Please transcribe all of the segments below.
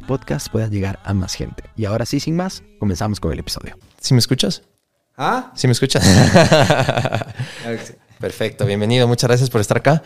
podcast pueda llegar a más gente. Y ahora sí, sin más, comenzamos con el episodio. ¿Sí me escuchas? ¿Ah? ¿Sí me escuchas? Perfecto, bienvenido, muchas gracias por estar acá.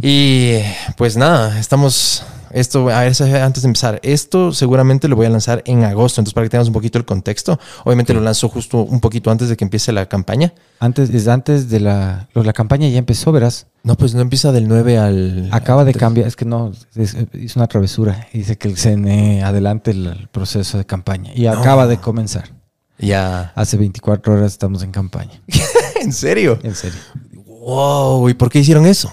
Y pues nada, estamos esto, a ver, antes de empezar, esto seguramente lo voy a lanzar en agosto, entonces para que tengas un poquito el contexto, obviamente lo lanzo justo un poquito antes de que empiece la campaña. Antes, es antes de la, la campaña ya empezó, verás. No, pues no empieza del 9 al... Acaba de cambiar, es que no, hizo una travesura, dice que el CNE adelante el, proceso de campaña y acaba de comenzar. Ya. Hace 24 horas estamos en campaña. ¿En serio? En serio. Wow, ¿y por qué hicieron eso?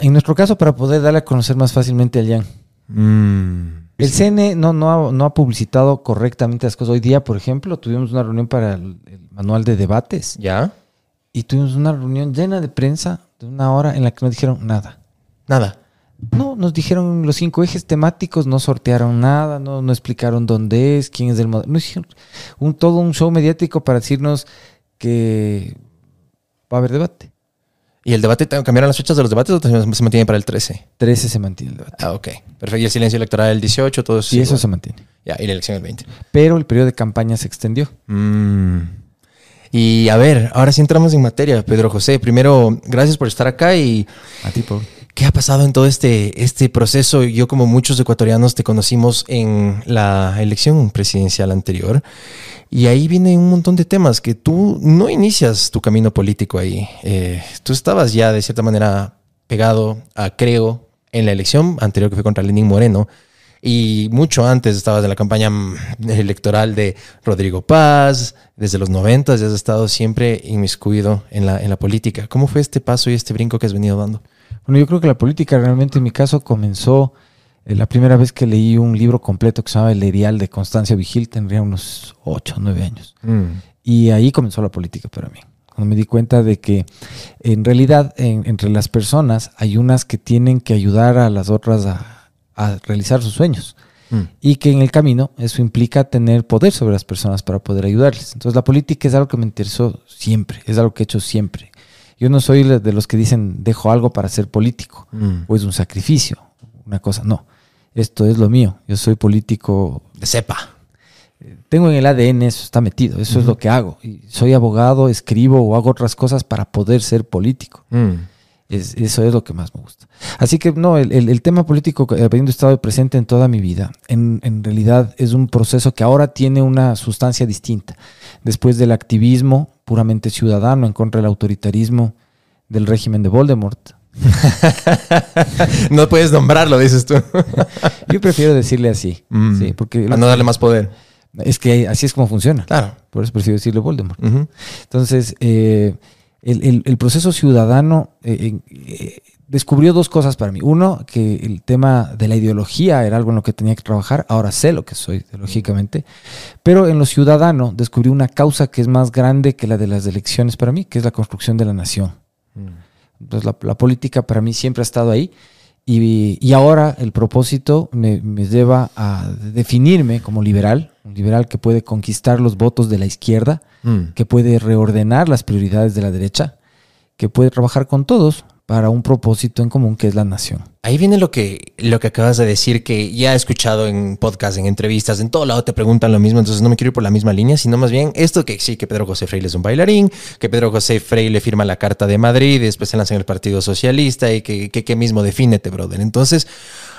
En nuestro caso, para poder darle a conocer más fácilmente al Yang. Mm, el CN no, no, ha, publicitado correctamente las cosas. Hoy día, por ejemplo, tuvimos una reunión para el, manual de debates. ¿Ya? Y tuvimos una reunión llena de prensa de una hora en la que no dijeron nada. Nada. No, nos dijeron los cinco ejes temáticos, no sortearon nada, no, no explicaron dónde es, quién es el modelo. No hicieron un, todo un show mediático para decirnos que va a haber debate. ¿Y el debate cambiaron las fechas de los debates o se mantiene para el 13? 13 se mantiene el debate. Ah, ok. Perfecto. ¿Y el silencio electoral el 18? Todo eso. Y eso se mantiene. Ya, y la elección el 20. Pero el periodo de campaña se extendió. Mm. Y a ver, ahora sí entramos en materia, Pedro José. Primero, gracias por estar acá y. A ti, Paul. ¿Qué ha pasado en todo este, este proceso? Yo, como muchos ecuatorianos, te conocimos en la elección presidencial anterior. Y ahí viene un montón de temas que tú no inicias tu camino político ahí. Eh, tú estabas ya de cierta manera pegado a Creo en la elección anterior que fue contra Lenín Moreno. Y mucho antes estabas en la campaña electoral de Rodrigo Paz. Desde los 90 ya has estado siempre inmiscuido en la, en la política. ¿Cómo fue este paso y este brinco que has venido dando? Bueno, yo creo que la política realmente en mi caso comenzó eh, la primera vez que leí un libro completo que se llama El Erial de Constancia Vigil, tendría unos 8 o 9 años. Mm. Y ahí comenzó la política para mí. Cuando me di cuenta de que en realidad entre las personas hay unas que tienen que ayudar a las otras a, realizar sus sueños. Mm. Y que en el camino eso implica tener poder sobre las personas para poder ayudarles. Entonces la política es algo que me interesó siempre, es algo que he hecho siempre. Yo no soy de los que dicen dejo algo para ser político mm. o es un sacrificio, una cosa. No, esto es lo mío. Yo soy político de cepa. Tengo en el ADN eso, está metido, eso es lo que hago. Y soy abogado, escribo o hago otras cosas para poder ser político. Mm. Eso es lo que más me gusta. Así que no, el, tema político, habiendo estado presente en toda mi vida, en, en, realidad es un proceso que ahora tiene una sustancia distinta. Después del activismo puramente ciudadano en contra del autoritarismo del régimen de Voldemort, no puedes nombrarlo, dices tú. Yo prefiero decirle así. Mm. Sí, porque Para no darle más poder. Es que así es como funciona. Claro. Por eso prefiero decirle Voldemort. Entonces, eh, el, proceso ciudadano eh, eh, descubrió dos cosas para mí. Uno, que el tema de la ideología era algo en lo que tenía que trabajar. Ahora sé lo que soy ideológicamente. Pero en lo ciudadano descubrí una causa que es más grande que la de las elecciones para mí, que es la construcción de la nación. Mm. Entonces la, política para mí siempre ha estado ahí y, ahora el propósito me, lleva a definirme como liberal, un liberal que puede conquistar los votos de la izquierda, mm. que puede reordenar las prioridades de la derecha, que puede trabajar con todos para un propósito en común que es la nación. Ahí viene lo que, lo que acabas de decir, que ya he escuchado en podcast, en entrevistas, en todo lado te preguntan lo mismo, entonces no me quiero ir por la misma línea, sino más bien esto que sí, que Pedro José Freire es un bailarín, que Pedro José Freire firma la Carta de Madrid, y después se lanza en el Partido Socialista y que, que, que mismo defínete, brother. Entonces,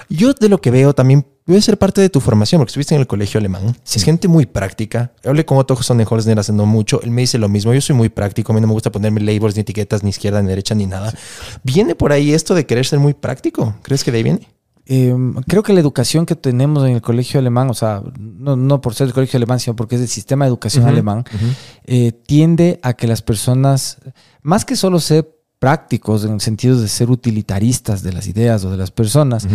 yo de lo que veo también puede ser parte de tu formación, porque estuviste en el colegio alemán. Es gente muy práctica. Hablé con otros son mejores de haciendo mucho. Él me dice lo mismo. Yo soy muy práctico. A mí no me gusta ponerme labels, ni etiquetas, ni izquierda, ni derecha, ni nada. ¿Viene por ahí esto de querer ser muy práctico? ¿Crees que de ahí viene? Em, creo que la educación que tenemos en el colegio alemán, o sea, no, por ser el colegio alemán, sino porque es el sistema de educación alemán, eh, tiende a que las personas, más que solo ser prácticos en el sentido de ser utilitaristas de las ideas o de las personas,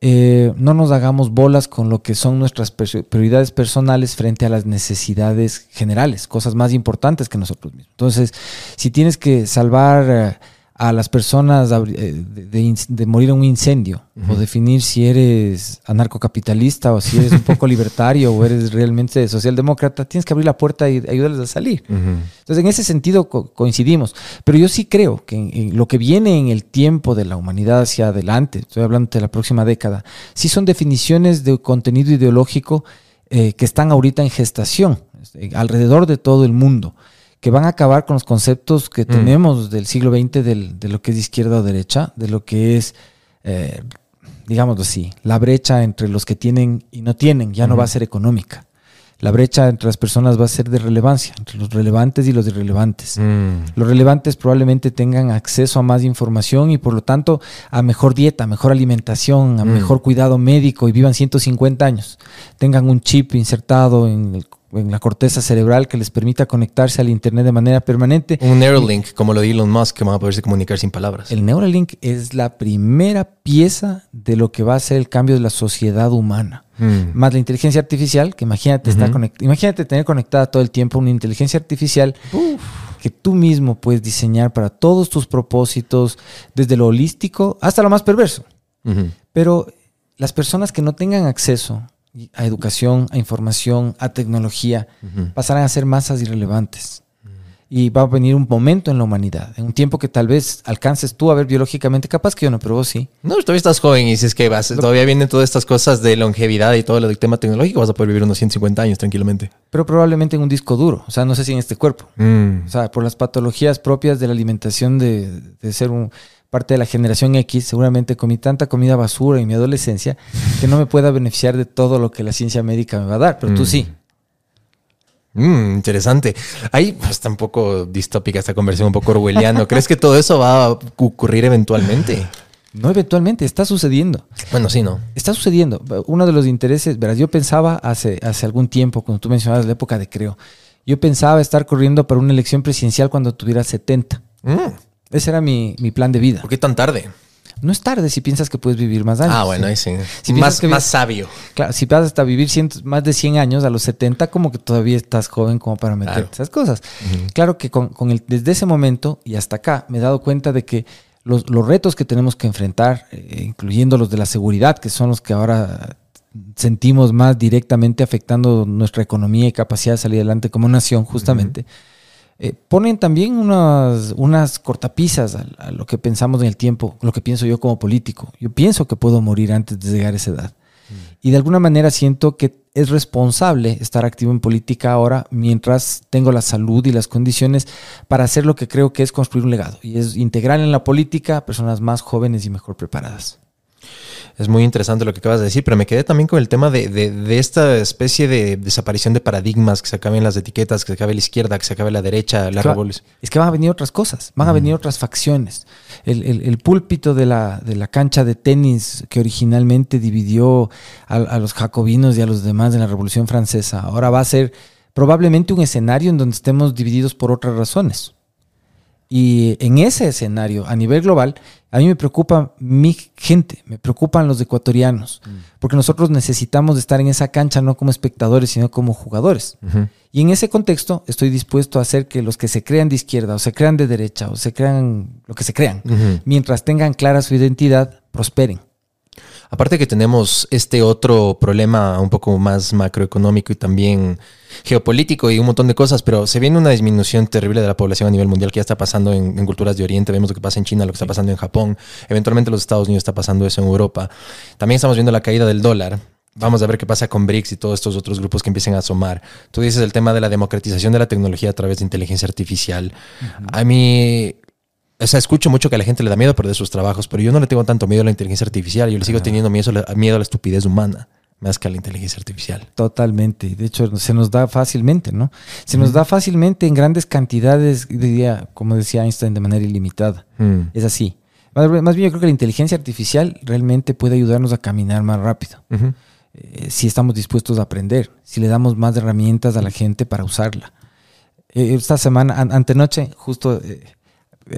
eh, no nos hagamos bolas con lo que son nuestras prioridades personales frente a las necesidades generales, cosas más importantes que nosotros mismos. Entonces, si tienes que salvar... Eh, a las personas eh, de, morir en un incendio o definir si eres anarcocapitalista o si eres un poco libertario o eres realmente socialdemócrata, tienes que abrir la puerta y ayudarles a salir. Entonces, en ese sentido coincidimos. Pero yo sí creo que lo que viene en el tiempo de la humanidad hacia adelante, estoy hablando de la próxima década, sí son definiciones de contenido ideológico eh, que están ahorita en gestación este, alrededor de todo el mundo que van a acabar con los conceptos que mm. tenemos del siglo XX de lo que es izquierda o derecha, de lo que es, eh, digámoslo así, la brecha entre los que tienen y no tienen, ya no va a ser económica. La brecha entre las personas va a ser de relevancia, entre los relevantes y los irrelevantes. Mm. Los relevantes probablemente tengan acceso a más información y por lo tanto a mejor dieta, mejor alimentación, a mm. mejor cuidado médico y vivan 150 años. Tengan un chip insertado en el en la corteza cerebral que les permita conectarse al Internet de manera permanente. Un Neuralink, como lo de Elon Musk, que van a poderse comunicar sin palabras. El Neuralink es la primera pieza de lo que va a ser el cambio de la sociedad humana. Hmm. Más la inteligencia artificial, que imagínate, imagínate tener conectada todo el tiempo una inteligencia artificial que tú mismo puedes diseñar para todos tus propósitos, desde lo holístico hasta lo más perverso. Pero las personas que no tengan acceso a educación, a información, a tecnología, pasarán a ser masas irrelevantes. Y va a venir un momento en la humanidad, en un tiempo que tal vez alcances tú a ver biológicamente, capaz que yo no, pero vos sí. No, todavía estás joven y dices que vas, todavía vienen todas estas cosas de longevidad y todo el tema tecnológico, vas a poder vivir unos 150 años tranquilamente. Pero probablemente en un disco duro, o sea, no sé si en este cuerpo. Mm. O sea, por las patologías propias de la alimentación de, de ser un parte de la generación X, seguramente comí tanta comida basura en mi adolescencia que no me pueda beneficiar de todo lo que la ciencia médica me va a dar, pero tú mm. sí. Mm, interesante. Ahí pues, está un poco distópica esta conversión, un poco orwelliano. ¿Crees que todo eso va a ocurrir eventualmente? No eventualmente, está sucediendo. Bueno, sí, ¿no? Está sucediendo. Uno de los intereses, verás, yo pensaba hace, hace algún tiempo, cuando tú mencionabas la época de Creo, yo pensaba estar corriendo para una elección presidencial cuando tuviera 70. Ese era mi, plan de vida. ¿Por qué tan tarde? No es tarde si piensas que puedes vivir más años. Ah, bueno, ahí sí. más, más sabio. Claro, si vas hasta vivir más de 100 años, a los 70, como que todavía estás joven como para meter esas cosas. Claro que con, el, desde ese momento y hasta acá me he dado cuenta de que los, retos que tenemos que enfrentar, eh, incluyendo los de la seguridad, que son los que ahora sentimos más directamente afectando nuestra economía y capacidad de salir adelante como nación, justamente. Eh, ponen también unas, unas cortapisas a, lo que pensamos en el tiempo, lo que pienso yo como político. Yo pienso que puedo morir antes de llegar a esa edad. Mm. Y de alguna manera siento que es responsable estar activo en política ahora mientras tengo la salud y las condiciones para hacer lo que creo que es construir un legado. Y es integrar en la política personas más jóvenes y mejor preparadas. Es muy interesante lo que acabas de decir, pero me quedé también con el tema de, esta especie de desaparición de paradigmas, que se acaben las etiquetas, que se acabe la izquierda, que se acabe la derecha, la revolución. Es que van a venir otras cosas, van a venir otras facciones. El, púlpito de la, de la, cancha de tenis que originalmente dividió a, los jacobinos y a los demás en la Revolución Francesa, ahora va a ser probablemente un escenario en donde estemos divididos por otras razones. Y en ese escenario, a nivel global, a mí me preocupa mi gente, me preocupan los ecuatorianos, mm. porque nosotros necesitamos estar en esa cancha no como espectadores, sino como jugadores. Y en ese contexto estoy dispuesto a hacer que los que se crean de izquierda o se crean de derecha o se crean lo que se crean, mientras tengan clara su identidad, prosperen. Aparte que tenemos este otro problema un poco más macroeconómico y también geopolítico y un montón de cosas, pero se viene una disminución terrible de la población a nivel mundial que ya está pasando en, culturas de Oriente, vemos lo que pasa en China, lo que está pasando en Japón, eventualmente en los Estados Unidos está pasando eso en Europa. También estamos viendo la caída del dólar. Vamos a ver qué pasa con BRICS y todos estos otros grupos que empiecen a asomar. Tú dices el tema de la democratización de la tecnología a través de inteligencia artificial. A mí o sea, escucho mucho que a la gente le da miedo perder sus trabajos, pero yo no le tengo tanto miedo a la inteligencia artificial, yo le sigo teniendo miedo, miedo a la estupidez humana más que a la inteligencia artificial. Totalmente. De hecho, se nos da fácilmente, ¿no? Se nos da fácilmente en grandes cantidades, diría, como decía Einstein, de manera ilimitada. Mm. Es así. Más, bien, yo creo que la inteligencia artificial realmente puede ayudarnos a caminar más rápido. Eh, si estamos dispuestos a aprender, si le damos más herramientas a la gente para usarla. Eh, esta semana, antenoche, justo eh,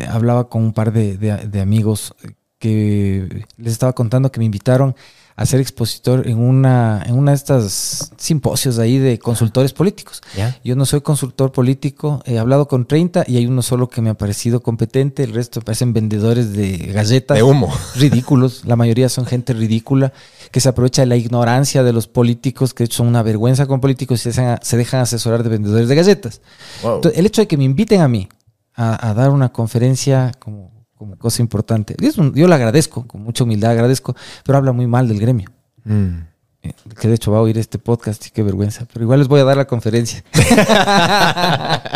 hablaba con un par de, amigos que les estaba contando que me invitaron a ser expositor en una, en una de estas simposios ahí de consultores políticos. Yo no soy consultor político, he hablado con 30 y hay uno solo que me ha parecido competente, el resto parecen vendedores de galletas. De humo. Ridículos, la mayoría son gente ridícula que se aprovecha de la ignorancia de los políticos, que son una vergüenza con políticos y se, dejan asesorar de vendedores de galletas. el hecho de que me inviten a mí a, a dar una conferencia como como cosa importante. yo le agradezco, con mucha humildad agradezco, pero habla muy mal del gremio. Mm. Eh, que de hecho va a oír este podcast y qué vergüenza, pero igual les voy a dar la conferencia.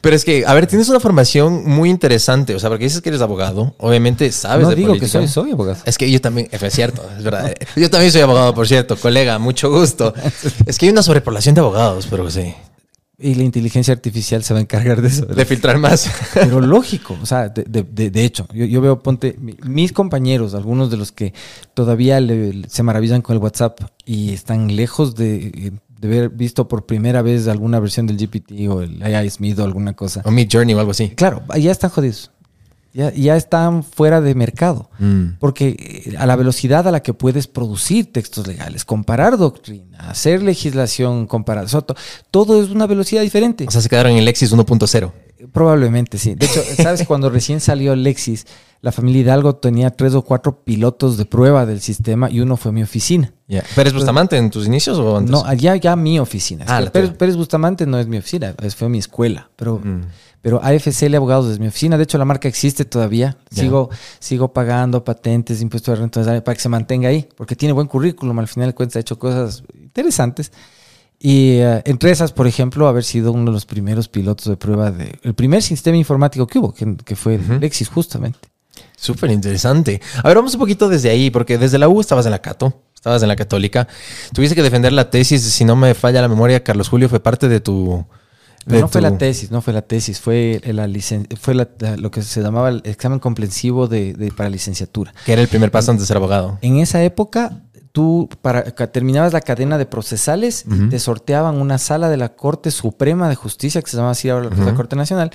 pero es que, a ver, tienes una formación muy interesante, o sea, porque dices que eres abogado, obviamente sabes no digo que soy, soy abogado. Es que yo también, es cierto, es verdad. Yo también soy abogado, por cierto, colega, mucho gusto. Es que hay una sobrepoblación de abogados, pero sí. Y la inteligencia artificial se va a encargar de eso. De filtrar más. Pero lógico, o sea, de, hecho, yo, veo, ponte, mis compañeros, algunos de los que todavía se maravillan con el WhatsApp y están lejos de, haber visto por primera vez alguna versión del GPT o el AI Smith o alguna cosa. O Mid Journey o algo así. Claro, ya están jodidos. Ya, ya, están fuera de mercado. Mm. Porque eh, a la velocidad a la que puedes producir textos legales, comparar doctrina, hacer legislación, comparar, todo es una velocidad diferente. O sea, se quedaron en Lexis 1.0. Probablemente, sí. De hecho, ¿sabes? Cuando recién salió Lexis, la familia Hidalgo tenía tres o cuatro pilotos de prueba del sistema y uno fue mi oficina. ¿Pérez Bustamante en tus inicios o antes? No, ya, ya mi oficina. Ah, Pérez, Bustamante no es mi oficina, fue mi escuela. Pero mm. Pero AFCL Abogados es mi oficina. De hecho, la marca existe todavía. Sigo, sigo pagando patentes, impuestos de renta para que se mantenga ahí, porque tiene buen currículum. Al final de cuentas, ha hecho cosas interesantes. Y eh, entre esas, por ejemplo, haber sido uno de los primeros pilotos de prueba de el primer sistema informático que hubo, que, fue Lexis, justamente. Súper interesante. A ver, vamos un poquito desde ahí, porque desde la U estabas en la Cato, estabas en la Católica. Tuviste que defender la tesis, si no me falla la memoria, Carlos Julio fue parte de tu no fue la tesis, no fue la tesis, fue, la fue lo que se llamaba el examen comprensivo de, para licenciatura. Que era el primer paso antes de ser abogado. En esa época, tú para, terminabas la cadena de procesales te sorteaban una sala de la Corte Suprema de Justicia, que se llama así ahora la Corte Nacional.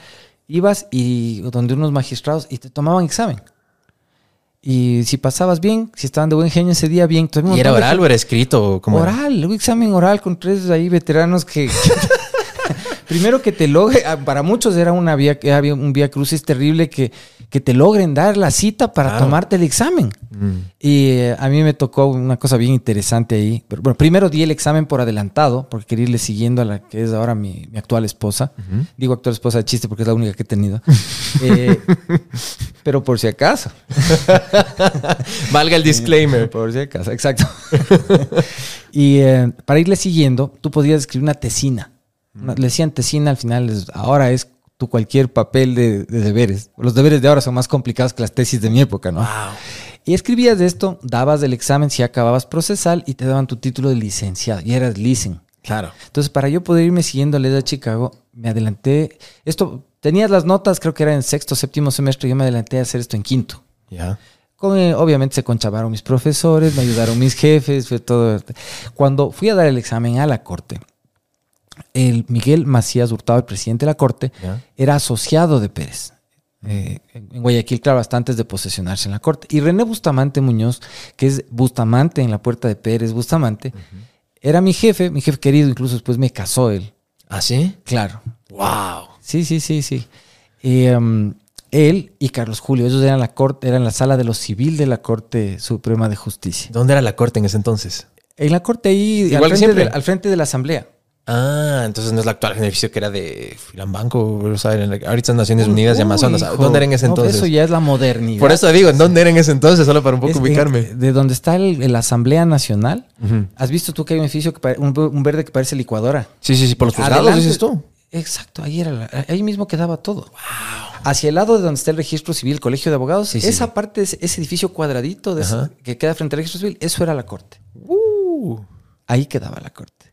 Ibas y donde unos magistrados y te tomaban examen. Y si pasabas bien, si estaban de buen genio ese día, bien. ¿Y era oral o era escrito? Oral, un examen oral con tres ahí veteranos que... primero que te logre, ah, para muchos era una vía, había un vía crucis terrible que, que te logren dar la cita para tomarte el examen. Mm. Y eh, a mí me tocó una cosa bien interesante ahí. Pero, bueno, primero di el examen por adelantado, porque quería irle siguiendo a la que es ahora mi, actual esposa. Digo actual esposa de chiste porque es la única que he tenido. Eh, pero por si acaso. Valga el disclaimer. Por si acaso, exacto. y eh, para irle siguiendo, tú podías escribir una tesina. Le decían tesina al final, ahora es tu cualquier papel de, deberes. Los deberes de ahora son más complicados que las tesis de mi época, ¿no? Y escribías de esto, dabas el examen si acababas procesal y te daban tu título de licenciado y eras licen. Claro. Entonces, para yo poder irme siguiendo a la de Chicago, me adelanté. Esto, tenías las notas, creo que era en sexto, séptimo semestre, yo me adelanté a hacer esto en quinto. Ya. Eh, obviamente se conchavaron mis profesores, me ayudaron mis jefes, fue todo. Cuando fui a dar el examen a la corte, el Miguel Macías Hurtado, el presidente de la Corte, era asociado de Pérez. Eh, en Guayaquil, claro, bastante antes de posesionarse en la Corte. Y René Bustamante Muñoz, que es Bustamante en la puerta de Pérez, Bustamante, era mi jefe, mi jefe querido, incluso después me casó él. ¿Ah, sí? Claro. ¡Wow! Sí, sí, sí, sí. Em, él y Carlos Julio, ellos eran la corte, eran la sala de lo civil de la Corte Suprema de Justicia. ¿Dónde era la corte en ese entonces? En la corte ahí, al frente, al frente de la asamblea. Ah, entonces no es el actual edificio que era de Filambanco, o sea, ahorita en Naciones Unidas y Amazonas. ¿Dónde era en ese entonces? eso ya es la modernidad. Por eso digo, ¿dónde era en ese entonces? Solo para un poco ubicarme. de donde está la Asamblea Nacional. ¿Has visto tú que hay un edificio, que un, verde que parece licuadora? Sí, sí, sí, por los juzgados, dices tú. Exacto, ahí era, ahí mismo quedaba todo. Wow. Hacia el lado de donde está el registro civil, el colegio de abogados, esa parte, ese, edificio cuadradito que queda frente al registro civil, eso era la corte. Uh. Ahí quedaba la corte.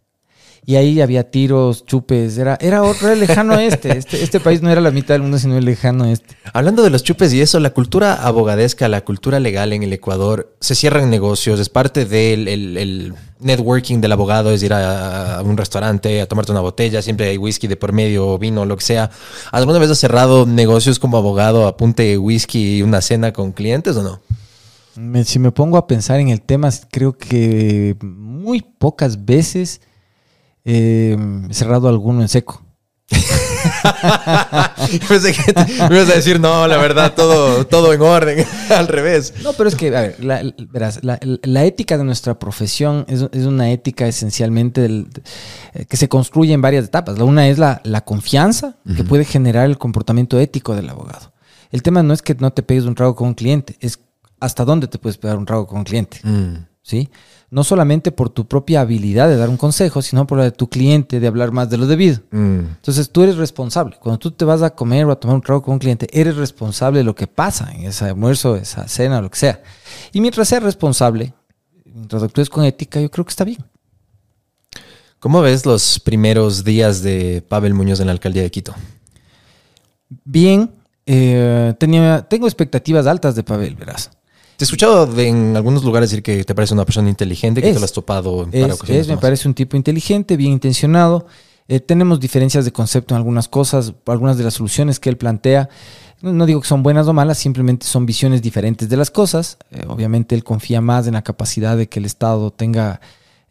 Y ahí había tiros, chupes, era, era otro, era lejano este. este. Este país no era la mitad del mundo, sino el lejano este. Hablando de los chupes y eso, la cultura abogadesca, la cultura legal en el Ecuador, se cierran negocios, es parte del el, networking del abogado, es ir a, un restaurante, a tomarte una botella, siempre hay whisky de por medio, vino, lo que sea. ¿Alguna vez has cerrado negocios como abogado, apunte whisky y una cena con clientes o no? si me pongo a pensar en el tema, creo que muy pocas veces he cerrado alguno en seco. Pensé que me ibas a decir, no, la verdad, todo, todo en orden, al revés. No, pero es que, a ver, la, verás, la, ética de nuestra profesión es, una ética esencialmente que se construye en varias etapas. La una es la, confianza que puede generar el comportamiento ético del abogado. El tema no es que no te pegues un trago con un cliente, es hasta dónde te puedes pegar un trago con un cliente. Mm. ¿Sí? No solamente por tu propia habilidad de dar un consejo, sino por la de tu cliente de hablar más de lo debido. Mm. Entonces tú eres responsable. Cuando tú te vas a comer o a tomar un trago con un cliente, eres responsable de lo que pasa en ese almuerzo, esa cena, lo que sea. Y mientras seas responsable, mientras actúes con ética, yo creo que está bien. ¿Cómo ves los primeros días de Pavel Muñoz en la alcaldía de Quito? Bien. Eh, tenía, tengo expectativas altas de Pavel, verás. Te he escuchado en algunos lugares decir que te parece una persona inteligente, que te lo has topado en es, ocasiones. me parece un tipo inteligente, bien intencionado. Eh, tenemos diferencias de concepto en algunas cosas, algunas de las soluciones que él plantea. No, digo que son buenas o malas, simplemente son visiones diferentes de las cosas. Eh, obviamente él confía más en la capacidad de que el Estado tenga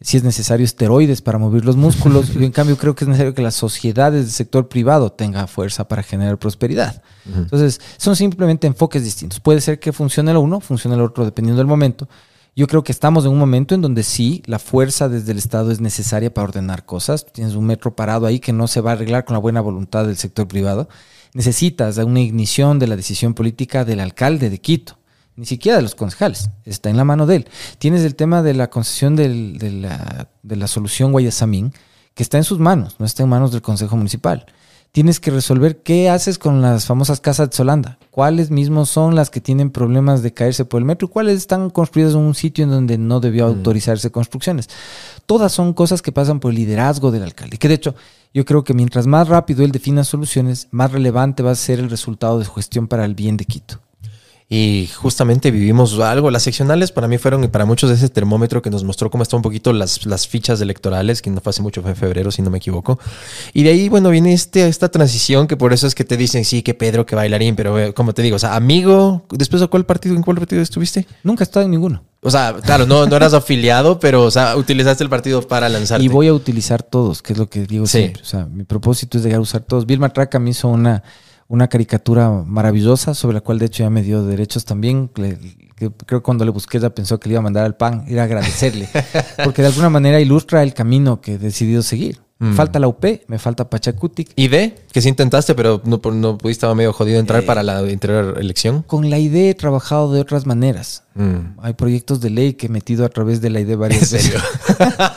si es necesario esteroides para mover los músculos. Yo en cambio creo que es necesario que las sociedades del sector privado tengan fuerza para generar prosperidad. Entonces, son simplemente enfoques distintos. Puede ser que funcione el uno, funcione el otro, dependiendo del momento. Yo creo que estamos en un momento en donde sí, la fuerza desde el Estado es necesaria para ordenar cosas. Tienes un metro parado ahí que no se va a arreglar con la buena voluntad del sector privado. Necesitas una ignición de la decisión política del alcalde de Quito ni siquiera de los concejales, está en la mano de él. Tienes el tema de la concesión de, la, solución Guayasamín, que está en sus manos, no está en manos del Consejo Municipal. Tienes que resolver qué haces con las famosas casas de Solanda, cuáles mismos son las que tienen problemas de caerse por el metro y cuáles están construidas en un sitio en donde no debió mm. autorizarse construcciones. Todas son cosas que pasan por el liderazgo del alcalde, que de hecho yo creo que mientras más rápido él defina soluciones, más relevante va a ser el resultado de su gestión para el bien de Quito. Y justamente vivimos algo. Las seccionales para mí fueron y para muchos ese termómetro que nos mostró cómo están un poquito las, las fichas electorales, que no fue hace mucho, fue en febrero, si no me equivoco. Y de ahí, bueno, viene este, esta transición que por eso es que te dicen, sí, que Pedro, que bailarín, pero eh, como te digo, o sea, amigo, después de cuál partido, ¿en cuál partido estuviste? Nunca he estado en ninguno. O sea, claro, no, no eras afiliado, pero, o sea, utilizaste el partido para lanzarte. Y voy a utilizar todos, que es lo que digo siempre. O sea, mi propósito es llegar a usar todos. Bill Matraca me hizo una una caricatura maravillosa sobre la cual de hecho ya me dio derechos también. creo que cuando le busqué ya pensó que le iba a mandar al pan, ir a agradecerle, porque de alguna manera ilustra el camino que he decidido seguir. Me mm. falta la UP, me falta Pachacutic. ¿Y de? Que sí intentaste, pero no, no pudiste, estaba medio jodido entrar eh, para la anterior elección. Con la idea he trabajado de otras maneras. Mm. Hay proyectos de ley que he metido a través de la idea varias veces.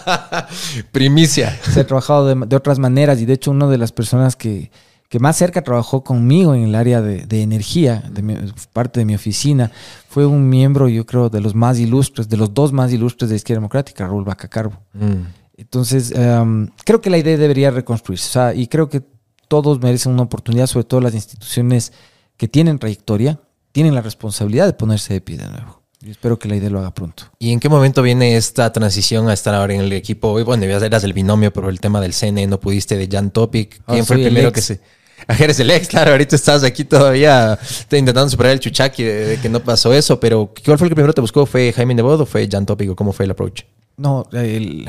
Primicia. Se he trabajado de, de, otras maneras y de hecho una de las personas que, que más cerca trabajó conmigo en el área de, energía, de parte de mi oficina, fue un miembro, yo creo, de los más ilustres, de los dos más ilustres de izquierda democrática, Raúl Bacacarbo. Mm. Entonces, em, creo que la idea debería reconstruirse. y creo que todos merecen una oportunidad, sobre todo las instituciones que tienen trayectoria, tienen la responsabilidad de ponerse de pie de nuevo. Y espero que la idea lo haga pronto. ¿Y en qué momento viene esta transición a estar ahora en el equipo? Bueno, eras el binomio, pero el tema del CNE no pudiste de Jan Topic. ¿Quién ah, fue el primero que se.? Eres el ex, claro, ahorita estás aquí todavía intentando superar el chuchaki de, que no pasó eso, pero ¿cuál fue el que primero te buscó? ¿Fue Jaime Nebot o fue Jan Topic cómo fue el approach? No, el,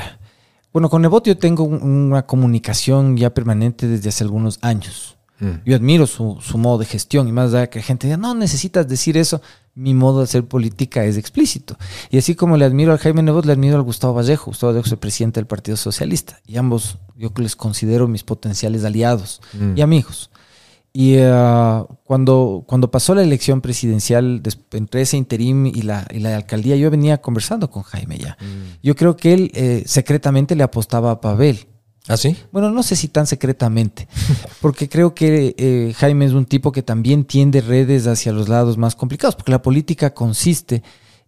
bueno, con Nebot yo tengo una comunicación ya permanente desde hace algunos años. Mm. Yo admiro su, modo de gestión y más allá que la gente diga, no necesitas decir eso, mi modo de hacer política es explícito. Y así como le admiro al Jaime Nebot, le admiro al Gustavo Vallejo. Gustavo Vallejo es el presidente del Partido Socialista. Y ambos yo les considero mis potenciales aliados mm. y amigos. Y eh, cuando, cuando pasó la elección presidencial, entre ese interim y la, y la alcaldía, yo venía conversando con Jaime ya. Mm. Yo creo que él eh, secretamente le apostaba a Pavel. ¿Ah, sí? Bueno, no sé si tan secretamente, porque creo que eh, Jaime es un tipo que también tiende redes hacia los lados más complicados, porque la política consiste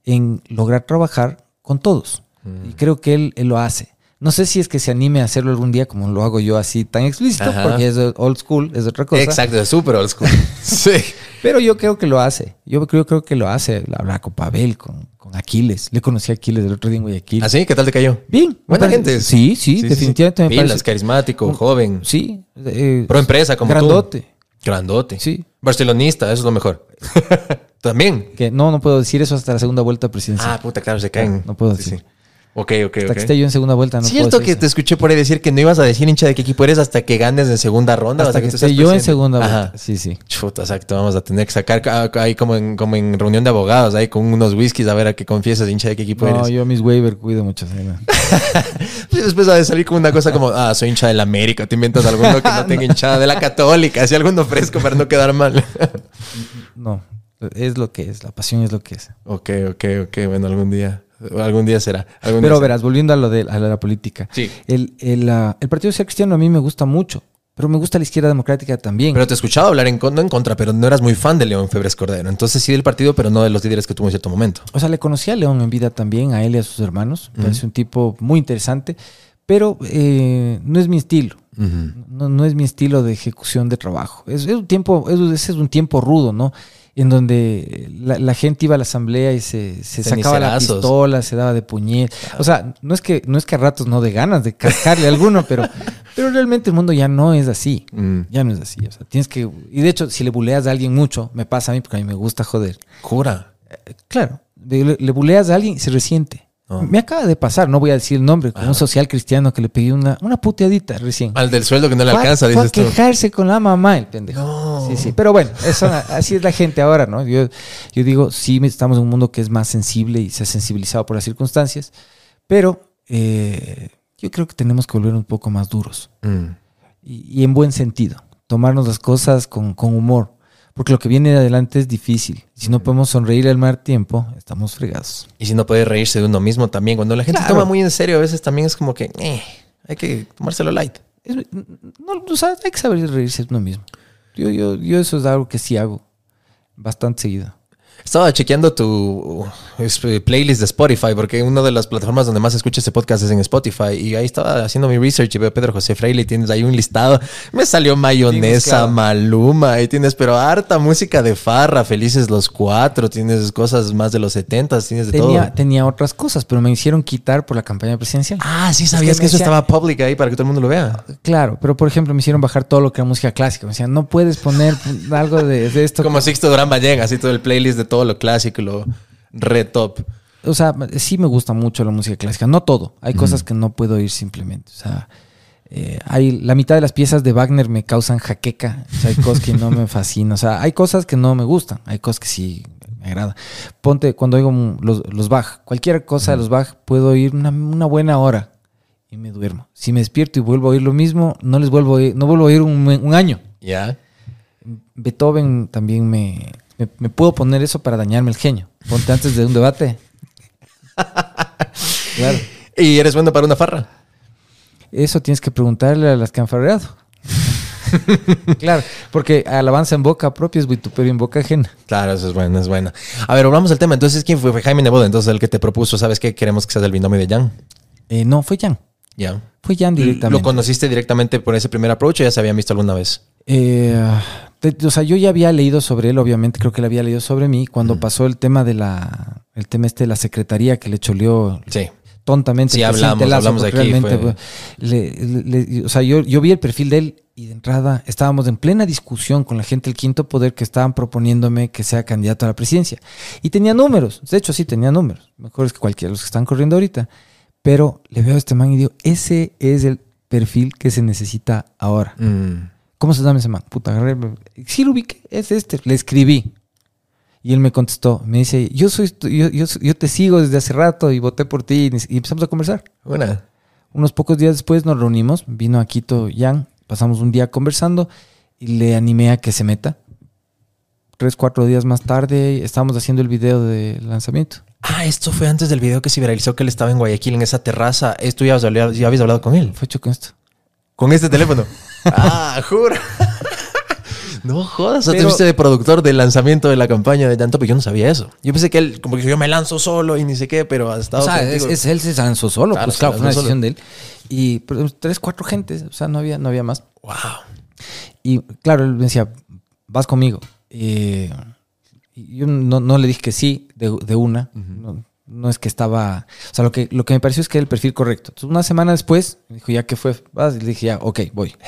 en lograr trabajar con todos. Mm. Y creo que él, lo hace. No sé si es que se anime a hacerlo algún día como lo hago yo así tan explícito, Ajá. porque es old school, es otra cosa. Exacto, es súper old school. sí. Pero yo creo que lo hace. Yo creo, creo que lo hace. Hablar con Pavel, con, con Aquiles. Le conocí a Aquiles el otro día en Guayaquil. ¿Así? ¿Qué tal te cayó? Bien. Buena parece- gente. Sí, sí, definitivamente me Pilas, parece. carismático, joven. Sí. eh, Pro empresa como Grandote. tú. Grandote. Sí. Barcelonista, eso es lo mejor. También. Que no, no puedo decir eso hasta la segunda vuelta presidencial. Ah, puta, claro, se caen. No puedo Sí, decir. sí. Ok, ok, hasta ok. que esté yo en segunda vuelta no puedo Cierto decir que eso. te escuché por ahí decir que no ibas a decir hincha de qué equipo eres hasta que ganes en segunda ronda. Hasta que tú esté seas yo en presidente. segunda Ajá. vuelta. Sí, sí. Chuta, exacto. Vamos a tener que sacar ca- ahí como en, como en reunión de abogados, ahí con unos whiskies a ver a qué confiesas hincha de qué equipo No, eres. yo mis waiver cuido mucho. sí, no. Y después va a salir como una cosa como, ah, soy hincha del América. Te inventas alguno que no tenga hinchada de la Católica. Así alguno fresco para no quedar mal. No, es lo que es. La pasión es lo que es. ok, ok, ok. Bueno, algún día. Algún día será. algún Pero día será. verás, volviendo a lo de, a la política. Sí. El, el, ah, el Partido Social Cristiano a mí me gusta mucho, pero me gusta la izquierda democrática también. Pero te he escuchado hablar en, no en contra, pero no eras muy fan de León Febres Cordero. Entonces sí del partido, pero no de los líderes que tuvo en cierto momento. o sea, le conocí a León en vida también, a él y a sus hermanos. Me parece un tipo muy interesante, pero eh, no es mi estilo. No, no es mi estilo de ejecución de trabajo. Es, es un tiempo, es, ese es un tiempo rudo, ¿no? En donde la, la gente iba a la asamblea y se, se sacaba la pistola, se daba de puñet. O sea, no es que, no es que a ratos no de ganas de cascarle a alguno, pero, pero realmente el mundo ya no es así. Mm. Ya no es así. O sea, tienes que. Y de hecho, si le buleas a alguien mucho, me pasa a mí porque a mí me gusta joder. Jura. Claro, le, le buleas a alguien y se resiente. Oh. Me acaba de pasar, no voy a decir el nombre, con un social cristiano que le pegué una, una puteadita recién. Al del sueldo que no le Fue alcanza, fue a dices tú. quejarse con la mamá, el pendejo. No. Sí, sí. Pero bueno, eso, así es la gente ahora, ¿no? Yo, yo digo, sí, estamos en un mundo que es más sensible y se ha sensibilizado por las circunstancias, pero eh, yo creo que tenemos que volver un poco más duros Mm. y, y en buen sentido. Tomarnos las cosas con, con humor, porque lo que viene de adelante es difícil. Si no podemos sonreír al mal tiempo, estamos fregados. Y si no puede reírse de uno mismo también. Cuando la gente Claro. toma muy en serio, a veces también es como que eh, hay que tomárselo light. Es- no, o sea, hay que saber reírse de uno mismo. Yo, yo, yo eso es algo que sí hago bastante seguido. Estaba chequeando tu eh, playlist de Spotify, porque una de las plataformas donde más escucha este podcast es en Spotify. Y ahí estaba haciendo mi research y veo a Pedro José Freire y tienes ahí un listado. Me salió mayonesa, maluma, y tienes, pero harta música de farra, felices los cuatro, tienes cosas más de los 70, tienes de Tenía, todo. tenía otras cosas, pero me hicieron quitar por la campaña presidencial. Ah, sí, sabías que eso decía- estaba public ahí para que todo el mundo lo vea. Claro, pero por ejemplo me hicieron bajar todo lo que era música clásica. Me decían, no puedes poner algo de, de esto. Como Sixto Durán Ballén, así todo el playlist de todo lo clásico, lo re top. O sea, sí me gusta mucho la música clásica. No todo. Hay cosas que no puedo oír simplemente. O sea, eh, hay, la mitad de las piezas de Wagner me causan jaqueca. O sea, hay cosas que no me fascinan. O sea, hay cosas que no me gustan. Hay cosas que sí me agradan. Ponte, cuando oigo los, los Bach, cualquier cosa de los Bach, puedo oír una, una buena hora y me duermo. Si me despierto y vuelvo a oír lo mismo, no les vuelvo a oír, no vuelvo a oír un, un año. ¿Ya? Beethoven también me, me, me puedo poner eso para dañarme el genio. Ponte antes de un debate. Claro. ¿Y eres bueno para una farra? Eso tienes que preguntarle a las que han farreado. claro, porque alabanza en boca propia es vituperio en boca ajena. Claro, eso es bueno, es bueno. A ver, volvamos al tema. Entonces, ¿quién fue? Fue Jaime Nebot, entonces el que te propuso, ¿sabes qué? Queremos que seas el binomio de Jan. Eh, no, fue Jan. Ya. Fue Jan ¿Lo directamente. conociste directamente por ese primer approach o ya se habían visto alguna vez? Eh, o sea, yo ya había leído sobre él, obviamente, creo que él había leído sobre mí cuando pasó el tema de la, el tema este de la secretaría que le choleó Sí. tontamente. Sí, presidente hablamos, de aquí, realmente, fue- pues, le- le- le- o sea, yo, yo vi el perfil de él y de entrada estábamos en plena discusión con la gente del quinto poder que estaban proponiéndome que sea candidato a la presidencia. Y tenía números, de hecho sí tenía números, mejores que cualquiera de los que están corriendo ahorita. Pero le veo a este man y digo, ese es el perfil que se necesita ahora. Mm. ¿Cómo se llama ese man? Puta, agarré. Sí, lo ubiqué, es este. Le escribí. Y él me contestó. Me dice, yo soy yo, yo, yo te sigo desde hace rato y voté por ti. Y empezamos a conversar. Una. Unos pocos días después nos reunimos. Vino a Quito Jan. Pasamos un día conversando y le animé a que se meta. Tres, cuatro días más tarde estábamos haciendo el video de lanzamiento. Ah, esto fue antes del video que se viralizó que él estaba en Guayaquil en esa terraza. Esto ya, habías hablado- ya habías hablado con él. Fue hecho con esto. Con este teléfono. ah, juro. No jodas, o sea, te fuiste de productor del lanzamiento de la campaña de Jan Topic. Yo no sabía eso. Yo pensé que él, como que yo me lanzo solo y ni sé qué, pero ha estado O sea, es, él se lanzó solo, Claro, pues claro, fue una decisión de él. Y pero, tres, cuatro gentes, o sea, no había, no había más. Wow. Y claro, él me decía, vas conmigo. Eh, y yo no, no le dije que sí de, de una. no, no es que estaba... O sea, lo que, lo que me pareció es que era el perfil correcto. Entonces, una semana después, me dijo, ¿ya qué fue? Vas, y le dije, ya, ok, voy.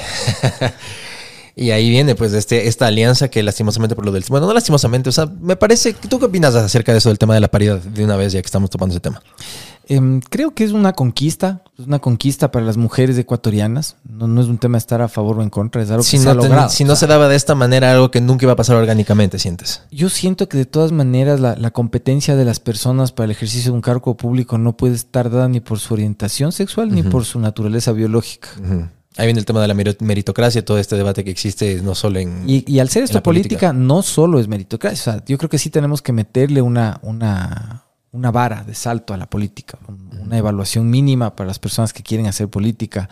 Y ahí viene, pues, este, esta alianza que lastimosamente por lo del... Bueno, no lastimosamente, o sea, me parece... ¿Tú qué opinas acerca de eso del tema de la paridad de una vez ya que estamos topando ese tema? Em, creo que es una conquista, es una conquista para las mujeres ecuatorianas. No, no es un tema de estar a favor o en contra, es algo Si que se no, ha ten- logrado. si no sea, se daba de esta manera, algo que nunca iba a pasar orgánicamente, sientes. Yo siento que de todas maneras la, la competencia de las personas para el ejercicio de un cargo público no puede estar dada ni por su orientación sexual ni por su naturaleza biológica. Ahí viene el tema de la meri- meritocracia, todo este debate que existe no solo en... Y, y al ser esto política, no solo es meritocracia. O sea, yo creo que sí tenemos que meterle una, una, una vara de salto a la política, un- una evaluación mínima para las personas que quieren hacer política,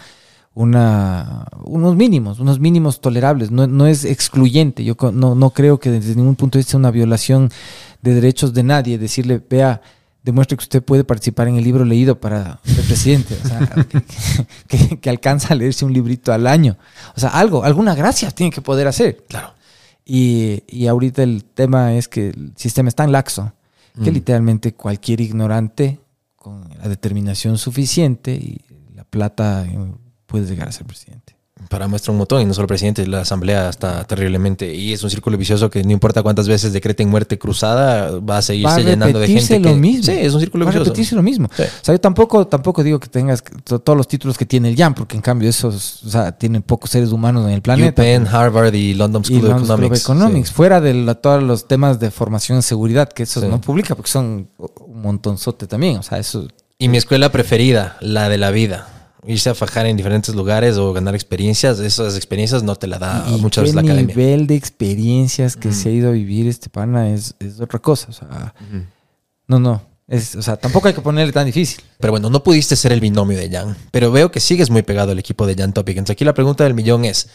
una, unos mínimos, unos mínimos tolerables. No, no es excluyente. Yo no, no creo que desde ningún punto de vista sea una violación de derechos de nadie decirle, vea, demuestre que usted puede participar en el libro leído para ser presidente. O sea, que, que- que alcanza a leerse un librito al año. O sea, algo, alguna gracia tiene que poder hacer. Claro. Y, y ahorita el tema es que el sistema es tan laxo que Mm. literalmente cualquier ignorante con la determinación suficiente y la plata eh, puede llegar a ser presidente. Para muestra un montón, y no solo presidente, la asamblea está terriblemente. Y es un círculo vicioso que no importa cuántas veces decreten muerte cruzada, va a seguirse Va a llenando de gente. lo que- mismo. Sí, es un círculo Va a vicioso. repetirse lo mismo. Sí. O sea, yo tampoco, tampoco digo que tengas to- todos los títulos que tiene el JAM, porque en cambio esos, o sea, tienen pocos seres humones en el planeta. UPenn, Harvard y London School of London School of Economics. Economics, Sí. fuera de la- todos los temas de formación en seguridad, que esos Sí. no publica porque son un montonzote también. O sea, eso Y mi escuela preferida, la de la vida. Irse a fajar en diferentes lugares o ganar experiencias, esas experiencias no te la da y muchas veces la academia. nivel de experiencias que se ha ido a vivir este pana es, es otra cosa. O sea, no, no. Es, o sea, tampoco hay que ponerle tan difícil. Pero bueno, no pudiste ser el binomio de Jan, pero veo que sigues muy pegado al equipo de Jan Topic. Entonces aquí la pregunta del millón es,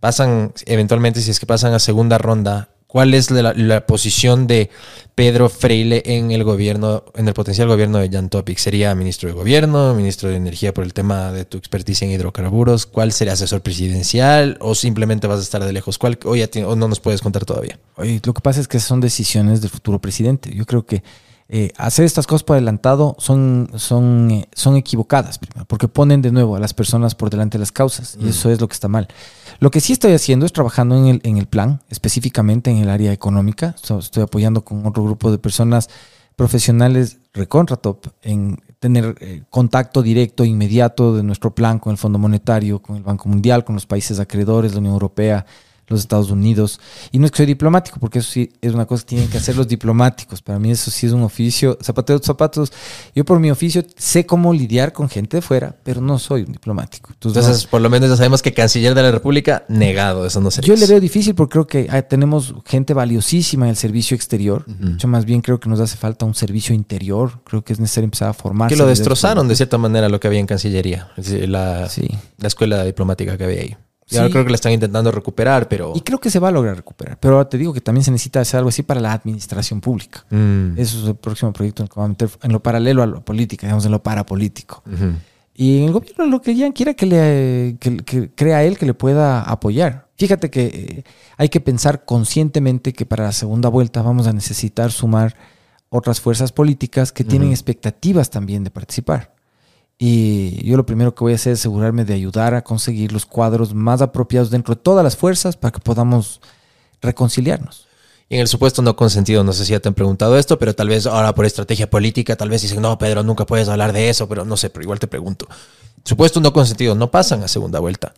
pasan eventualmente, si es que pasan a segunda ronda, ¿cuál es la, posición de Pedro Freile en el gobierno, en el potencial gobierno de Jan Topic? ¿Sería ministro de gobierno, ministro de energía por el tema de tu experticia en hidrocarburos? ¿Cuál sería asesor presidencial o simplemente vas a estar de lejos? ¿Cuál, o, ya no nos puedes contar todavía? Oye, lo que pasa es que son decisiones del futuro presidente. Yo creo que eh, hacer estas cosas por adelantado son, son, eh, son equivocadas, primero, porque ponen de nuevo a las personas por delante de las causas, y eso es lo que está mal. Lo que sí estoy haciendo es trabajando en el, en el plan, específicamente en el área económica. So- Estoy apoyando con otro grupo de personas profesionales recontra top en tener eh, contacto directo, inmediato de nuestro plan con el Fondo Monetario, con el Banco Mundial, con los países acreedores, la Unión Europea, los Estados Unidos. Y no es que soy diplomático, porque eso sí es una cosa que tienen que hacer los diplomáticos. Para mí eso sí es un oficio, zapateo de zapatos. Yo por mi oficio sé cómo lidiar con gente de fuera, pero no soy un diplomático. Entonces, por lo menos ya sabemos que canciller de la República, negado, eso no sería. yo le veo difícil porque creo que ah, tenemos gente valiosísima en el servicio exterior. Yo más bien creo que nos hace falta un servicio interior. Creo que es necesario empezar a formar. Que lo destrozaron de cierta manera lo que había en Cancillería, la, Sí. la escuela diplomática que había ahí. Y Sí. ahora creo que la están intentando recuperar, pero... Y creo que se va a lograr recuperar. Pero ahora te digo que también se necesita hacer algo así para la administración pública. Mm, Eso es el próximo proyecto en el que vamos a meter en lo paralelo a lo política, digamos, en lo parapolítico. ujú. Y en el gobierno lo que ya quiera que le que, que crea él que le pueda apoyar. Fíjate que eh, hay que pensar conscientemente que para la segunda vuelta vamos a necesitar sumar otras fuerzas políticas que tienen expectativas también de participar. Y yo lo primero que voy a hacer es asegurarme de ayudar a conseguir los cuadros más apropiados dentro de todas las fuerzas para que podamos reconciliarnos. Y en el supuesto no consentido, no sé si ya te han preguntado esto, pero tal vez ahora por estrategia política, tal vez dicen, no, Pedro, nunca puedes hablar de eso, pero no sé, pero igual te pregunto. Supuesto no consentido, no pasan a segunda vuelta.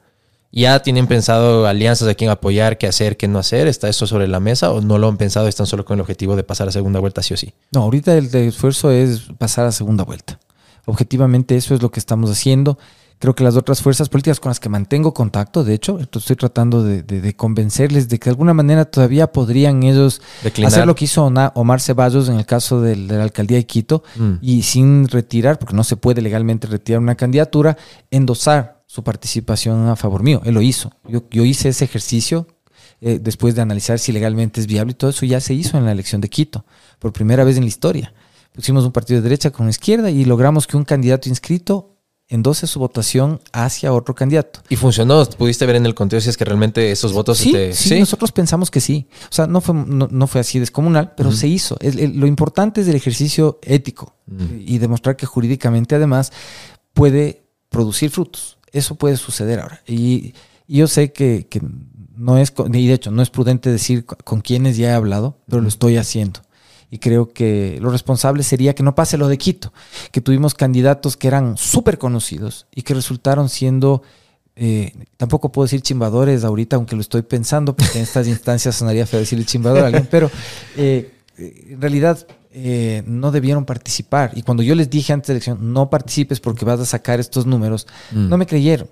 ¿Ya tienen pensado alianzas a quién apoyar, qué hacer, qué no hacer? ¿Está eso sobre la mesa o no lo han pensado? ¿Están solo con el objetivo de pasar a segunda vuelta sí o sí? No, ahorita el esfuerzo es pasar a segunda vuelta. Objetivamente eso es lo que estamos haciendo. Creo que las otras fuerzas políticas con las que mantengo contacto, de hecho, esto estoy tratando de, de- de convencerles de que de alguna manera todavía podrían ellos Declinar. hacer lo que hizo Omar Ceballos en el caso de la alcaldía de Quito Mm. y sin retirar, porque no se puede legalmente retirar una candidatura, endosar su participación a favor mío. Él lo hizo. Yo, yo hice ese ejercicio eh, después de analizar si legalmente es viable y todo eso ya se hizo en la elección de Quito, por primera vez en la historia. Pusimos un partido de derecha con izquierda y logramos que un candidato inscrito endose su votación hacia otro candidato. Y funcionó, pudiste ver en el conteo si es que realmente esos votos... Sí, sí, nosotros pensamos que sí. O sea, no fue, no, fue así descomunal, pero se hizo. lo importante es el ejercicio ético y demostrar que jurídicamente además puede producir frutos. Eso puede suceder ahora. Y, yo sé que, que, no es, y de hecho no es prudente decir con quiénes ya he hablado, pero lo estoy haciendo y creo que lo responsable sería que no pase lo de Quito, que tuvimos candidatos que eran súper conocidos y que resultaron siendo, eh, tampoco puedo decir chimbadores ahorita, aunque lo estoy pensando, porque en estas instancias sonaría feo decirle chimbador a alguien, pero eh, en realidad eh, no debieron participar. Y cuando yo les dije antes de la elección, no participes porque vas a sacar estos números, mm. no me creyeron.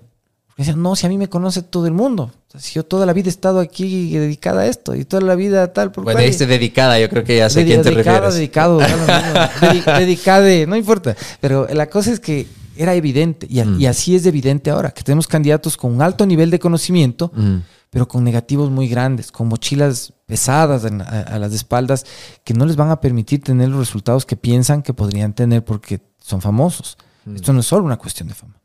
Decían, no, si a mí me conoce todo el mundo. si yo toda la vida he estado aquí dedicada a esto y toda la vida tal. Por bueno, dijiste dedicada, yo creo que ya sé a quién te refieres. Dedicado, dedicada, no importa. Pero la cosa es que era evidente y, mm. así es evidente ahora, que tenemos candidatos con un alto nivel de conocimiento, mm. pero con negativos muy grandes, con mochilas pesadas a, las espaldas que no les van a permitir tener los resultados que piensan que podrían tener porque son famosos. Mm. Esto no es solo una cuestión de fama.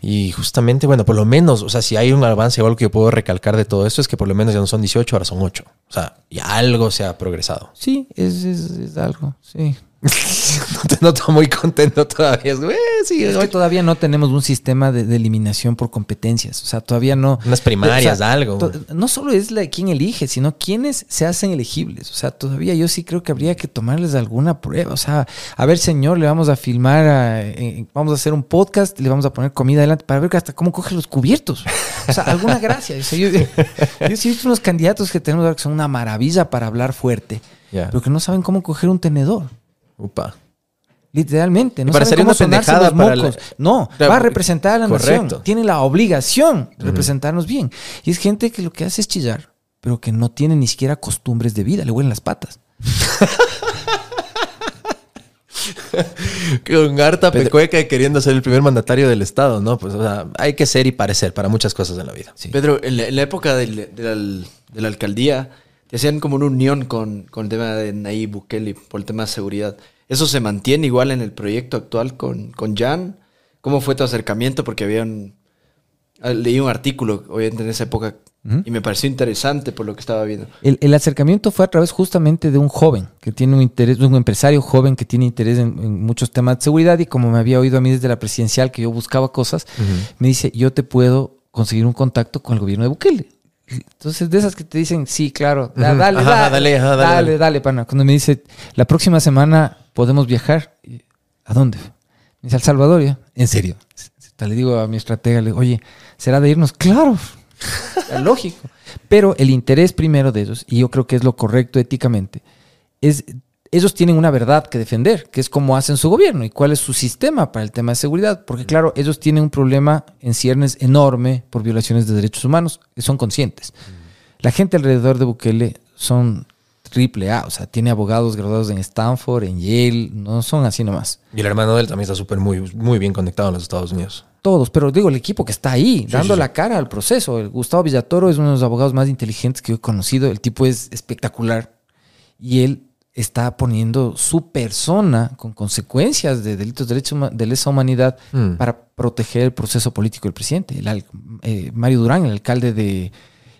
Y justamente, bueno, por lo menos, o sea, si hay un avance o algo que yo puedo recalcar de todo esto es que por lo menos ya no son 18, ahora son 8. O sea, y algo se ha progresado. Sí, es, es algo, sí. no te noto muy contento todavía. Es, que todavía no tenemos un sistema de, eliminación por competencias. O sea, todavía no. Unas primarias, algo. No solo es la, quién elige, sino quiénes se hacen elegibles. O sea, todavía yo sí creo que habría que tomarles alguna prueba. O sea, a ver, señor, le vamos a filmar, vamos a hacer un podcast, le vamos a poner comida adelante para ver hasta cómo coge los cubiertos. O sea, alguna gracia. yo, sí he visto unos candidatos que tenemos que son una maravilla para hablar fuerte, pero que no saben cómo coger un tenedor. Upa. Literalmente, no saben cómo sonarse los mocos. No, va a representar a la nación. Tiene la obligación de representarnos bien. Y es gente que lo que hace es chillar, pero que no tiene ni siquiera costumbres de vida, le huelen las patas. Con harta pecueca y queriendo ser el primer mandatario del Estado, ¿no? Pues, o sea, hay que ser y parecer para muchas cosas en la vida. Pedro, en la, época de, la, alcaldía, te hacían como una unión con, con el tema de Nayib Bukele por el tema de seguridad. ¿Eso se mantiene igual en el proyecto actual con, con Jan? ¿Cómo fue tu acercamiento? Porque había un, ah, leí un artículo, obviamente en esa época, y me pareció interesante por lo que estaba viendo. El, acercamiento fue a través justamente de un joven que tiene un interés, un empresario joven que tiene interés en, muchos temas de seguridad y como me había oído a mí desde la presidencial que yo buscaba cosas, me dice, yo te puedo conseguir un contacto con el gobierno de Bukele. Entonces, de esas que te dicen, sí, claro, dale, dale, dale, dale, dale, pana. Cuando me dice, la próxima semana podemos viajar, ¿a dónde? Me dice, Al Salvador, ¿ya? En serio. Le digo a mi estratega, le digo, oye, ¿será de irnos? Claro, lógico. Pero el interés primero de ellos, y yo creo que es lo correcto éticamente, es ellos tienen una verdad que defender, que es cómo hacen su gobierno y cuál es su sistema para el tema de seguridad. Porque claro, ellos tienen un problema en ciernes enorme por violaciones de derechos humanos, que son conscientes. La gente alrededor de Bukele son triple A, o sea, tiene abogados graduados en Stanford, en Yale, no son así nomás. Y el hermano de él también está súper muy, muy bien conectado en los Estados Unidos. Todos, pero digo, el equipo que está ahí, dando la cara al proceso. El Gustavo Villatoro es uno de los abogados más inteligentes que yo he conocido. El tipo es espectacular. Y él está poniendo su persona con consecuencias de delitos de, derecho, de lesa humanidad mm. para proteger el proceso político del presidente. El, eh, Mario Durán, el alcalde de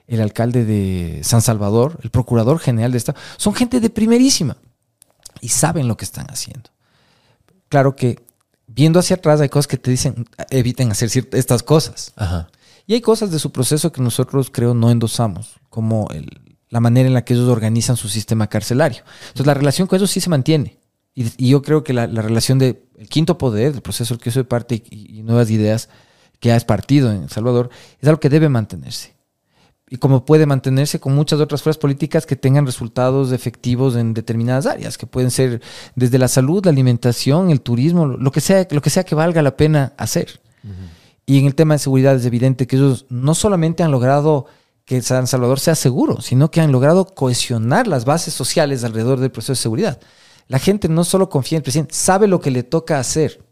el alcalde de San Salvador, el procurador general de Estado, son gente de primerísima y saben lo que están haciendo. Claro que viendo hacia atrás hay cosas que te dicen eviten hacer estas cosas. Y hay cosas de su proceso que nosotros creo no endosamos, como el, la manera en la que ellos organizan su sistema carcelario. Entonces la relación con ellos sí se mantiene. Y, yo creo que la, relación del quinto poder, del proceso del que soy parte y, nuevas ideas que ha espartido en El Salvador, es algo que debe mantenerse. Y como puede mantenerse con muchas otras fuerzas políticas que tengan resultados efectivos en determinadas áreas, que pueden ser desde la salud, la alimentación, el turismo, lo que sea, lo que, sea que valga la pena hacer. Y en el tema de seguridad es evidente que ellos no solamente han logrado que San Salvador sea seguro, sino que han logrado cohesionar las bases sociales alrededor del proceso de seguridad. La gente no solo confía en el presidente, sabe lo que le toca hacer,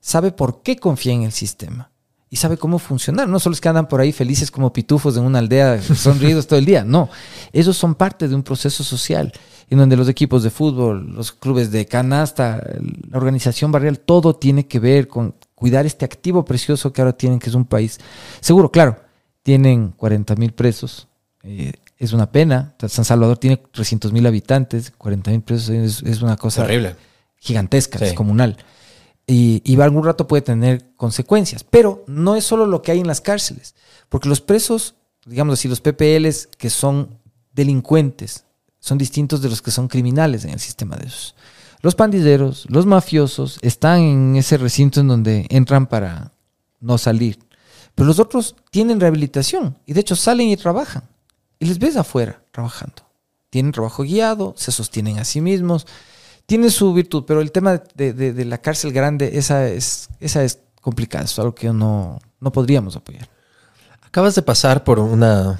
sabe por qué confía en el sistema y sabe cómo funcionar. No solo es que andan por ahí felices como pitufos en una aldea, sonridos todo el día. No, ellos son parte de un proceso social en donde los equipos de fútbol, los clubes de canasta, la organización barrial, todo tiene que ver con cuidar este activo precioso que ahora tienen, que es un país seguro. Claro, tienen 40 mil presos. Eh, es una pena. San Salvador tiene 300 mil habitantes, 40 mil presos es, una cosa Terrible. gigantesca, es comunal y, y, algún rato puede tener consecuencias. Pero no es solo lo que hay en las cárceles, porque los presos, digamos así, los PPLs que son delincuentes, son distintos de los que son criminales en el sistema de esos. Los pandilleros, los mafiosos, están en ese recinto en donde entran para no salir. Pero los otros tienen rehabilitación y de hecho salen y trabajan. Y les ves afuera trabajando. Tienen trabajo guiado, se sostienen a sí mismos tiene su virtud, pero el tema de, la cárcel grande, esa es, esa es complicada, es algo que no, no podríamos apoyar. Acabas de pasar por una,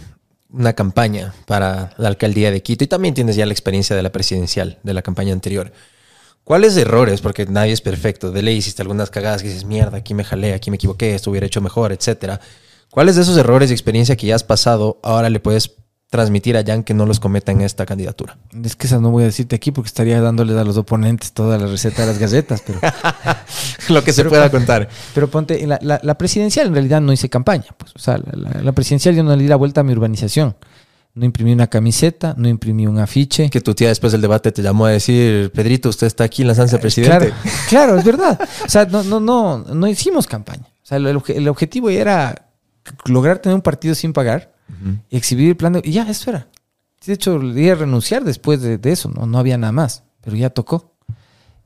una campaña para la alcaldía de Quito y también tienes ya la experiencia de la presidencial, de la campaña anterior. ¿Cuáles errores? Porque nadie es perfecto. De ley hiciste algunas cagadas que dices, mierda, aquí me jalé, aquí me equivoqué, esto hubiera hecho mejor, etcétera. ¿Cuáles de esos errores y experiencia que ya has pasado ahora le puedes transmitir a Jan que no los cometa en esta candidatura? Es que esa no voy a decirte aquí porque estaría dándoles a los oponentes toda la receta de las galletas, pero... Lo que se pueda contar. Pero ponte, la, la, presidencial en realidad no hice campaña. Pues, o sea, la, presidencial yo no le di la vuelta a mi urbanización. No imprimí una camiseta, no imprimí un afiche. Que tu tía después del debate te llamó a decir, Pedrito, usted está aquí lanzándose a eh, presidente. Claro, claro, es verdad. O sea, no, no, no, no hicimos campaña. O sea, el, el objetivo era lograr tener un partido sin pagar y exhibir el plan de... Y ya, eso era. De hecho, le iba a renunciar después de, eso, ¿no? no había nada más, pero ya tocó.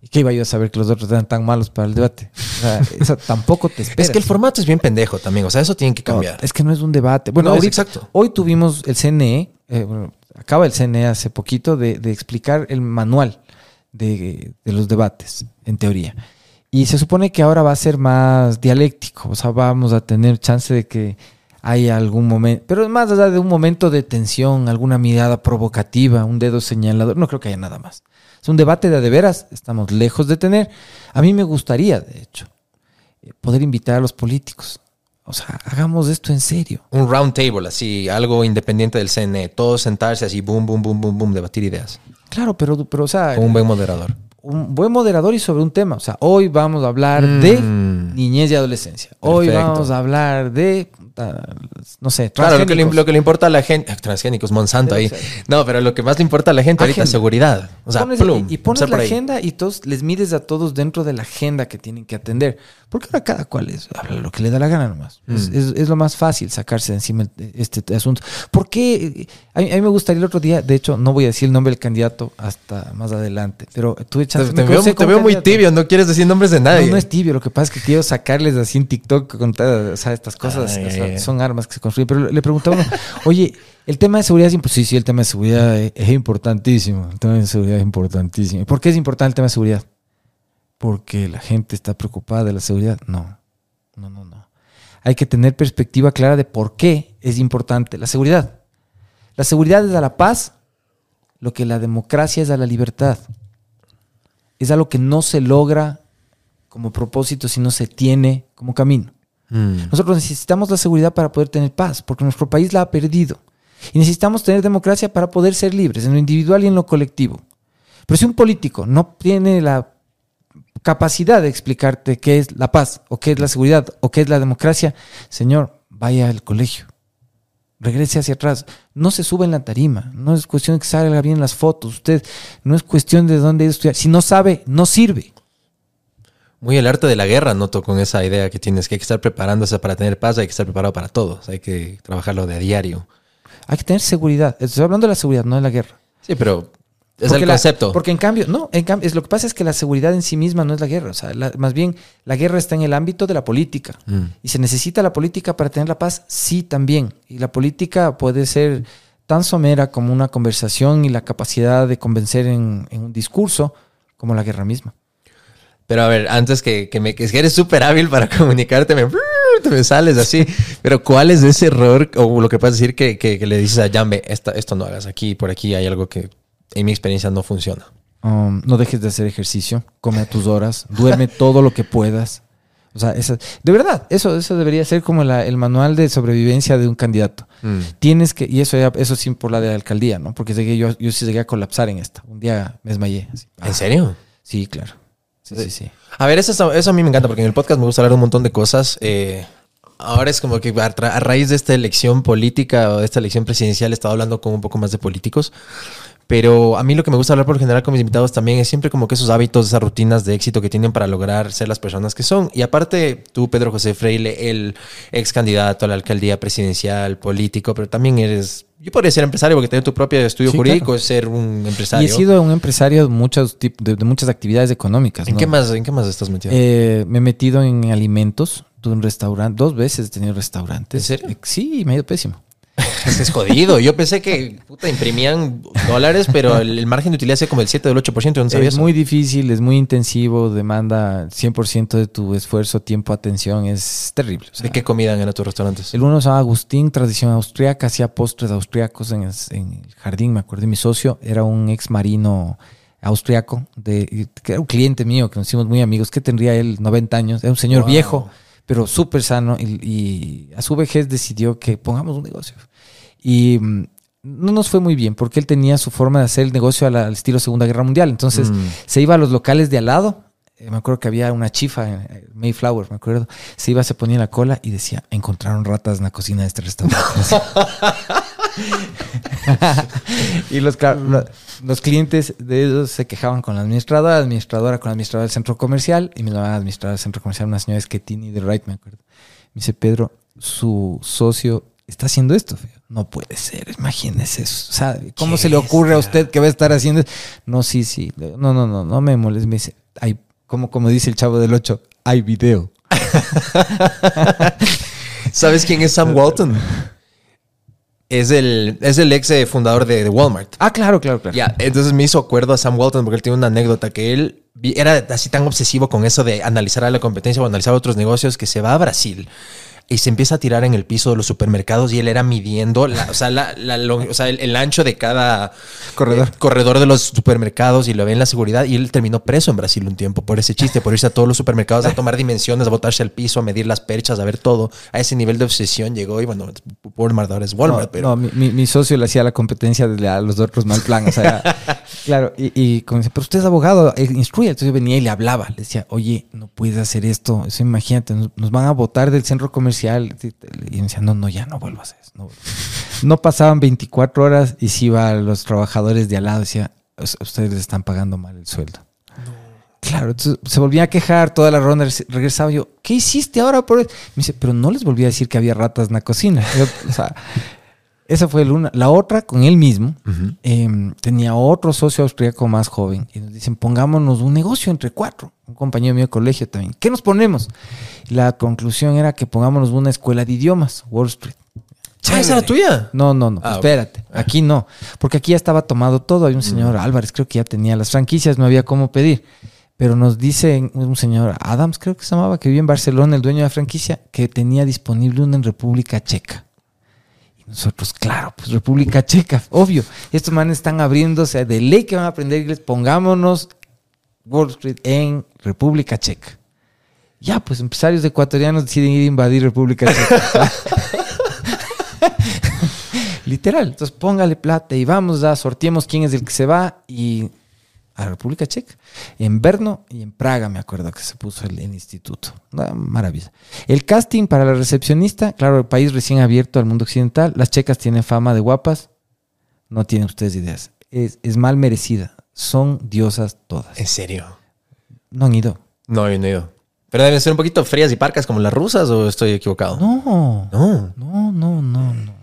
¿Y qué iba yo a saber que los otros eran tan malos para el debate? O sea, eso tampoco te esperas. Es que el formato es bien pendejo también, o sea, eso tiene que cambiar. es que no es un debate. Bueno, exacto. hoy tuvimos el CNE, eh, acaba el CNE hace poquito de, explicar el manual de, de, los debates, en teoría. Y se supone que ahora va a ser más dialéctico, o sea, vamos a tener chance de que hay algún momento, pero más allá de un momento de tensión, alguna mirada provocativa, un dedo señalador, no creo que haya nada más. Es un debate de de veras, estamos lejos de tener. A mí me gustaría, de hecho, eh, poder invitar a los políticos. O sea, hagamos esto en serio. Un round table, así, algo independiente del CNE, todos sentarse así, boom, boom, boom, boom, boom, debatir ideas. Claro, pero, pero o sea... un buen moderador. Un buen moderador y sobre un tema. O sea, hoy vamos a hablar de mm. niñez y adolescencia. Hoy vamos a hablar de no sé, Claro, lo que, le, importa a la gente, transgénicos, Monsanto ahí. No, pero lo que más le importa a la gente ahorita es seguridad. O sea, y, pones la agenda y todos les mides a todos dentro de la agenda que tienen que atender. Porque ahora cada cual es, habla lo que le da la gana nomás. Es, mm. lo más fácil sacarse de encima este asunto. ¿Por qué? A mí, me gustaría el otro día, de hecho, no voy a decir el nombre del candidato hasta más adelante, pero tú echas. Te, veo, te veo muy tibio, no quieres decir nombres de nadie. No, no es tibio, lo que pasa es que quiero sacarles así en TikTok con todas estas cosas. Son armas que se construyen. Pero le preguntaba, oye, el tema de seguridad es importante. Sí, sí, el tema de seguridad es, importantísimo. El tema de seguridad es importantísimo. ¿Por qué es importante el tema de seguridad? Porque la gente está preocupada de la seguridad. No, no, no, no. Hay que tener perspectiva clara de por qué es importante la seguridad. La seguridad es a la paz lo que la democracia es a la libertad. Es algo que no se logra como propósito si no se tiene como camino. Mm. Nosotros necesitamos la seguridad para poder tener paz, porque nuestro país la ha perdido. Y necesitamos tener democracia para poder ser libres, en lo individual y en lo colectivo. Pero si un político no tiene la capacidad de explicarte qué es la paz, o qué es la seguridad, o qué es la democracia, señor, vaya al colegio. Regrese hacia atrás. No se sube en la tarima. No es cuestión de que salga bien las fotos. Usted no es cuestión de dónde estudiar. Si no sabe, no sirve. Muy el arte de la guerra, noto con esa idea que tienes que, hay que estar preparándose para tener paz, hay que estar preparado para todos, hay que trabajarlo de a diario. Hay que tener seguridad. Estoy hablando de la seguridad, no de la guerra. Sí, pero es el concepto. porque en cambio, no, en cambio, es, lo que pasa es que la seguridad en sí misma no es la guerra. O sea, más bien la guerra está en el ámbito de la política. Mm. Y se necesita la política para tener la paz, sí, también. Y la política puede ser tan somera como una conversación y la capacidad de convencer en un discurso como la guerra misma. Pero a ver, antes que, que me que eres súper hábil para comunicarte, me, me, sales así. Pero ¿cuál es ese error o lo que puedes decir que, que, le dices a Jambe, esto, esto no hagas aquí, por aquí hay algo que en mi experiencia no funciona? Um, no dejes de hacer ejercicio, come a tus horas, duerme todo lo que puedas. O sea, esa- de verdad, eso, eso debería ser como la- el manual de sobrevivencia de un candidato. Mm. Tienes que, y eso eso sí por la de la alcaldía, ¿no? Porque llegué- yo, yo sí llegué a colapsar en esta. Un día me desmayé. así. ¿En serio? Sí, claro. Sí, sí, sí. A ver, eso, eso a mí me encanta porque en el podcast me gusta hablar un montón de cosas. Eh, ahora es como que a, a raíz de esta elección política o de esta elección presidencial he estado hablando con un poco más de políticos. Pero a mí lo que me gusta hablar por lo general con mis invitados también es siempre como que esos hábitos, esas rutinas de éxito que tienen para lograr ser las personas que son. Y aparte, tú, Pedro José Freile, el ex candidato a la alcaldía presidencial, político, pero también eres, yo podría ser empresario porque tener tu propio estudio Sí, jurídico claro. es ser un Y empresario. he sido un empresario de, muchos tip- de, de muchas actividades económicas. ¿En, ¿no? qué más, ¿En qué más estás metido? Eh, me he metido en alimentos. Tuve un restaurante. Dos veces he tenido restaurantes. ¿En serio? Sí, me ha ido pésimo. Es jodido. Yo pensé que puta, imprimían dólares, pero el, el margen de utilidad es como el 7 o el 8%. ¿Dónde sabía Es eso? muy difícil, es muy intensivo, demanda 100% de tu esfuerzo, tiempo, atención. Es terrible. o sea, ¿De qué comida eran tus restaurantes? El uno se llama Agustín, tradición austriaca, hacía postres austriacos en el, en el jardín, me acuerdo. Mi socio era un ex marino austriaco, de, que era un cliente mío, que nos hicimos muy amigos, que tendría él 90 años, era un señor Wow. viejo, pero súper sano, y, y a su vejez decidió que pongamos un negocio. Y mm, no nos fue muy bien, porque él tenía su forma de hacer el negocio al, al estilo Segunda Guerra Mundial. Entonces Mm. se iba a los locales de al lado. eh, me acuerdo que había una chifa, eh, Mayflower, me acuerdo. Se iba, se ponía en la cola y decía, encontraron ratas en la cocina de este restaurante. y los, los clientes de ellos se quejaban con la administradora, administradora con la administradora del centro comercial y me la administradora del centro comercial, una señora Schettini de Wright, me acuerdo. Me dice, Pedro, su socio está haciendo esto. No puede ser, imagínese eso. ¿cómo ¿Qué se le ocurre a usted que va a estar haciendo eso? No, sí, sí. No, no, no, no me molestes. Me dice, hay, como, como dice el chavo del 8, hay video. ¿Sabes quién es Sam Walton? Es el, es el ex eh, fundador de, de Walmart. Ah, claro, claro, claro. Ya, entonces me hizo acuerdo a Sam Walton porque él tiene una anécdota que él era así tan obsesivo con eso de analizar a la competencia o analizar otros negocios que se va a Brasil y se empieza a tirar en el piso de los supermercados y él era midiendo la- o sea, la- la long- o sea, el, el ancho de cada Corredor. eh, corredor de los supermercados y lo ve en la seguridad y él terminó preso en Brasil un tiempo por ese chiste, por irse a todos los supermercados a tomar dimensiones, a botarse al piso, a medir las perchas, a ver todo. A ese nivel de obsesión llegó y bueno, Walmart ahora es Walmart, no, pero... no, mi, mi- mi socio le hacía la competencia de a los otros mal plan. O sea, claro, y, y como dice, pero usted es abogado, instruye. Entonces yo venía y le hablaba. Le decía, oye, no puedes hacer esto. Eso imagínate, nos, nos van a votar del centro comercial. Y me decía, no, no, ya no vuelvo a hacer eso. No, vuelvo". No pasaban 24 horas y si iba a los trabajadores de al lado, decía, "Us- ustedes les están pagando mal el sueldo. Claro, entonces se volvía a quejar toda la ronda. Regresaba yo, ¿qué hiciste ahora por eso? Me dice, pero no les volví a decir que había ratas en la cocina. Yo, o sea, esa fue la una. La otra, con él mismo, eh, tenía otro socio austríaco más joven. Y nos dicen, pongámonos un negocio entre cuatro. Un compañero mío de colegio también. ¿Qué nos ponemos? La conclusión era que pongámonos una escuela de idiomas, Wall Street. Ah, ¿esa era tuya? No, no, no. Ah, espérate. Aquí no. Porque aquí ya estaba tomado todo. Hay un señor Álvarez, creo que ya tenía las franquicias, no había cómo pedir. Pero nos dice un señor Adams, creo que se llamaba, que vive en Barcelona, el dueño de la franquicia, que tenía disponible una en República Checa. Nosotros, claro, pues República Checa, obvio. Estos manes están abriéndose de ley que van a aprender inglés. Pongámonos Wall Street en República Checa. Ya, pues empresarios ecuatorianos deciden ir a invadir República Checa. Literal. Entonces póngale plata y vamos a sorteemos quién es el que se va y a la República Checa. En Brno y en Praga me acuerdo que se puso el, el instituto. Una maravilla. El casting para la recepcionista, claro, el país recién abierto al mundo occidental. Las checas tienen fama de guapas. No tienen ustedes ideas. Es, es mal merecida. Son diosas todas. ¿En serio? No han ido. No, yo no he ido. Pero deben ser un poquito frías y parcas como las rusas o estoy equivocado. No. No. No, no, no, no.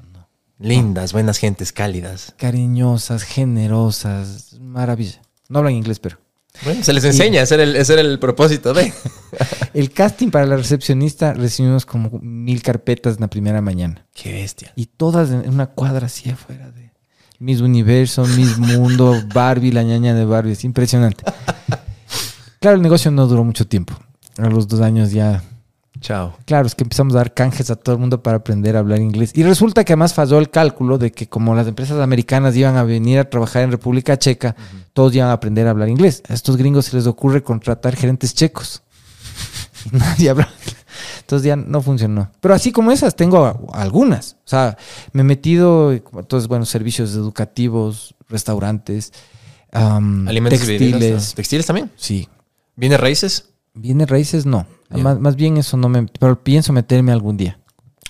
Lindas, buenas gentes, cálidas. Cariñosas, generosas. Maravilla. No hablan inglés, pero. Bueno, se les enseña, ese era el, ese era el propósito de. El casting para la recepcionista recibimos como mil carpetas en la primera mañana. Qué bestia. Y todas en una cuadra así afuera de Miss Universo, Miss Mundo, Barbie, la ñaña de Barbie. Es impresionante. Claro, el negocio no duró mucho tiempo. A los dos años ya. Chao. Claro, es que empezamos a dar canjes a todo el mundo para aprender a hablar inglés. Y resulta que además falló el cálculo de que como las empresas americanas iban a venir a trabajar en República Checa, todos iban a aprender a hablar inglés. A estos gringos se les ocurre contratar gerentes checos. Y nadie habla Entonces ya no funcionó. Pero así como esas, tengo algunas. O sea, me he metido, entonces, bueno, servicios educativos, restaurantes, am, Alimentos y bebidas, textiles. ¿Textiles también? Sí. ¿Viene raíces? Bienes raíces, no. Más, más bien eso no me... Pero pienso meterme algún día.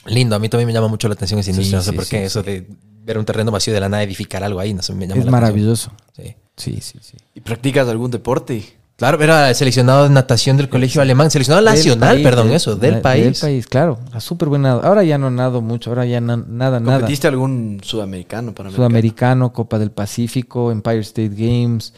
Lindo, a mí también me llama mucho la atención esa industria. Sí, no sé sí, por qué. sí, Eso de ver un terreno vacío de la nada, edificar algo ahí, no sé, me llama Es la maravilloso. atención. Sí. Sí, sí, sí. ¿Y practicas algún deporte? Claro, era seleccionado de natación del colegio alemán, seleccionado Del nacional, país, perdón, del- eso, del de- país. Del país, claro. Súper buena. Ahora ya no nado mucho, ahora ya na- nada, nada. ¿Competiste algún sudamericano para Sudamericano, Copa del Pacífico, Empire State Games.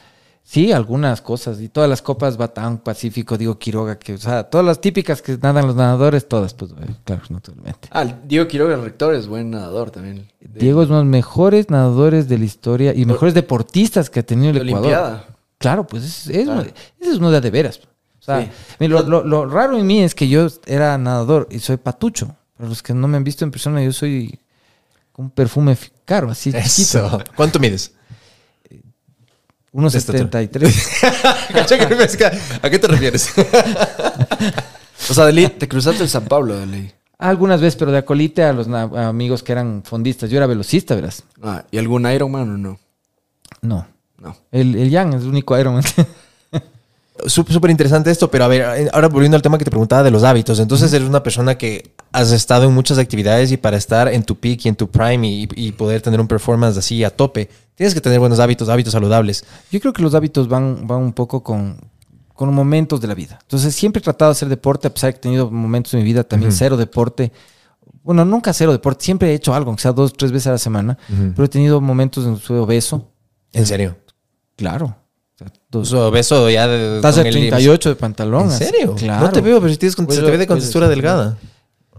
Sí, algunas cosas. Y todas las copas, Batán, Pacífico, digo Quiroga, que, o sea, todas las típicas que nadan los nadadores, todas, pues, claro, naturalmente. Ah, Diego Quiroga, el rector, es buen nadador también. De- Diego es uno de los mejores nadadores de la historia y mejores deportistas que ha tenido el Ecuador. Olimpiada. Claro, pues es, es Claro. uno- ese es uno de de veras. O sea, Sí. mira, lo, lo- lo raro en mí es que yo era nadador y soy patucho. Para los que no me han visto en persona, yo soy un perfume caro, así Eso. chiquito. ¿Cuánto mides? 1.73. Cacha que me pesca. ¿A qué te refieres? O sea, de ley, te cruzaste el San Pablo, de ley. Algunas veces, pero de acolite a los a amigos que eran fondistas. Yo era velocista, verás. Ah, ¿Y algún Ironman o no? No. No. El, el Yang es el único Ironman. Súper interesante esto, pero a ver, eh, ahora volviendo al tema que te preguntaba de los hábitos. Entonces eres una persona que has estado en muchas actividades y para estar en tu peak y en tu prime y, y poder tener un performance así a tope, tienes que tener buenos hábitos, hábitos saludables. Yo creo que los hábitos van, van un poco con, con momentos de la vida. Entonces, siempre he tratado de hacer deporte, a pesar de que he tenido momentos en mi vida también cero deporte. Bueno, nunca cero deporte, siempre he hecho algo, aunque sea dos, tres veces a la semana, pero he tenido momentos en que obeso. En serio. Claro. Dos- Pues, obeso ya de... Estás de el- 38 de pantalón. ¿En serio? Claro. No te veo, pero si tienes con- se Pues, te ve de pues, contextura delgada.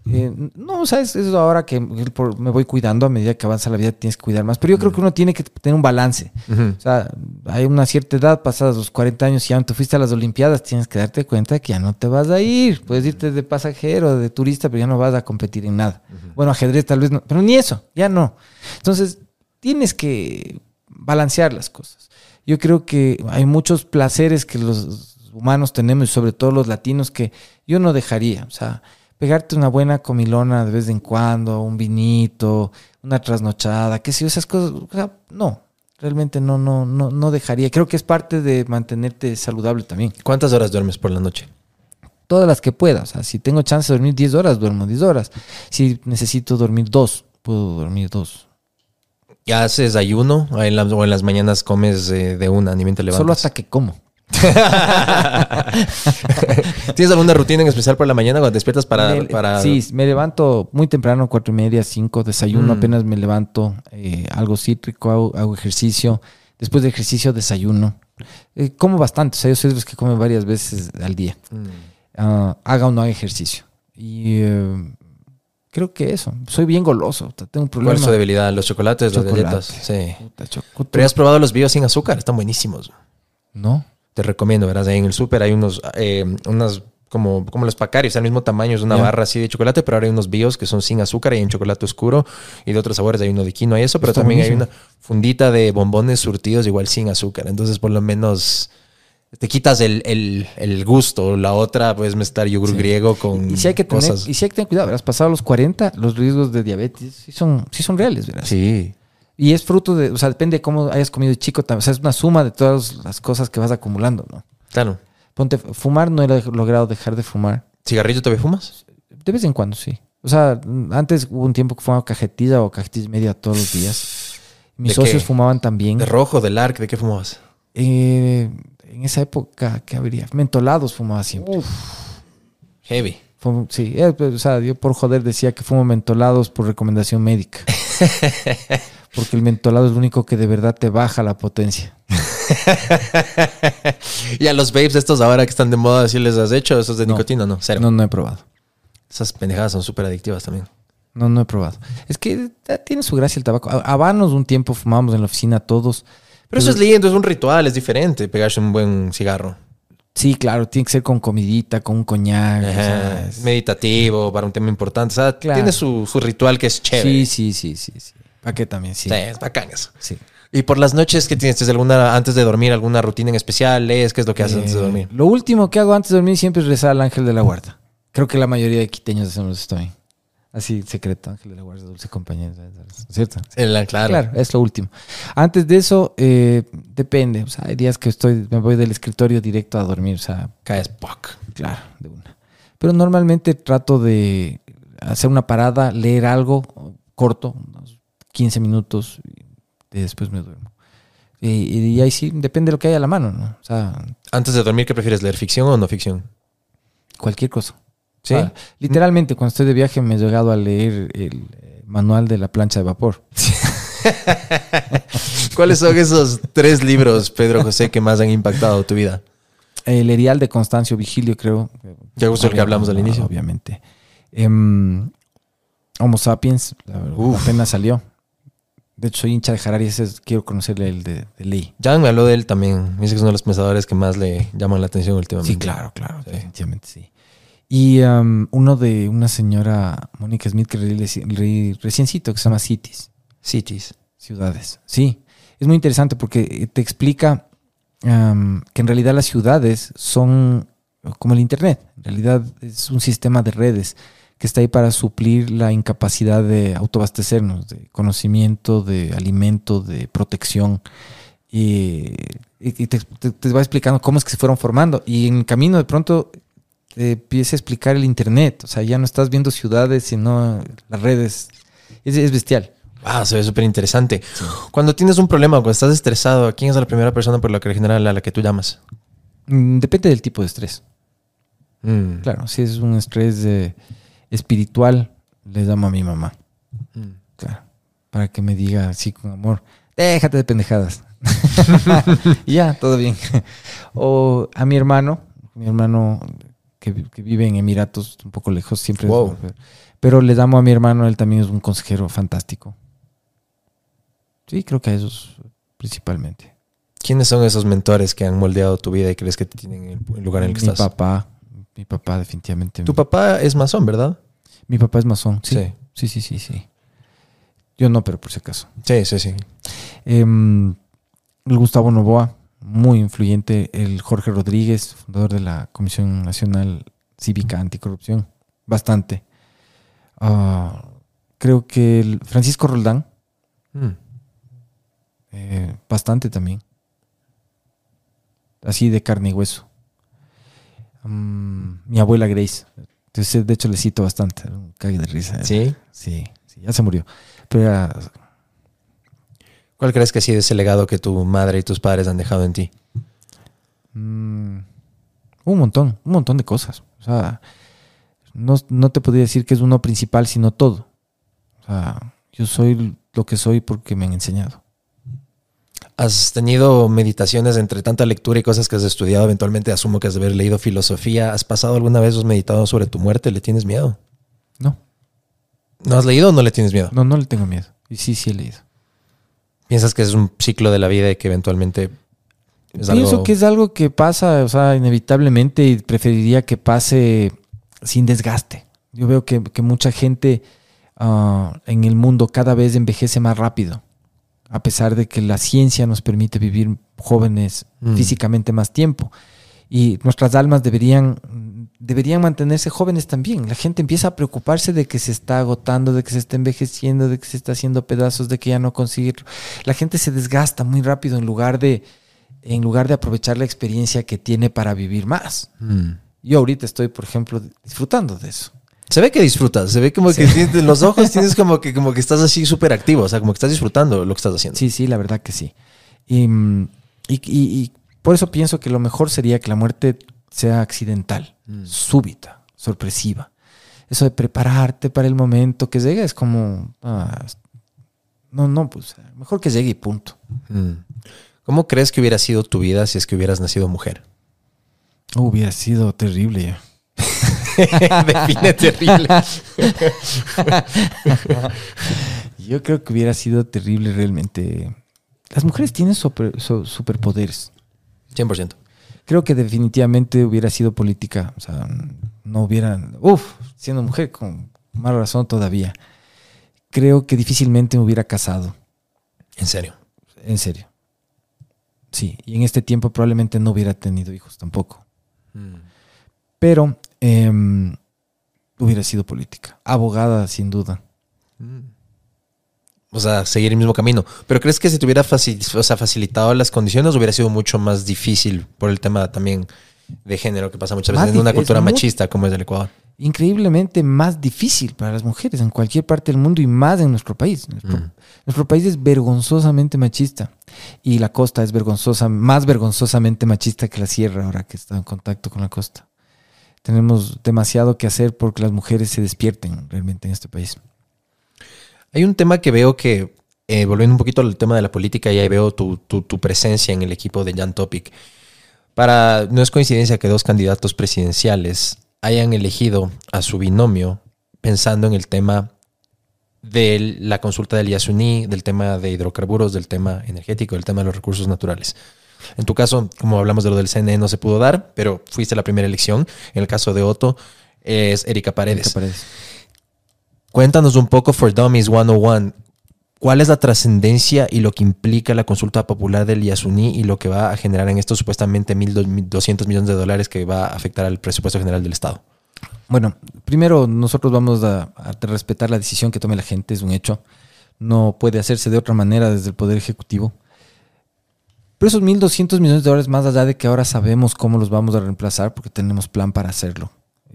Eh, no, o sea, es, es ahora que me voy cuidando a medida que avanza la vida, tienes que cuidar más. Pero yo creo que uno tiene que tener un balance. O sea, hay una cierta edad, pasadas los 40 años, y ya no te fuiste a las Olimpiadas, tienes que darte cuenta que ya no te vas a ir. Puedes irte de pasajero, de turista, pero ya no vas a competir en nada. Bueno, ajedrez tal vez no, pero ni eso, ya no. Entonces, tienes que balancear las cosas. Yo creo que hay muchos placeres que los humanos tenemos, y sobre todo los latinos, que yo no dejaría. O sea, pegarte una buena comilona de vez en cuando, un vinito, una trasnochada, qué sé yo, esas cosas. o sea, no, realmente no, no, no, no dejaría. Creo que es parte de mantenerte saludable también. ¿Cuántas horas duermes por la noche? Todas las que pueda. O sea, si tengo chance de dormir 10 horas, duermo 10 horas. Si necesito dormir dos, puedo dormir dos. ¿Ya haces ayuno o en, las- o en las mañanas comes eh, de una, ni bien te levantas? Solo hasta que como. ¿Tienes alguna rutina en especial por la mañana cuando despiertas para...? Me- para... Sí, me levanto muy temprano, cuatro y media, cinco, desayuno, Mm. apenas me levanto, eh, algo cítrico, hago, hago ejercicio. Después de ejercicio, desayuno. Eh, como bastante, o sea, yo soy de los que come varias veces al día. Mm. Ah, haga o no haga ejercicio. Y eh, creo que eso. Soy bien goloso. Tengo un ¿Cuál problema. es tu debilidad? ¿Los chocolates, Chocolate. las galletas? Sí. Puta, ¿Pero has probado los bios sin azúcar? Están buenísimos. No. Te recomiendo, verás, ahí en el súper hay unos, eh, unas como, como los pacarios, al mismo tamaño, es una barra así de chocolate, pero ahora hay unos bios que son sin azúcar y en chocolate oscuro y de otros sabores, hay uno de quinoa y eso, pero Está también hay una fundita de bombones surtidos igual sin azúcar, entonces por lo menos te quitas el, el- el gusto, la otra puedes mezclar yogur griego con Y si hay que tener, cosas. y si hay que tener cuidado, verás, pasado los 40, los riesgos de diabetes sí son, sí son reales, verás. Sí. Y es fruto de, o sea, depende de cómo hayas comido de chico. O sea, es una suma de todas las cosas que vas acumulando, ¿no? Claro. Ponte, fumar no he logrado dejar de fumar. ¿Cigarrillo todavía fumas? De vez en cuando, sí. O sea, antes hubo un tiempo que fumaba cajetilla o cajetilla media todos los días. Mis ¿De socios qué? fumaban también. ¿De rojo, del arc? ¿De qué fumabas? Eh, en esa época, ¿qué habría? Mentolados fumaba siempre. Heavy. Fum- sí, eh, pues, o sea, yo por joder decía que fumo mentolados por recomendación médica. Porque el mentolado es lo único que de verdad te baja la potencia. y a los babes estos ahora que están de moda, ¿sí les has hecho esos de No. nicotina? No, cero. No, no he probado. Esas pendejadas son súper adictivas también. No, no he probado. Es que eh, tiene su gracia el tabaco. Ha- Habanos un tiempo fumábamos en la oficina todos. Pero eso es lindo, es un ritual, es diferente pegarse un buen cigarro. Sí, claro, tiene que ser con comidita, con un coñac. o sea, Ajá, es- Meditativo, para un tema importante. O sea, Claro. tiene su, su ritual que es chévere. sí, sí, sí, sí, sí. ¿Para qué también? Sí. Sí, es bacán eso. sí. Y por las noches, ¿qué tienes? ¿Tienes alguna, antes de dormir, alguna rutina en especial? ¿Lees? ¿Qué es lo que haces antes de Eh, dormir? Lo último que hago antes de dormir siempre es rezar al ángel de la guarda. creo que la mayoría de quiteños hacemos esto también. Así, secreto, Ángel de la Guardia, dulce compañía, ¿cierto? Sí, claro. Claro, es lo último. Antes de eso, eh, depende. O sea, hay días que estoy, me voy del escritorio directo a dormir. O sea, Caes poc. claro, de una. Pero normalmente trato de hacer una parada, leer algo corto, unos 15 minutos, y después me duermo. Y, y ahí sí, depende de lo que haya a la mano, ¿no? O sea, Antes de dormir, ¿qué prefieres leer? ¿Ficción o no ficción? cualquier cosa. Sí. O sea, literalmente, cuando estoy de viaje me he llegado a leer el eh, manual de la plancha de vapor. ¿Cuáles son esos tres libros, Pedro José, que más han impactado tu vida? El Erial de Constancio Vigilio, creo. Ya justo el que hablamos al inicio. Obviamente. Em, Homo Sapiens, la- Uf. apenas salió. De hecho, soy hincha de Harari, ese es- quiero conocerle el de, de ley. Jan me habló de él también. Me dice que es uno de los pensadores que más le llaman la atención últimamente. Sí, claro, claro, Sí. definitivamente sí. Y em, uno de una señora, Mónica Smith, que leí reci- leí reciencito, que se llama Cities, Cities. ciudades. Sí, es muy interesante porque eh, te explica em, que en realidad las ciudades son como el Internet. En realidad es un sistema de redes que está ahí para suplir la incapacidad de autoabastecernos, de conocimiento, de alimento, de protección. Y, te, te- te va explicando cómo es que se fueron formando. Y en el camino de pronto te empieza a explicar el Internet. O sea, ya no estás viendo ciudades, sino las redes. Es, es bestial. Wow, se ve súper interesante. Cuando tienes un problema, cuando estás estresado, ¿quién es la primera persona por la que general a la que tú llamas? Mm, Depende del tipo de estrés. Mm. Claro, si es un estrés eh, espiritual, le llamo a mi mamá. Mm. Claro, para que me diga así con amor, déjate de pendejadas. Y ya, todo bien. o a mi hermano, mi hermano que, que vive en Emiratos, un poco lejos, siempre. es- pero le llamo a mi hermano, él también es un consejero fantástico. Sí, creo que a esos principalmente. ¿Quiénes son esos mentores que han moldeado tu vida y crees que te tienen en el lugar en el que mi estás? papá, mi papá definitivamente. Tu papá es masón, ¿verdad? Mi papá es masón, sí. Sí. Sí, sí, sí, sí. Yo no, pero por si acaso. Sí, sí, sí. Em, el Gustavo Novoa, muy influyente. El Jorge Rodríguez, fundador de la Comisión Nacional Cívica Anticorrupción. Bastante. Ah, creo que el Francisco Roldán, Mm. eh, bastante también. Así de carne y hueso. Mm, mi abuela Grace. Entonces, de hecho, le cito bastante. Un cague de risa. ¿Sí? Sí, sí, ya se murió. Pero era ¿Cuál crees que ha sido ese legado que tu madre y tus padres han dejado en ti? Mm, un montón, un montón de cosas. O sea, no, no te podría decir que es uno principal, sino todo. O sea, yo soy lo que soy porque me han enseñado. ¿Has tenido meditaciones entre tanta lectura y cosas que has estudiado? Eventualmente asumo que has de haber leído filosofía. ¿Has pasado alguna vez, has meditado sobre tu muerte? ¿Le tienes miedo? No, ¿No has leído o no le tienes miedo? no, no le tengo miedo. Y sí, sí he leído. ¿Piensas que es un ciclo de la vida y que eventualmente es Pienso algo... que es algo que pasa, o sea, inevitablemente y preferiría que pase sin desgaste. Yo veo que, que mucha gente ah, en el mundo cada vez envejece más rápido, a pesar de que la ciencia nos permite vivir jóvenes Mm. físicamente más tiempo. Y nuestras almas deberían, deberían mantenerse jóvenes también. La gente empieza a preocuparse de que se está agotando, de que se está envejeciendo, de que se está haciendo pedazos, de que ya no consigue. La gente se desgasta muy rápido en lugar de, en lugar de aprovechar la experiencia que tiene para vivir más. Mm. Yo ahorita estoy, por ejemplo, disfrutando de eso. Se ve que disfrutas, se ve como que tienes- en los ojos tienes como que, como que estás así súper activo, o sea, como que estás disfrutando lo que estás haciendo. Sí, sí, la verdad que sí. Y, mm, y- y- y por eso pienso que lo mejor sería que la muerte sea accidental, Mm. súbita, sorpresiva. Eso de prepararte para el momento que llegue es como... ah, no, no, pues mejor que llegue y punto. Mm. ¿Cómo crees que hubiera sido tu vida si es que hubieras nacido mujer? hubiera sido terrible ya. Define terrible. Yo creo que hubiera sido terrible realmente. Las mujeres tienen super- so- superpoderes. 100%. Creo que definitivamente hubiera sido política. O sea, no hubieran. Uf, siendo mujer, con mala razón todavía. Creo que difícilmente me hubiera casado. En serio. En serio. Sí, y en este tiempo probablemente no hubiera tenido hijos tampoco. Mm. Pero em, hubiera sido política. Abogada, sin duda. O sea, seguir el mismo camino. Pero ¿crees que si te hubiera facil- o sea, facilitado las condiciones hubiera sido mucho más difícil por el tema también de género que pasa muchas Más veces en una cultura muy- machista como es el Ecuador? Increíblemente más difícil para las mujeres en cualquier parte del mundo y más en nuestro país. Nuestro, Mm. nuestro país es vergonzosamente machista y la costa es vergonzosa, más vergonzosamente machista que la sierra ahora que está en contacto con la costa. Tenemos demasiado que hacer porque las mujeres se despierten realmente en este país. Hay un tema que veo que, eh, volviendo un poquito al tema de la política, y ahí veo tu, tu- tu presencia en el equipo de Jan Topic. Para, no es coincidencia que dos candidatos presidenciales hayan elegido a su binomio pensando en el tema de la consulta del Yasuní, del tema de hidrocarburos, del tema energético, del tema de los recursos naturales. En tu caso, como hablamos de lo del CNE, no se pudo dar, pero fuiste la primera elección. En el caso de Otto, es Erika Paredes. Cuéntanos un poco for Dummies 101. ¿Cuál es la trascendencia y lo que implica la consulta popular del Yasuní y lo que va a generar en estos supuestamente 1.200 millones de dólares que va a afectar al presupuesto general del Estado? Bueno, primero nosotros vamos a, a respetar la decisión que tome la gente, es un hecho. No puede hacerse de otra manera desde el Poder Ejecutivo. Pero esos 1.200 millones de dólares, más allá de que ahora sabemos cómo los vamos a reemplazar, porque tenemos plan para hacerlo.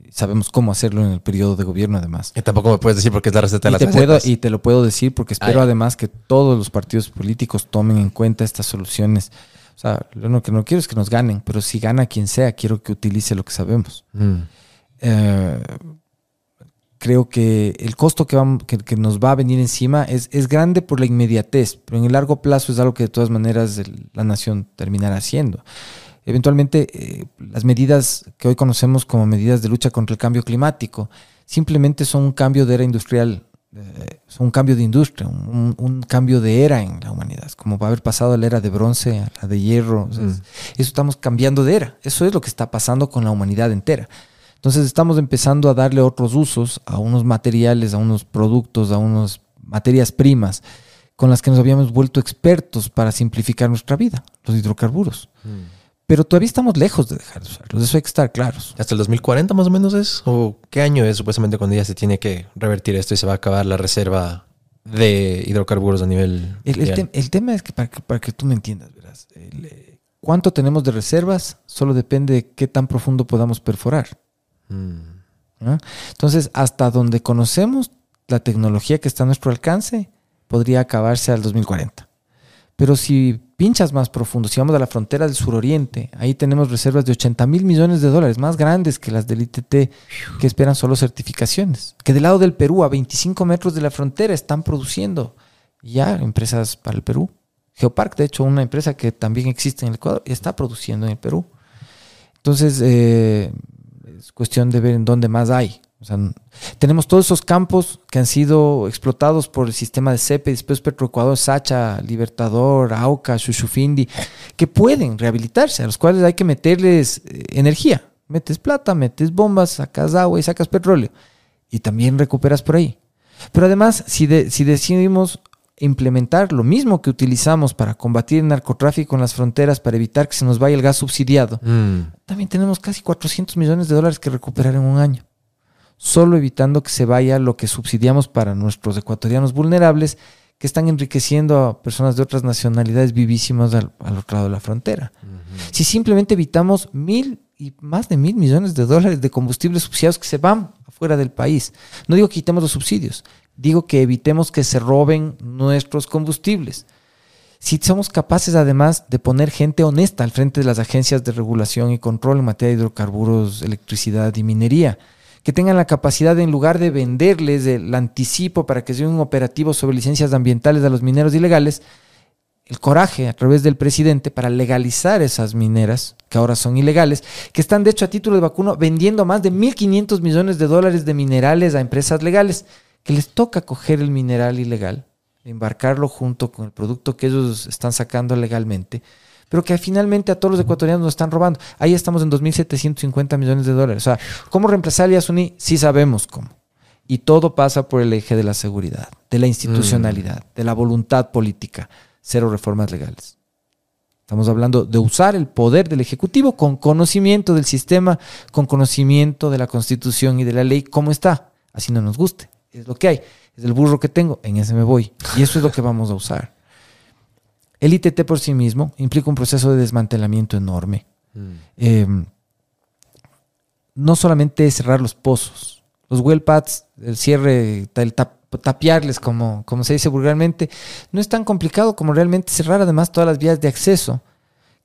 Sabemos cómo hacerlo en el periodo de gobierno, además. Y tampoco me puedes decir porque es la receta de Y las te, puedo, recetas. y te lo puedo decir porque espero además que todos los partidos políticos tomen en cuenta estas soluciones. O sea, lo que no quiero es que nos ganen, pero si gana quien sea, quiero que utilice lo que sabemos. Mm. Eh, creo que el costo que, vam- que- que nos va a venir encima es, es grande por la inmediatez, pero en el largo plazo es algo que de todas maneras el- la nación terminará haciendo. Eventualmente, eh, las medidas que hoy conocemos como medidas de lucha contra el cambio climático simplemente son un cambio de era industrial, eh, son un cambio de industria, un, un cambio de era en la humanidad, como va a haber pasado la era de bronce a la de hierro. o sea, es- Eso estamos cambiando de era, eso es lo que está pasando con la humanidad entera. Entonces estamos empezando a darle otros usos a unos materiales, a unos productos, a unas materias primas con las que nos habíamos vuelto expertos para simplificar nuestra vida, los hidrocarburos. Pero todavía estamos lejos de dejar de usarlos, eso hay que estar claros. ¿Hasta el 2040 más o menos es? ¿O qué año es supuestamente cuando ya se tiene que revertir esto y se va a acabar la reserva de hidrocarburos a nivel El, el tem- el tema es que para, que para que tú me entiendas, verás, el, eh, cuánto tenemos de reservas solo depende de qué tan profundo podamos perforar. Entonces, hasta donde conocemos la tecnología que está a nuestro alcance, podría acabarse al 2040. Pero si pinchas más profundo, si vamos a la frontera del suroriente, ahí tenemos reservas de 80 mil millones de dólares, más grandes que las del ITT, que esperan solo certificaciones. Que del lado del Perú, a 25 metros de la frontera, están produciendo ya empresas para el Perú. Geopark, de hecho, una empresa que también existe en el Ecuador, está produciendo en el Perú. Entonces, eh, es cuestión de ver en dónde más hay. O sea, tenemos todos esos campos que han sido explotados por el sistema de CEPE, después Petroecuador, Sacha, Libertador, Auca, Xuxufindi, que pueden rehabilitarse, a los cuales hay que meterles eh, energía. Metes plata, metes bombas, sacas agua y sacas petróleo. Y también recuperas por ahí. Pero además, si, de- si decidimos implementar lo mismo que utilizamos para combatir el narcotráfico en las fronteras, para evitar que se nos vaya el gas subsidiado, Mm. también tenemos casi 400 millones de dólares que recuperar en un año. Solo evitando que se vaya lo que subsidiamos para nuestros ecuatorianos vulnerables que están enriqueciendo a personas de otras nacionalidades vivísimas al, al otro lado de la frontera. Si simplemente evitamos mil y más de mil millones de dólares de combustibles subsidiados que se van afuera del país, no digo que quitemos los subsidios, digo que evitemos que se roben nuestros combustibles. Si somos capaces además de poner gente honesta al frente de las agencias de regulación y control en materia de hidrocarburos, electricidad y minería, que tengan la capacidad en lugar de venderles el anticipo para que sea un operativo sobre licencias ambientales a los mineros ilegales, el coraje a través del presidente para legalizar esas mineras, que ahora son ilegales, que están de hecho a título de vacuno vendiendo más de 1.500 millones de dólares de minerales a empresas legales, que les toca coger el mineral ilegal, embarcarlo junto con el producto que ellos están sacando legalmente, pero que finalmente a todos los ecuatorianos nos están robando. Ahí estamos en 2.750 millones de dólares. O sea, ¿cómo reemplazar al Yasuní? Sí sabemos cómo. Y todo pasa por el eje de la seguridad, de la institucionalidad, de la voluntad política. Cero reformas legales. Estamos hablando de usar el poder del Ejecutivo con conocimiento del sistema, con conocimiento de la Constitución y de la ley, como está. Así no nos guste. Es lo que hay. Es el burro que tengo, en ese me voy. Y eso es lo que vamos a usar. El ITT por sí mismo implica un proceso de desmantelamiento enorme. Eh, no solamente es cerrar los pozos, los well pads, el cierre, el tap- tapiarles, como, como se dice vulgarmente, no es tan complicado como realmente cerrar además todas las vías de acceso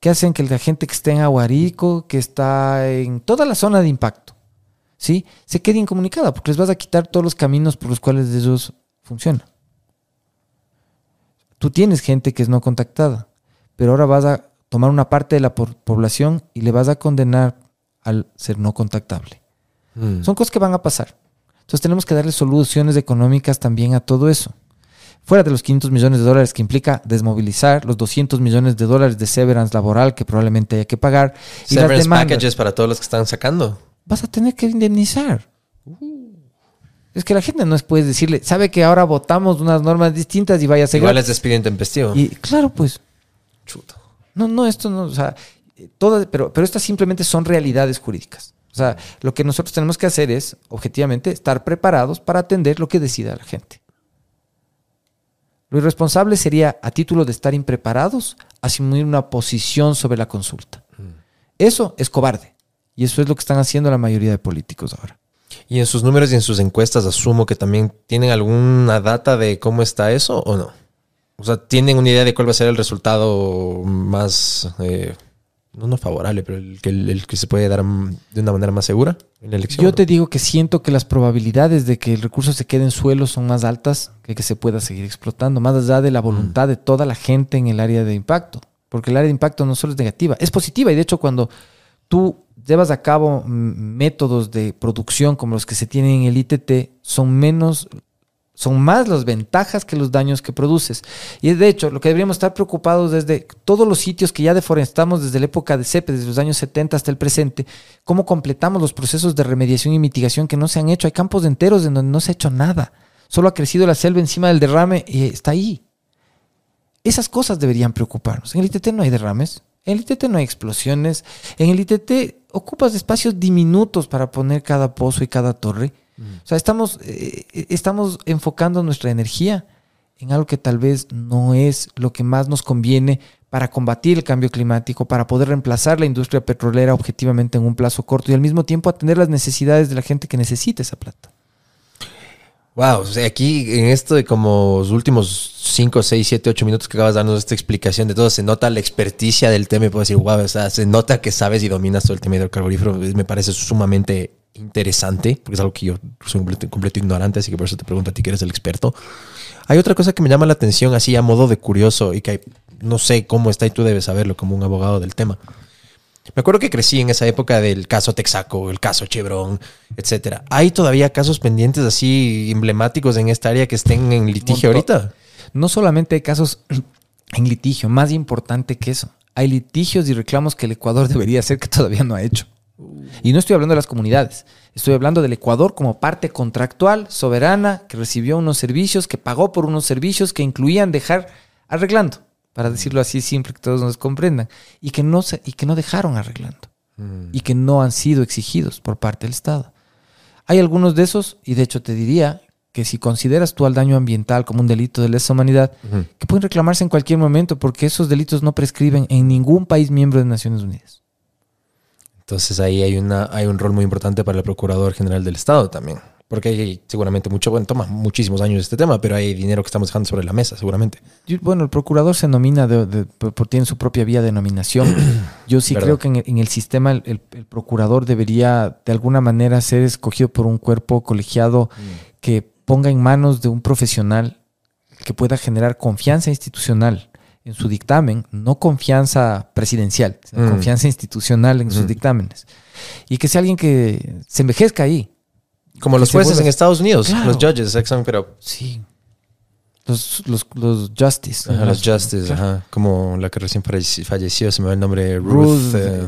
que hacen que la gente que esté en Aguarico, que está en toda la zona de impacto, ¿sí? se quede incomunicada porque les vas a quitar todos los caminos por los cuales ellos funcionan. Tú tienes gente que es no contactada, pero ahora vas a tomar una parte de la población y le vas a condenar al ser no contactable. Mm. Son cosas que van a pasar. Entonces tenemos que darle soluciones económicas también a todo eso. Fuera de los 500 millones de dólares que implica desmovilizar, los 200 millones de dólares de severance laboral que probablemente haya que pagar y las Severance demandas, packages para todos los que están sacando. Vas a tener que indemnizar. Es que la gente no es puedes decirle, sabe que ahora votamos unas normas distintas y vaya a ser Igual es gratis". despiden tempestivo. Y claro, pues, Chuta. no, no, esto no, o sea, todas, pero, pero estas simplemente son realidades jurídicas. O sea, lo que nosotros tenemos que hacer es, objetivamente, estar preparados para atender lo que decida la gente. Lo irresponsable sería, a título de estar impreparados, asumir una posición sobre la consulta. Eso es cobarde. Y eso es lo que están haciendo la mayoría de políticos ahora. Y en sus números y en sus encuestas asumo que también tienen alguna data de cómo está eso o no. O sea, tienen una idea de cuál va a ser el resultado más, eh, no, no favorable, pero el que, el que se puede dar mm, de una manera más segura en la elección. Yo te digo que siento que las probabilidades de que el recurso se quede en suelo son más altas que que se pueda seguir explotando, más allá de la voluntad de toda la gente en el área de impacto. Porque el área de impacto no solo es negativa, es positiva. Y de hecho, cuando tú llevas a cabo mm, métodos de producción como los que se tienen en el ITT, son menos, son más las ventajas que los daños que produces. Y de hecho, lo que deberíamos estar preocupados desde todos los sitios que ya deforestamos desde la época de CEPE, desde los años 70 hasta el presente, cómo completamos los procesos de remediación y mitigación que no se han hecho. Hay campos enteros en donde no se ha hecho nada. Solo ha crecido la selva encima del derrame y está ahí. Esas cosas deberían preocuparnos. En el ITT no hay derrames, en el ITT no hay explosiones, en el ITT ocupas espacios diminutos para poner cada pozo y cada torre. O sea, estamos, eh, estamos enfocando nuestra energía en algo que tal vez no es lo que más nos conviene para combatir el cambio climático, para poder reemplazar la industria petrolera objetivamente en un plazo corto y al mismo tiempo atender las necesidades de la gente que necesita esa plata. Wow, o sea, aquí en esto de como los últimos 5, 6, 7, 8 minutos que acabas de darnos esta explicación de todo, se nota la experticia del tema y puedo decir, wow, o sea, se nota que sabes y dominas todo el tema hidrocarburífero. Me parece sumamente interesante, porque es algo que yo soy completo, completo ignorante, así que por eso te pregunto a ti que eres el experto. Hay otra cosa que me llama la atención, así a modo de curioso, y que no sé cómo está y tú debes saberlo como un abogado del tema. Me acuerdo que crecí en esa época del caso Texaco, el caso Chevron, etcétera. ¿Hay todavía casos pendientes así emblemáticos en esta área que estén en litigio ahorita? No solamente hay casos en litigio, más importante que eso, hay litigios y reclamos que el Ecuador debería hacer que todavía no ha hecho. Y no estoy hablando de las comunidades, estoy hablando del Ecuador como parte contractual, soberana, que recibió unos servicios, que pagó por unos servicios que incluían dejar arreglando, para decirlo así simple que todos nos comprendan, y que no, se, y que no dejaron arreglando, y que no han sido exigidos por parte del Estado. Hay algunos de esos, y de hecho te diría que si consideras tú al daño ambiental como un delito de lesa humanidad, que pueden reclamarse en cualquier momento porque esos delitos no prescriben en ningún país miembro de Naciones Unidas. Entonces ahí hay, una, hay un rol muy importante para el Procurador General del Estado también. Porque hay seguramente mucho, bueno, toma muchísimos años este tema, pero hay dinero que estamos dejando sobre la mesa, seguramente. Yo- bueno, el procurador se nomina, de, de- por, tiene su propia vía de nominación. Yo sí Verdad. creo que en el, en el sistema el, el- el procurador debería de alguna manera ser escogido por un cuerpo colegiado que ponga en manos de un profesional que pueda generar confianza institucional en su dictamen, no confianza presidencial, sino Mm. confianza institucional en sus Mm. dictámenes. Y que sea alguien que se envejezca ahí. Como los jueces en Estados Unidos, Claro. los judges, exacto, pero Sí. Los, los, los justice. ajá, los justices, Claro. ajá, como la que recién falleció, se me va el nombre, Ruth. Ruth. eh,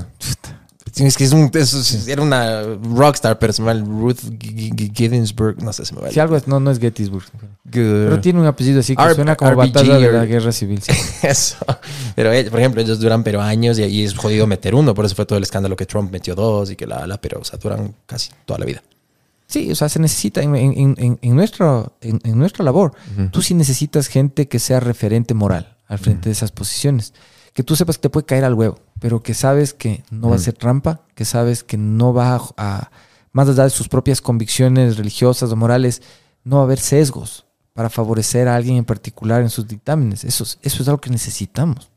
es que es un, es- era una rockstar, pero se me va el Ruth G- G- Ginsburg, no sé, se me va el Si algo es, no, no es Gettysburg. Good. Pero tiene un apellido así que R- suena como RBG batalla de la guerra civil. sí. Eso. Pero, eh, por ejemplo, ellos duran pero años y, y es jodido meter uno. Por eso fue todo el escándalo que Trump metió dos y que la, la, pero, o sea, duran casi toda la vida. Sí, o sea, se necesita en, en, en, en nuestro, en, nuestra labor. Tú sí necesitas gente que sea referente moral al frente de esas posiciones. Que tú sepas que te puede caer al huevo, pero que sabes que no va a ser trampa, que sabes que no va a, a- más allá de sus propias convicciones religiosas o morales, no va a haber sesgos para favorecer a alguien en particular en sus dictámenes. Eso, es- eso es algo que necesitamos.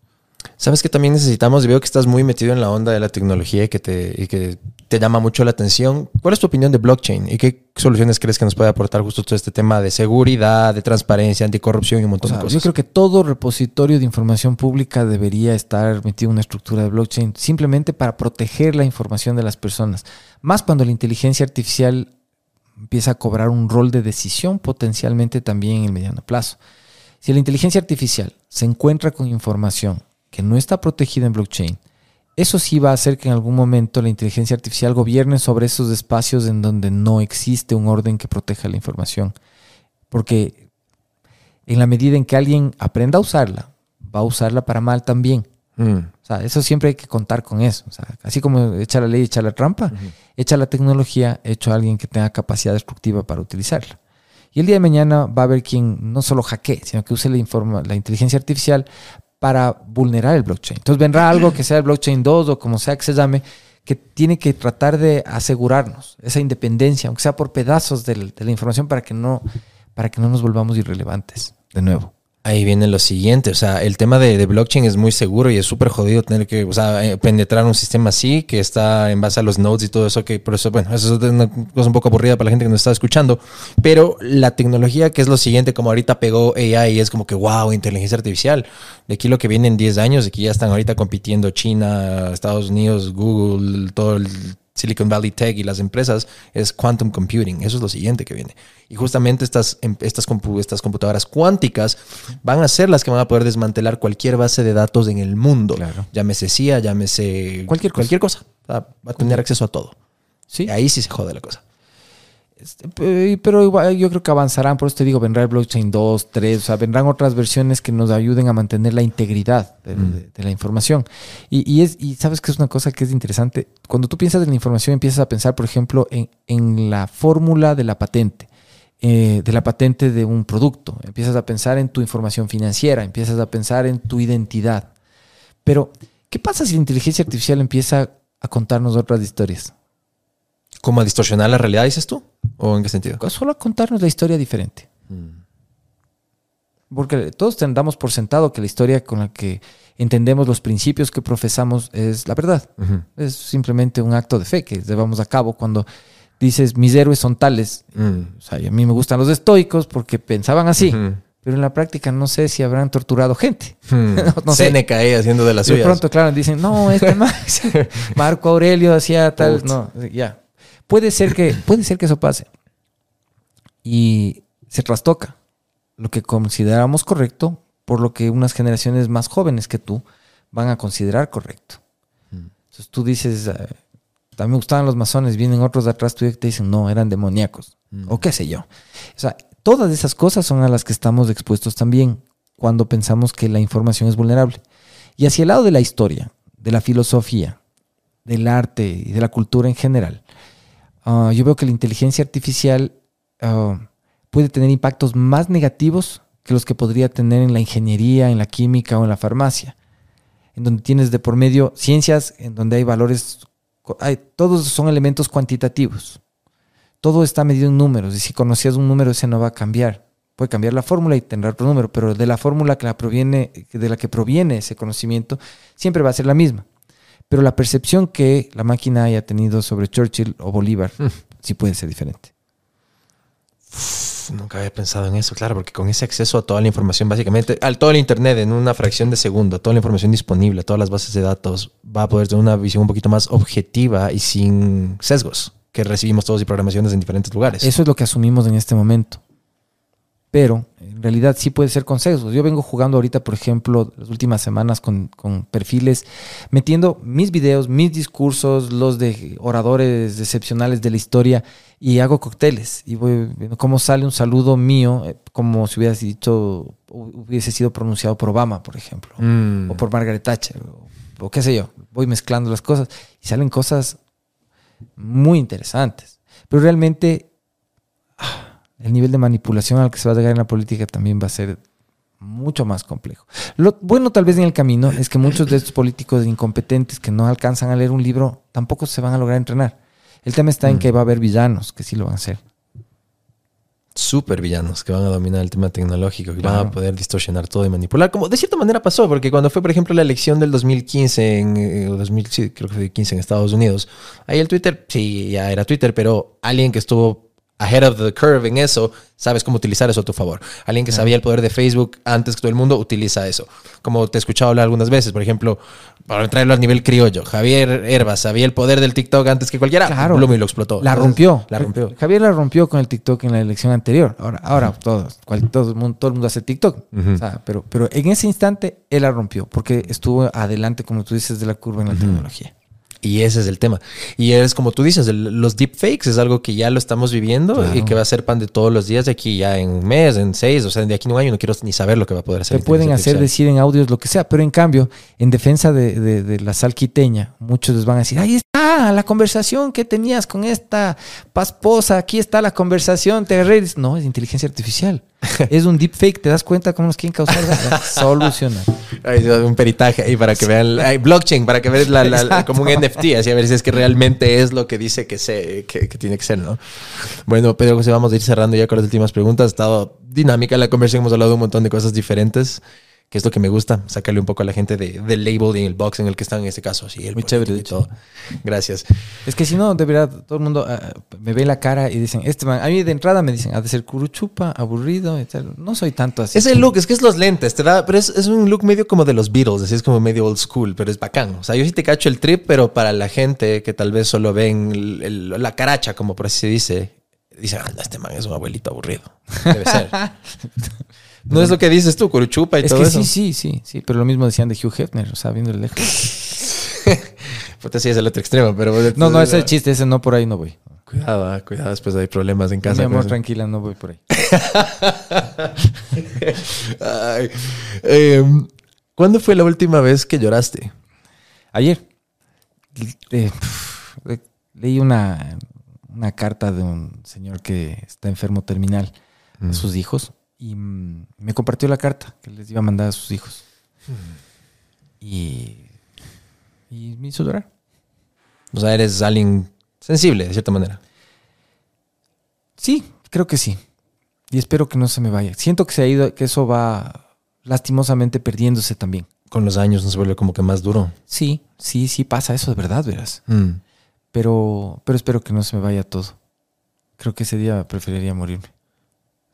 Sabes que también necesitamos, y veo que estás muy metido en la onda de la tecnología y que te, y que te llama mucho la atención. ¿Cuál es tu opinión de blockchain y qué soluciones crees que nos puede aportar justo todo este tema de seguridad, de transparencia, anticorrupción y un O montón sea, de yo cosas? creo que todo repositorio de información pública debería estar metido en una estructura de blockchain simplemente para proteger la información de las personas. Más cuando la inteligencia artificial empieza a cobrar un rol de decisión potencialmente también en el mediano plazo. Si la inteligencia artificial se encuentra con información que no está protegida en blockchain, eso sí va a hacer que en algún momento la inteligencia artificial gobierne sobre esos espacios en donde no existe un orden que proteja la información. Porque en la medida en que alguien aprenda a usarla, va a usarla para mal también. Mm. O sea, eso siempre hay que contar con eso. O sea, así como echa la ley, echa la trampa, echa la tecnología, hecho a alguien que tenga capacidad destructiva para utilizarla. Y el día de mañana va a haber quien no solo hackee, sino que use la, informa- la inteligencia artificial para vulnerar el blockchain. Entonces vendrá algo que sea el blockchain 2 o como sea que se llame, que tiene que tratar de asegurarnos esa independencia, aunque sea por pedazos del- de la información para que no, para que no nos volvamos irrelevantes de nuevo. Ahí viene lo siguiente, o sea, el tema de, blockchain es muy seguro y es súper jodido tener que, o sea, eh, penetrar un sistema así que está en base a los nodes y todo eso, que por eso, bueno, eso es una cosa un poco aburrida para la gente que nos está escuchando, pero la tecnología que es lo siguiente, como ahorita pegó AI, es como que, wow, inteligencia artificial, de aquí lo que viene en 10 años, de que ya están ahorita compitiendo China, Estados Unidos, Google, todo el Silicon Valley Tech y las empresas es quantum computing. Eso es lo siguiente que viene. Y justamente estas, em- estas, compu- estas computadoras cuánticas van a ser las que van a poder desmantelar cualquier base de datos en el mundo. Claro. Llámese CIA, llámese Cualquier cosa. cualquier cosa. O sea, va a tener acceso a todo. Sí. Y ahí sí se jode la cosa. Este, pe- Pero igual yo creo que avanzarán, por eso te digo, vendrá el blockchain 2, 3, o sea, vendrán otras versiones que nos ayuden a mantener la integridad de, de- de la información. Y, y es, y sabes que es una cosa que es interesante. Cuando tú piensas en la información, empiezas a pensar, por ejemplo, en, en la fórmula de la patente, eh, de la patente de un producto. Empiezas a pensar en tu información financiera, empiezas a pensar en tu identidad. Pero, ¿qué pasa si la inteligencia artificial empieza a contarnos otras historias? ¿Cómo a distorsionar la realidad, dices tú? ¿O en qué sentido? Solo a contarnos la historia diferente. Porque todos ten- damos por sentado que la historia con la que entendemos los principios que profesamos es la verdad. Es simplemente un acto de fe que llevamos a cabo cuando dices mis héroes son tales. Mm. O sea, a mí me gustan los estoicos porque pensaban así. Pero en la práctica no sé si habrán torturado gente. Hmm. No sé. Seneca ahí haciendo de las de suyas. pronto, claro, dicen, no, este Max, Marco Aurelio hacía tal. No, ya. Puede ser que, puede ser que eso pase. Y se trastoca lo que consideramos correcto por lo que unas generaciones más jóvenes que tú van a considerar correcto. Entonces tú dices, eh, también me gustaban los masones, vienen otros de atrás tuyos que te dicen, no, eran demoníacos. O qué sé yo. O sea, todas esas cosas son a las que estamos expuestos también cuando pensamos que la información es vulnerable. Y hacia el lado de la historia, de la filosofía, del arte y de la cultura en general, ah, yo veo que la inteligencia artificial ah, puede tener impactos más negativos que los que podría tener en la ingeniería, en la química o en la farmacia, en donde tienes de por medio ciencias, en donde hay valores, hay, todos son elementos cuantitativos. Todo está medido en números y si conocías un número ese no va a cambiar. Puede cambiar la fórmula y tendrá otro número, pero de la fórmula que la proviene, de la que proviene ese conocimiento siempre va a ser la misma. Pero la percepción que la máquina haya tenido sobre Churchill o Bolívar sí puede ser diferente. Uf, Nunca había pensado en eso, claro, porque con ese acceso a toda la información, básicamente, al todo el Internet en una fracción de segundo, toda la información disponible, todas las bases de datos, va a poder tener una visión un poquito más objetiva y sin sesgos que recibimos todos y programaciones en diferentes lugares. Eso es lo que asumimos en este momento. Pero en realidad sí puede ser con sesgos. Yo vengo jugando ahorita, por ejemplo, las últimas semanas con, con perfiles, metiendo mis videos, mis discursos, los de oradores excepcionales de la historia, y hago cócteles. Y voy viendo cómo sale un saludo mío, eh, como si hubiese dicho, hubiese sido pronunciado por Obama, por ejemplo Mm. o por Margaret Thatcher, o, o qué sé yo. Voy mezclando las cosas y salen cosas muy interesantes. Pero realmente el nivel de manipulación al que se va a llegar en la política también va a ser mucho más complejo. Lo bueno tal vez en el camino es que muchos de estos políticos incompetentes que no alcanzan a leer un libro tampoco se van a lograr entrenar. El tema está en que va a haber villanos que sí lo van a hacer. Super villanos que van a dominar el tema tecnológico, que van a poder distorsionar todo y manipular, como de cierta manera pasó, porque cuando fue, por ejemplo, la elección del 2015, en, eh, o 2000, sí, creo que fue 15 en Estados Unidos, ahí el Twitter, sí, ya era Twitter, pero alguien que estuvo ahead of the curve en eso, sabes cómo utilizar eso a tu favor. Alguien que sabía el poder de Facebook antes que todo el mundo, utiliza eso. Como te he escuchado hablar algunas veces, por ejemplo, para traerlo a nivel criollo, Javier Herbas sabía el poder del TikTok antes que cualquiera, Claro. Bloom y lo explotó. La rompió. La rompió. Javier la rompió con el TikTok en la elección anterior. Ahora, ahora todos, cual- todo, el mundo, todo el mundo hace TikTok. Ujú. O sea, pero, pero en ese instante él la rompió porque estuvo adelante, como tú dices, de la curva en la tecnología. Y ese es el tema. Y es como tú dices, el- los deepfakes es algo que ya lo estamos viviendo Claro. y que va a ser pan de todos los días de aquí ya en un mes, en seis, o sea, de aquí en un año no quiero ni saber lo que va a poder hacer. Te pueden hacer artificial. decir en audios lo que sea, pero en cambio, en defensa de, de- de la salquiteña, muchos les van a decir, ahí está la conversación que tenías con esta pasposa, aquí está la conversación, te agarré". Y dices, No, es inteligencia artificial. es un deepfake, ¿te das cuenta cómo nos quieren causar? Solucionar. Hay un peritaje ahí para que vean, hay blockchain para que vean la- como un NFT, así a ver si es que realmente es lo que dice que, se, que, que tiene que ser, ¿no? Bueno, Pedro José, vamos a ir cerrando ya con las últimas preguntas. Ha estado dinámica la conversación, hemos hablado de un montón de cosas diferentes, que es lo que me gusta, sacarle un poco a la gente de- del label y el box en el que están en este caso. Sí, el Muy chévere, de hecho. todo. Gracias. Es que si no, de verdad, todo el mundo ah, me ve la cara y dicen, este man, a mí de entrada me dicen, ha de ser curuchupa, aburrido y tal. No soy tanto así. Es el look, es que es los lentes, te da, pero es, es un look medio como de los Beatles, así es como medio old school, pero es bacán. O sea, yo sí te cacho el trip, pero para la gente que tal vez solo ven el- el- la caracha, como por así se dice, dicen, ah, este man es un abuelito aburrido. Debe ser. no es lo que dices tú, curuchupa y Es todo que eso. sí, sí, sí, sí, pero lo mismo decían de Hugh Hefner, o sea, viendo el lejos. Puta, sí es el otro extremo, pero... No, no, ese es el chiste, ese no por ahí no voy. Cuidado, ah, cuidado, después hay problemas en Mi casa. amor, con eso. tranquila, no voy por ahí. Ay. Em, ¿Cuándo fue la última vez que lloraste? Ayer eh, leí una, una carta de un señor que está enfermo terminal a sus hijos y mm, me compartió la carta que les iba a mandar a sus hijos. Y, y me hizo llorar. O sea, eres alguien sensible, de cierta manera. Sí, creo que sí. Y espero que no se me vaya. Siento que se ha ido, que eso va lastimosamente perdiéndose también. Con los años nos vuelve como que más duro. Sí, sí, sí pasa eso de verdad, verás. Mm. Pero, pero espero que no se me vaya todo. Creo que ese día preferiría morirme.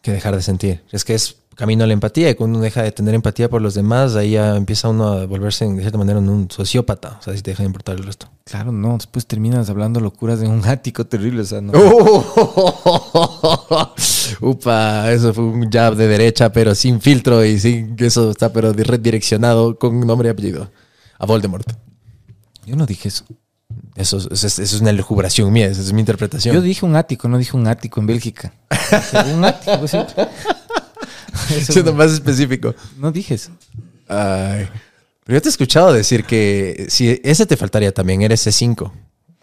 Que dejar de sentir. Es que es camino a la empatía y cuando uno deja de tener empatía por los demás, ahí ya empieza uno a volverse de cierta manera en un sociópata. O sea, si te deja de importar el resto. Claro, no, después terminas hablando locuras en un ático terrible, o sea, no. Upa, eso fue un jab de derecha, pero sin filtro y sin eso está pero di- redireccionado con nombre y apellido. A Voldemort. Yo no dije eso. Eso, es- eso es- eso es una elucubración mía, esa es mi interpretación. Yo dije un ático, no dije un ático en Bélgica. Un ático, pues, sí. Siendo más específico. no dije eso. Ay. Pero yo te he escuchado decir que si ese te faltaría también, eres C5.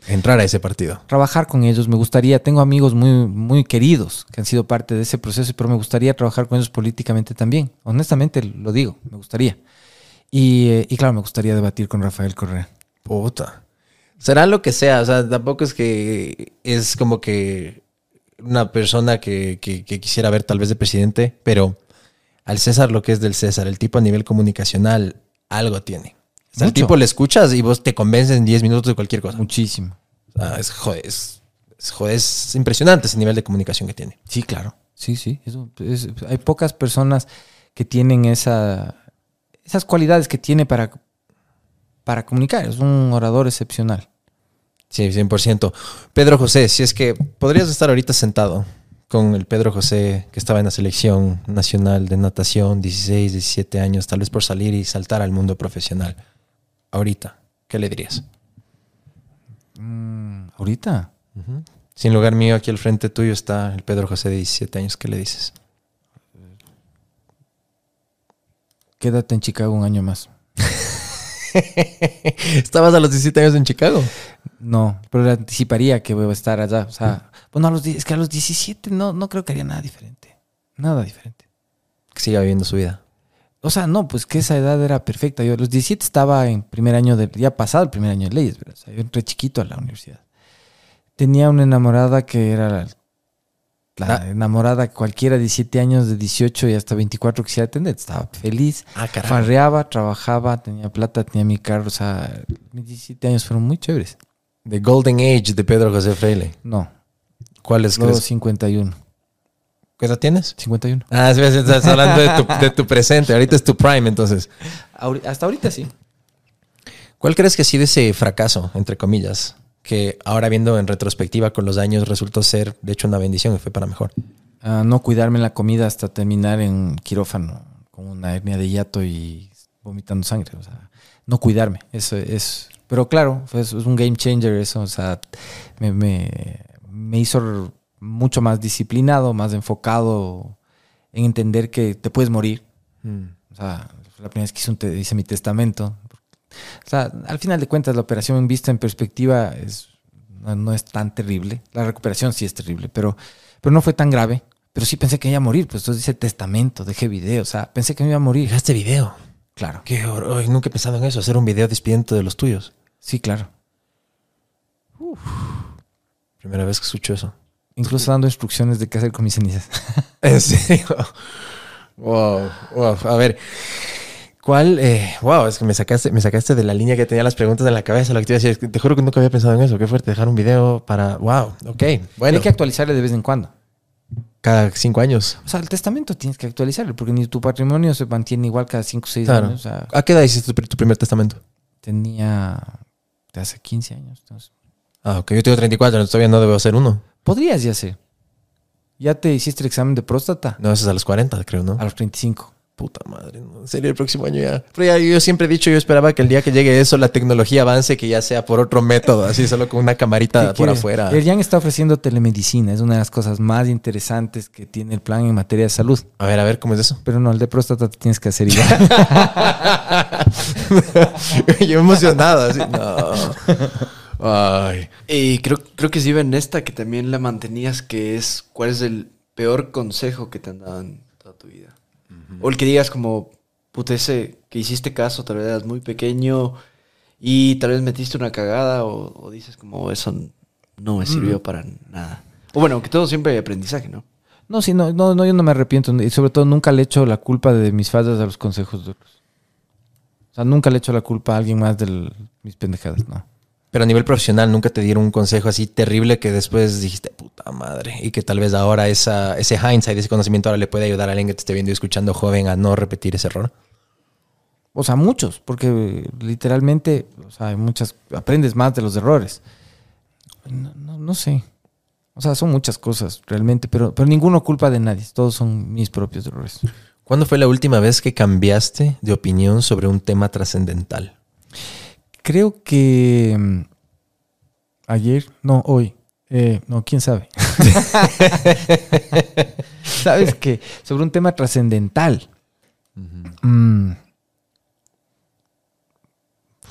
Entrar a ese partido. Trabajar con ellos, me gustaría, tengo amigos muy, muy queridos que han sido parte de ese proceso, pero me gustaría trabajar con ellos políticamente también. Honestamente lo digo, me gustaría. Y, eh, y claro, me gustaría debatir con Rafael Correa. Puta. Será lo que sea, o sea, tampoco es que es como que una persona que, que- que quisiera ver tal vez de presidente, pero al César lo que es del César, el tipo a nivel comunicacional, algo tiene. O sea, al Mucho. tipo le escuchas y vos te convences en 10 minutos de cualquier cosa. Muchísimo. O sea, es, joder, es, es, joder, es impresionante ese nivel de comunicación que tiene. Sí, claro. Sí, sí. Eso, es- hay pocas personas que tienen esa, esas cualidades que tiene para, para comunicar. Es un orador excepcional. Sí, 100%. Pedro José, si es que podrías estar ahorita sentado con el Pedro José que estaba en la selección nacional de natación, 16, 17 años, tal vez por salir y saltar al mundo profesional. Ahorita, ¿qué le dirías? Mm, Ahorita. Sin lugar mío, aquí al frente tuyo está el Pedro José de 17 años. ¿Qué le dices? Quédate en Chicago un año más. Estabas a los 17 años en Chicago. No, pero le anticiparía que voy a estar allá. O sea, bueno, a los, es que a los 17 no, no creo que haría nada diferente. Nada diferente. Que siga viviendo su vida. O sea, no, pues que esa edad era perfecta. Yo a los 17 estaba en primer año de, ya pasado el primer año de leyes, ¿verdad? O sea, yo entré chiquito a la universidad. Tenía una enamorada que era la, enamorada cualquiera de 17 años, de 18 y hasta 24 quisiera tener. Estaba feliz, Ah, farreaba, trabajaba, tenía plata, tenía mi carro. O sea, mis 17 años fueron muy chéveres. The Golden Age de Pedro José Freile. No, ¿Cuál es? los crees? 51. ¿Qué edad tienes? 51. Ah, estás hablando de tu, de tu presente. Ahorita es tu prime, entonces. hasta ahorita sí. ¿Cuál crees que ha sido ese fracaso, entre comillas, que ahora viendo en retrospectiva con los años resultó ser, de hecho, una bendición y fue para mejor? a no cuidarme la comida hasta terminar en quirófano con una hernia de hiato y vomitando sangre. O sea, no cuidarme. Eso es. Pero claro, es un game changer eso. O sea, me, me- me hizo mucho más disciplinado, más enfocado en entender que te puedes morir. O sea, la primera vez que hice, un te- hice mi testamento. O sea, al final de cuentas, la operación vista en perspectiva es, no, no es tan terrible. La recuperación sí es terrible, pero, pero no fue tan grave. Pero sí pensé que iba a morir. Pues entonces dice testamento, dejé video. O sea, pensé que me iba a morir. Mira este video. Claro. Qué horror. Ay, nunca he pensado en eso, hacer un video despidiendo de los tuyos. Sí, claro. Primera vez que escucho eso. Incluso dando instrucciones de qué hacer con mis cenizas. ¿En serio? Wow, wow. A ver, ¿cuál? eh, wow, es que me sacaste, me sacaste de la línea que tenía las preguntas en la cabeza. Lo que te iba a decir es que te juro que nunca había pensado en eso. Qué fuerte dejar un video para. Wow, ok. Bueno, Hay que actualizarle de vez en cuando. cada cinco años. O sea, el testamento tienes que actualizarlo porque ni tu patrimonio se mantiene igual cada 5 o 6 Claro. años. O sea, ¿A qué edad hiciste tu, tu primer testamento? tenía de hace 15 años. entonces, Ah, ok. Yo tengo 34, entonces todavía no debo hacer uno. Podrías ya hacer. ¿Ya te hiciste el examen de próstata? No, eso es a los 40, creo, ¿no? A los 35. Puta madre, no. En serio, el próximo año ya. Pero ya yo siempre he dicho, yo esperaba que el día que llegue eso, la tecnología avance, que ya sea por otro método, así solo con una camarita ¿Qué por quiere? afuera. El Yang está ofreciendo telemedicina. Es una de las cosas más interesantes que tiene el plan en materia de salud. A ver, a ver, ¿cómo es eso? Pero no, el de próstata te tienes que hacer igual. yo emocionado, así. No. Ay. Y creo, creo que sí iba en esta que también la mantenías, que es cuál es el peor consejo que te han dado en toda tu vida. O el que digas como, puta, ese que hiciste caso, tal vez eras muy pequeño y tal vez metiste una cagada o, o dices como, eso no me sirvió para nada. O bueno, que todo siempre hay aprendizaje, ¿no? No, sí, no, no, no, yo no me arrepiento. Y sobre todo nunca le echo la culpa de mis fallas a los consejos de otros. O sea, nunca le echo la culpa a alguien más de mis pendejadas, no. Pero a nivel profesional, ¿nunca te dieron un consejo así terrible que después dijiste, puta madre? Y que tal vez ahora esa, ese hindsight, ese conocimiento ahora le puede ayudar a alguien que te esté viendo y escuchando joven a no repetir ese error. O sea, muchos, porque literalmente, o sea, hay muchas, aprendes más de los errores. No, no, no sé. O sea, son muchas cosas realmente, pero, pero ninguno culpa de nadie. Todos son mis propios errores. ¿Cuándo fue la última vez que cambiaste de opinión sobre un tema trascendental? Creo que mm, ayer, no, hoy, eh, no, quién sabe. Sabes que sobre un tema trascendental. mm,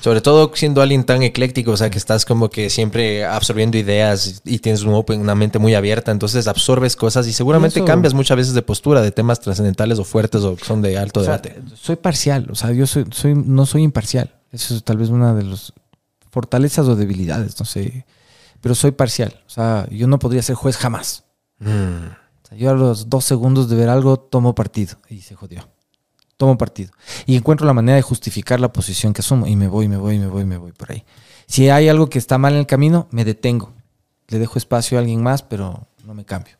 Sobre todo siendo alguien tan ecléctico, o sea, que estás como que siempre absorbiendo ideas y tienes un open, una mente muy abierta, entonces absorbes cosas y seguramente Eso- cambias muchas veces de postura de temas trascendentales o fuertes o que son de alto o sea, debate. soy parcial, o sea, yo soy, soy, no soy imparcial. Eso es tal vez una de las fortalezas o debilidades, no sé. Pero soy parcial. O sea, yo no podría ser juez jamás. Mm. O sea, yo a los dos segundos de ver algo tomo partido y se jodió. Tomo partido. Y encuentro la manera de justificar la posición que asumo y me voy, me voy, me voy, me voy por ahí. Si hay algo que está mal en el camino, me detengo. Le dejo espacio a alguien más, pero no me cambio.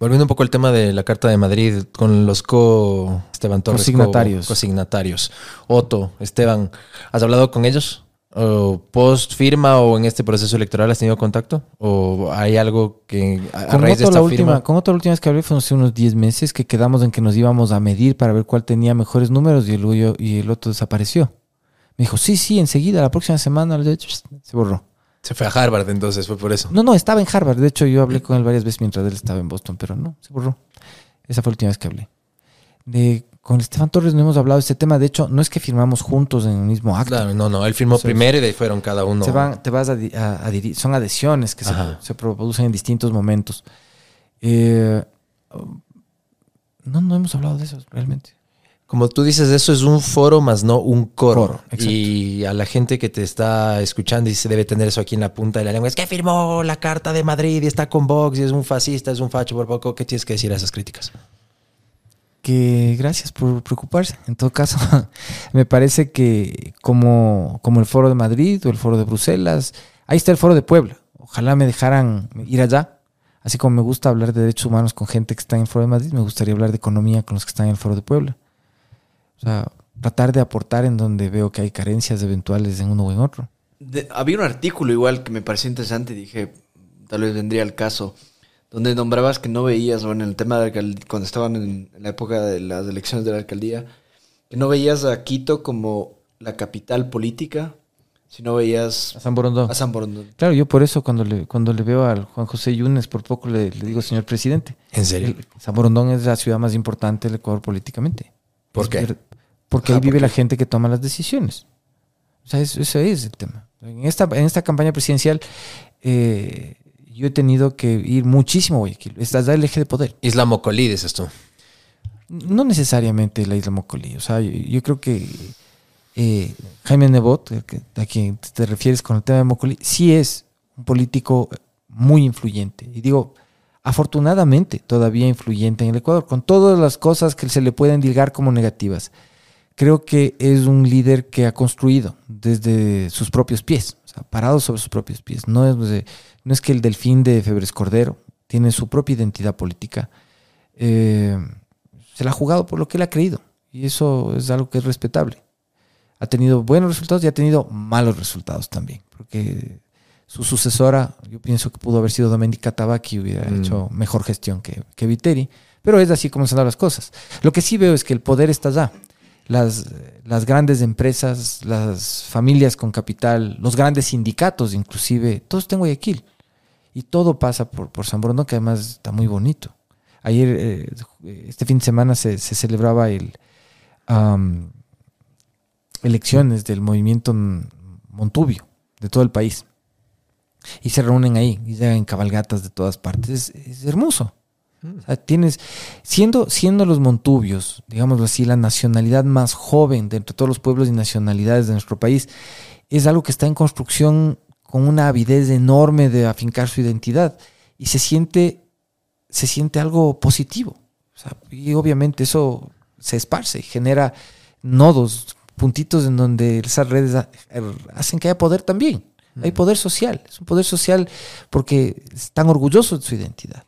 Volviendo un poco al tema de la Carta de Madrid con los co Esteban Torres, Cosignatarios. co- cosignatarios. Otto, Esteban, ¿has hablado con ellos? ¿O post firma o en este proceso electoral has tenido contacto? ¿O hay algo que a, raíz de esta la última, firma? con Otto la última vez que hablé fue hace unos 10 meses que quedamos en que nos íbamos a medir para ver cuál tenía mejores números y el, y el otro desapareció. Me dijo, sí, sí, enseguida, la próxima semana, se borró. Se fue a Harvard entonces, fue por eso. No, no, estaba en Harvard. De hecho, yo hablé con él varias veces mientras él estaba en Boston, pero no, se borró. Esa fue la última vez que hablé. De con Estefan Torres no hemos hablado de este tema. De hecho, no es que firmamos juntos en el mismo acto. Claro, no, no, él firmó Entonces, primero y de ahí fueron cada uno. Se van, te vas a, a- son adhesiones que se, se producen en distintos momentos. Eh, no, no hemos hablado de eso realmente. Como tú dices, eso es un foro más no un coro. Y a la gente que te está escuchando y se debe tener eso aquí en la punta de la lengua, es que firmó la carta de Madrid y está con Vox y es un fascista, es un facho por poco. ¿Qué tienes que decir a esas críticas? Que gracias por preocuparse. En todo caso, me parece que como, como el Foro de Madrid o el Foro de Bruselas, ahí está el Foro de Puebla. Ojalá me dejaran ir allá. Así como me gusta hablar de derechos humanos con gente que está en el Foro de Madrid, me gustaría hablar de economía con los que están en el Foro de Puebla. O sea, tratar de aportar en donde veo que hay carencias eventuales en uno o en otro. De- había un artículo igual que me pareció interesante dije, tal vez vendría al caso, donde nombrabas que no veías, bueno, en el tema de cuando estaban en, en la época de las elecciones de la alcaldía, que no veías a Quito como la capital política, sino veías A San Borondón. a San Borondón. Claro, yo por eso cuando le, cuando le veo al Juan José Yunes, por poco le, le digo, señor presidente, ¿En serio? el- San Borondón es la ciudad más importante del Ecuador políticamente. ¿Por Es qué? Porque Ah, ahí vive ¿por la gente que toma las decisiones. O sea, eso, eso es el tema. En esta, en esta campaña presidencial eh, yo he tenido que ir muchísimo a Guayaquil. Está el eje de poder. Isla Mocolí, dices tú. No necesariamente la isla Mocolí. O sea, yo, yo creo que eh, Jaime Nebot, a quien te refieres con el tema de Mocolí, sí es un político muy influyente. Y digo, afortunadamente todavía influyente en el Ecuador, con todas las cosas que se le pueden dilgar como negativas. Creo que es un líder que ha construido desde sus propios pies, o sea, parado sobre sus propios pies. No es, no es que el delfín de Febres Cordero tiene su propia identidad política. Eh, se la ha jugado por lo que él ha creído. Y eso es algo que es respetable. Ha tenido buenos resultados y ha tenido malos resultados también. Porque su sucesora, yo pienso que pudo haber sido Domenica Tabaqui y hubiera Mm. hecho mejor gestión que, que Viteri. Pero es así como se dan las cosas. Lo que sí veo es que el poder está allá. Las, las grandes empresas, las familias con capital, los grandes sindicatos inclusive, todo está en Guayaquil. Y todo pasa por, por San Borondón, que además está muy bonito. Ayer, eh, este fin de semana, se, se celebraba el am, elecciones del movimiento Montubio de todo el país. Y se reúnen ahí, y llegan cabalgatas de todas partes. Es, es hermoso. O sea, tienes, siendo, siendo los Montubios, digámoslo así, la nacionalidad más joven de entre todos los pueblos y nacionalidades de nuestro país, es algo que está en construcción con una avidez enorme de afincar su identidad. Y se siente, se siente algo positivo. O sea, y obviamente eso se esparce y genera nodos, puntitos en donde esas redes ha- hacen que haya poder también. Hay poder social. Es un poder social porque están orgullosos de su identidad.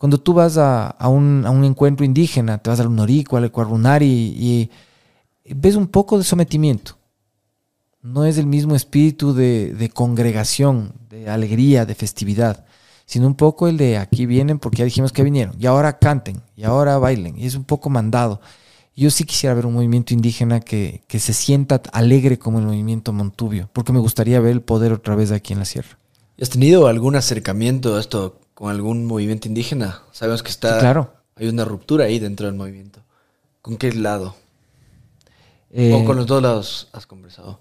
Cuando tú vas a, a un, a un encuentro indígena, te vas al Norico, al Ecuarunari y, y ves un poco de sometimiento. No es el mismo espíritu de, de congregación, de alegría, de festividad, sino un poco el de aquí vienen porque ya dijimos que vinieron, y ahora canten, y ahora bailen, y es un poco mandado. Yo sí quisiera ver un movimiento indígena que, que se sienta alegre como el movimiento Montubio, porque me gustaría ver el poder otra vez aquí en la sierra. ¿Y ¿Has tenido algún acercamiento a esto con algún movimiento indígena? Sabemos que está... Sí, claro. Hay una ruptura ahí dentro del movimiento. ¿Con qué lado? Eh, ¿O con los dos lados has conversado?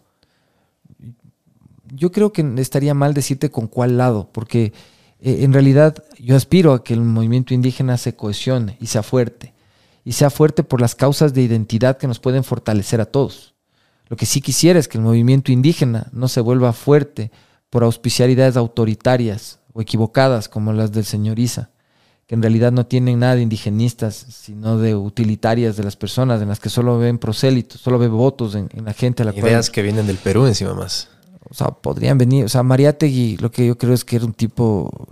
yo creo que estaría mal decirte con cuál lado, porque eh, en realidad yo aspiro a que el movimiento indígena se cohesione y sea fuerte, y sea fuerte por las causas de identidad que nos pueden fortalecer a todos. Lo que sí quisiera es que el movimiento indígena no se vuelva fuerte por auspiciar ideas autoritarias o equivocadas como las del señor Isa, que en realidad no tienen nada de indigenistas, sino de utilitarias de las personas, en las que solo ven prosélitos, solo ven votos en, en la gente a la cual Ideas que vienen del Perú encima más. o sea, podrían venir. O sea, Mariátegui, lo que yo creo es que era un tipo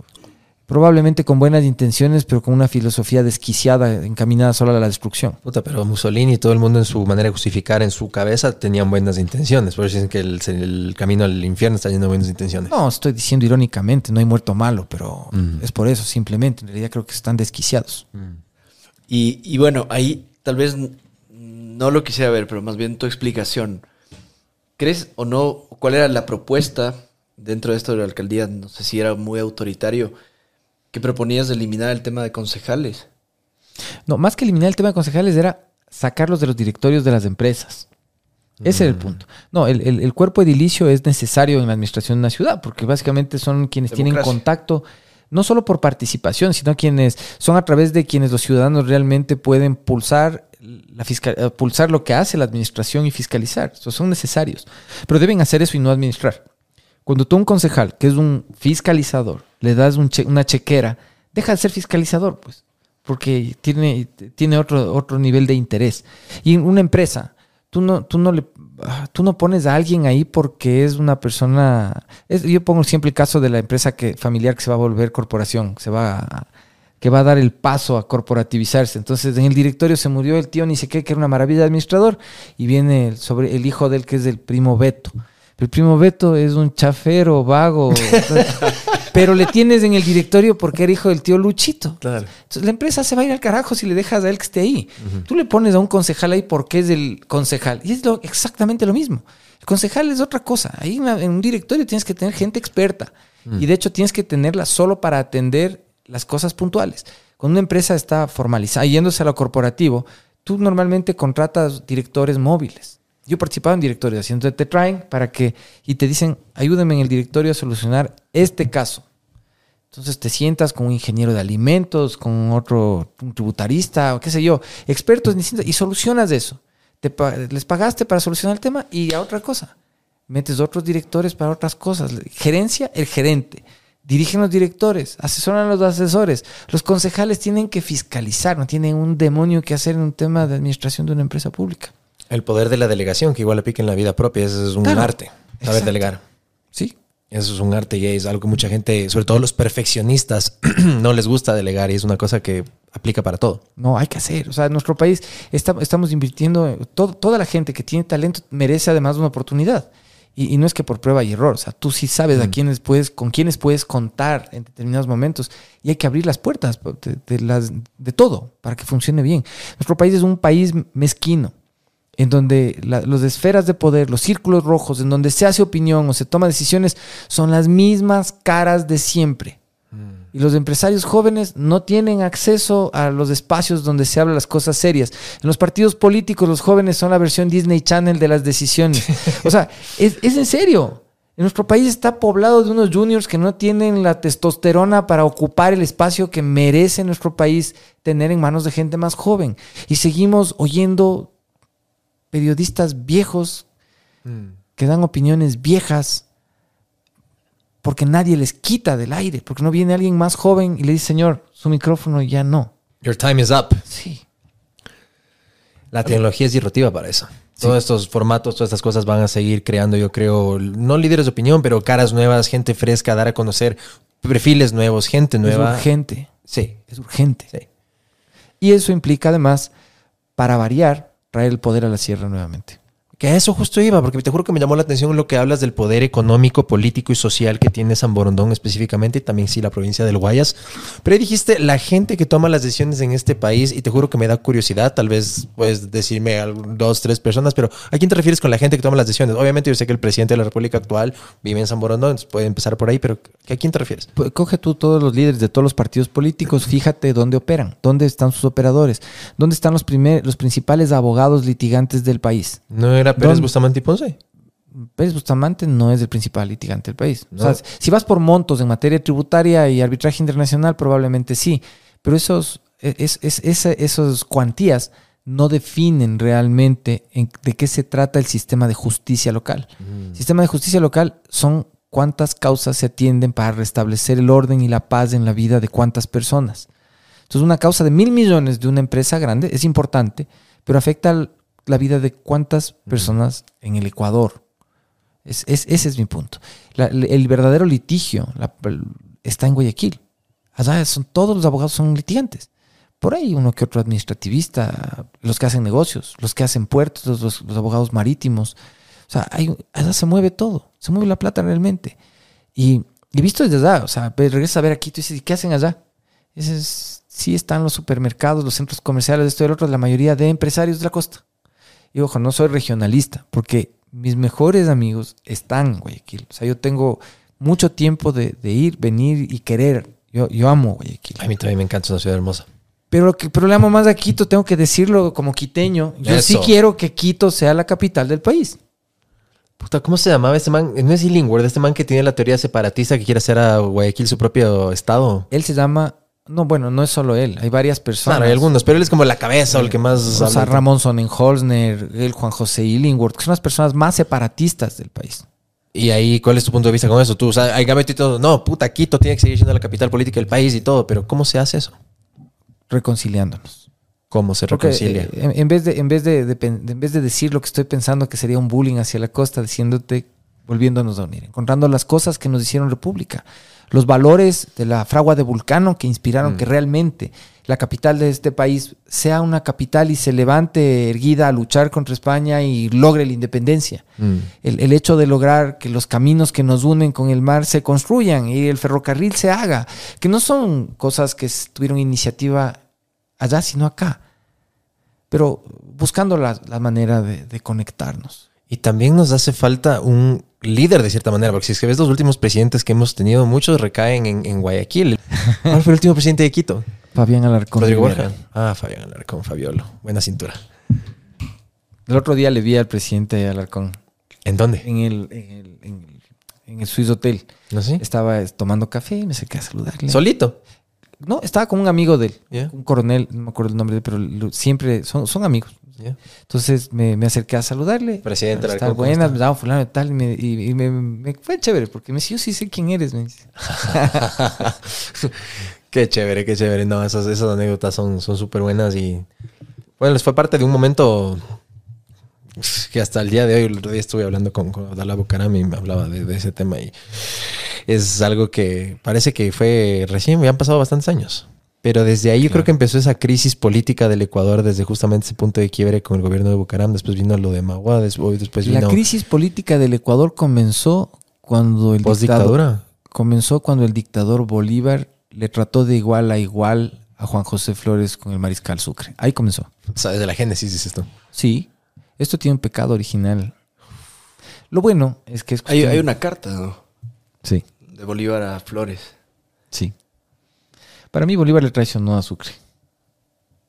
probablemente con buenas intenciones, pero con una filosofía desquiciada, encaminada solo a la destrucción. Puta, pero Mussolini y todo el mundo en su manera de justificar en su cabeza tenían buenas intenciones. Por eso dicen que el, el camino al infierno está lleno de buenas intenciones. No, estoy diciendo irónicamente, no hay muerto malo, pero Mm. es por eso, simplemente. En realidad creo que están desquiciados. Y, y bueno, ahí tal vez no lo quisiera ver, pero más bien tu explicación. ¿Crees o no? ¿Cuál era la propuesta dentro de esto de la alcaldía? No sé si era muy autoritario. Que proponías de eliminar el tema de concejales. No, más que eliminar el tema de concejales era sacarlos de los directorios de las empresas. Ese es el punto. No, el, el- el cuerpo edilicio es necesario en la administración de una ciudad, porque básicamente son quienes tienen contacto, no solo por participación, sino quienes son a través de quienes los ciudadanos realmente pueden pulsar, la fiscal, eh, pulsar lo que hace la administración y fiscalizar. Son necesarios. Pero deben hacer eso y no administrar. Cuando tú un concejal, que es un fiscalizador, le das un una chequera, deja de ser fiscalizador, pues, porque tiene, tiene otro, otro nivel de interés. Y en una empresa, tú no, tú no le ah, tú no pones a alguien ahí porque es una persona. es- yo pongo siempre el caso de la empresa que, familiar que se va a volver corporación, que se va a, que va a dar el paso a corporativizarse. Entonces, en el directorio se murió el tío, ni sé qué, que era una maravilla de administrador, y viene el, sobre, el hijo del que es el primo Beto. El primo Beto es un chafero, vago, pero le tienes en el directorio porque era hijo del tío Luchito. Claro. Entonces, la empresa se va a ir al carajo si le dejas a él que esté ahí. Tú le pones a un concejal ahí porque es el concejal. Y es lo, exactamente lo mismo. El concejal es otra cosa. Ahí en, la- en un directorio tienes que tener gente experta. Y de hecho tienes que tenerla solo para atender las cosas puntuales. Cuando una empresa está formalizada, yéndose a lo corporativo, tú normalmente contratas directores móviles. Yo he participado en directorios, haciendo te traen para que, y te dicen, ayúdame en el directorio a solucionar este caso. Entonces te sientas con un ingeniero de alimentos, con otro un tributarista, o qué sé yo, expertos y solucionas eso. Te les pagaste para solucionar el tema y a otra cosa. Metes otros directores para otras cosas. Gerencia, el gerente. Dirigen los directores, asesoran a los asesores. Los concejales tienen que fiscalizar, no tienen un demonio que hacer en un tema de administración de una empresa pública. El poder de la delegación, que igual aplica en la vida propia, ese es un Claro, arte. Saber exacto. delegar. Sí, Eso es un arte y es algo que mucha gente, sobre todo los perfeccionistas, no les gusta delegar y es una cosa que aplica para todo. No, hay que hacer. O sea, en nuestro país está- estamos invirtiendo, todo- toda la gente que tiene talento merece además una oportunidad. Y, y no es que por prueba y error. O sea, tú sí sabes a quiénes puedes, con quiénes puedes contar en determinados momentos. Y hay que abrir las puertas de, de las, de todo para que funcione bien. Nuestro país es un país mezquino en donde la- las esferas de poder, los círculos rojos, en donde se hace opinión o se toma decisiones, son las mismas caras de siempre. Y los empresarios jóvenes no tienen acceso a los espacios donde se hablan las cosas serias. En los partidos políticos los jóvenes son la versión Disney Channel de las decisiones. O sea, es, es en serio. En nuestro país está poblado de unos juniors que no tienen la testosterona para ocupar el espacio que merece nuestro país tener en manos de gente más joven. Y seguimos oyendo periodistas viejos que dan opiniones viejas porque nadie les quita del aire, porque no viene alguien más joven y le dice, señor, su micrófono ya no. Your time is up. Sí. La tecnología es disruptiva para eso. Todos estos formatos, todas estas cosas van a seguir creando, yo creo, no líderes de opinión, pero caras nuevas, gente fresca, dar a conocer perfiles nuevos, gente nueva. Es urgente, Sí, es urgente. sí. Y eso implica además, para variar, traer el poder a la sierra nuevamente. Que a eso justo iba, porque te juro que me llamó la atención lo que hablas del poder económico, político y social que tiene San Borondón específicamente y también sí la provincia del Guayas. Pero ahí dijiste la gente que toma las decisiones en este país y te juro que me da curiosidad, tal vez puedes decirme dos, tres personas, pero ¿a quién te refieres con la gente que toma las decisiones? Obviamente yo sé que el presidente de la República actual vive en San Borondón, entonces puede empezar por ahí, pero ¿a quién te refieres? Pues, Coge tú todos los líderes de todos los partidos políticos, fíjate dónde operan, dónde están sus operadores, dónde están los, primer- los principales abogados litigantes del país. ¿No era Pérez. Bustamante y Ponce? Pérez Bustamante no es el principal litigante del país. No. O sea, si vas por montos en materia tributaria y arbitraje internacional, probablemente sí. Pero esos, es, es- esa- esos cuantías no definen realmente en- de qué se trata el sistema de justicia local. El sistema de justicia local son cuántas causas se atienden para restablecer el orden y la paz en la vida de cuántas personas. Entonces, una causa de mil millones de una empresa grande es importante, pero afecta al- la vida de cuántas personas en el Ecuador. Es- es- ese es mi punto. La- el verdadero litigio la- está en Guayaquil. Allá son, todos los abogados son litigantes. Por ahí uno que otro administrativista, los que hacen negocios, los que hacen puertos, los, los- los abogados marítimos. O sea, hay, allá se mueve todo, se mueve la plata realmente. Y, y visto desde allá, o sea, regresas a ver aquí, tú dices, ¿y qué hacen allá? Dices, sí están los supermercados, los centros comerciales, esto y el otro, la mayoría de empresarios de la costa. Y ojo, no soy regionalista, porque mis mejores amigos están en Guayaquil. O sea, yo tengo mucho tiempo de, de ir, venir y querer. Yo, yo amo Guayaquil. A mí también me encanta, es una ciudad hermosa. Pero que problema más a Quito, tengo que decirlo como quiteño, yo sí quiero que Quito sea la capital del país. Puta, ¿cómo se llamaba este man? No es Illingworth, este man que tiene la teoría separatista que quiere hacer a Guayaquil su propio estado. Él se llama, no, bueno, no es solo él, hay varias personas. Claro, hay algunos, pero él es como la cabeza o el que más O sea. Ramón Sonnenholzner, el Juan José Illingworth, que son las personas más separatistas del país. Y ahí, ¿cuál es tu punto de vista con eso? Tú, o sea, hay y todo. No, puta, Quito tiene que seguir siendo la capital política del país y todo, pero ¿cómo se hace eso? reconciliándonos. ¿Cómo se Porque, reconcilia? eh, en, vez de, en, vez de, de en vez de decir lo que estoy pensando que sería un bullying hacia la costa, diciéndote, volviéndonos a unir, encontrando las cosas que nos hicieron república, los valores de la fragua de Vulcano que inspiraron Mm. que realmente la capital de este país sea una capital y se levante erguida a luchar contra España y logre la independencia. Mm. El, el hecho de lograr que los caminos que nos unen con el mar se construyan y el ferrocarril se haga, que no son cosas que tuvieron iniciativa allá, sino acá, pero buscando la, la manera de, de conectarnos. Y también nos hace falta un líder de cierta manera, porque si es que ves los últimos presidentes que hemos tenido, muchos recaen en, en Guayaquil. ¿Cuál fue el último presidente de Quito? Fabián Alarcón. Rodrigo. Borja. Ah, Fabián Alarcón, Fabiolo. Buena cintura. El otro día le vi al presidente Alarcón ¿En dónde? en el, en el, en el, en el Swiss Hotel. ¿No sé? Estaba eh, tomando café y me acerqué a saludarle. Solito. no, estaba con un amigo de él, un coronel, no me acuerdo el nombre, de él, pero siempre son, son amigos. Entonces me, me acerqué a saludarle. Presidente Alarcón, ¿cómo buenas, me daba fulano y tal. Y, me, y- y me- me fue chévere porque me dice, yo sí sé quién eres. Me dice. Qué chévere, qué chévere. No, esas, esas anécdotas son son súper buenas y bueno, les fue parte de un momento que hasta el día de hoy, el otro día estuve hablando con, con Bucaram y me hablaba de, de ese tema y es algo que parece que fue recién, ya han pasado bastantes años. Pero desde ahí yo creo que empezó esa crisis política del Ecuador, desde justamente ese punto de quiebre con el gobierno de Bucaram. Después vino lo de Magua, después, después La vino crisis política del Ecuador comenzó cuando el dictador, comenzó cuando el dictador Bolívar le trató de igual a igual a Juan José Flores con el mariscal Sucre. Ahí comenzó. O sea, desde la génesis dices tú. Sí, esto tiene un pecado original. Lo bueno es que es Hay, una carta, ¿no? Sí, De Bolívar a Flores. sí. Para mí Bolívar le traicionó a Sucre.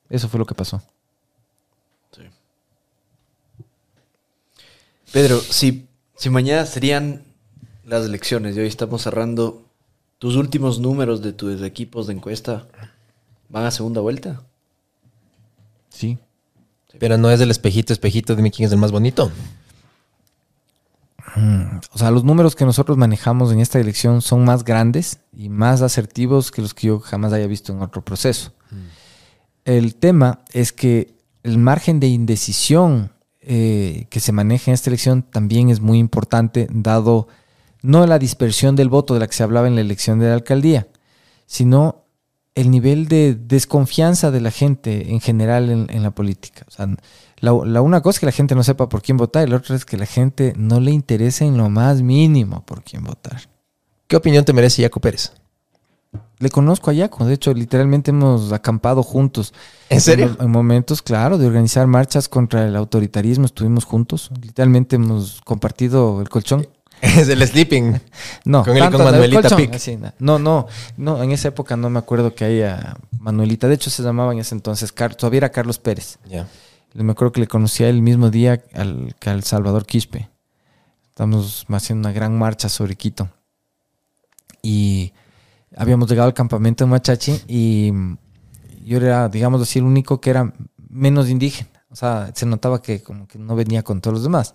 Eso fue lo que pasó. Pedro, si, si mañana serían las elecciones y hoy estamos cerrando, ¿tus últimos números de tus equipos de encuesta van a segunda vuelta? Sí. Pero no es del espejito, espejito, dime quién es el más bonito. O sea, los números que nosotros manejamos en esta elección son más grandes y más asertivos que los que yo jamás haya visto en otro proceso. El tema es que el margen de indecisión eh, que se maneja en esta elección también es muy importante, dado no la dispersión del voto de la que se hablaba en la elección de la alcaldía, sino el nivel de desconfianza de la gente en general en, en la política. O sea, la, la una cosa es que la gente no sepa por quién votar y la otra es que la gente no le interesa en lo más mínimo por quién votar. ¿Qué opinión te merece Jaco Pérez? Le conozco a Yaco, de hecho, literalmente hemos acampado juntos. ¿En serio? En, en momentos, claro, de organizar marchas contra el autoritarismo, estuvimos juntos. Literalmente hemos compartido el colchón. Es el sleeping. No, Con Manuelita Pic. así, no, no, no, no, en esa época no me acuerdo que haya Manuelita. De hecho, se llamaba en ese entonces, Car- todavía era Carlos Pérez. Ya. Me acuerdo que le conocía el mismo día al, que al Salvador Quispe. Estamos haciendo una gran marcha sobre Quito. Y habíamos llegado al campamento de Machachi y yo era, digamos así, el único que era menos indígena. O sea, se notaba que como que no venía con todos los demás.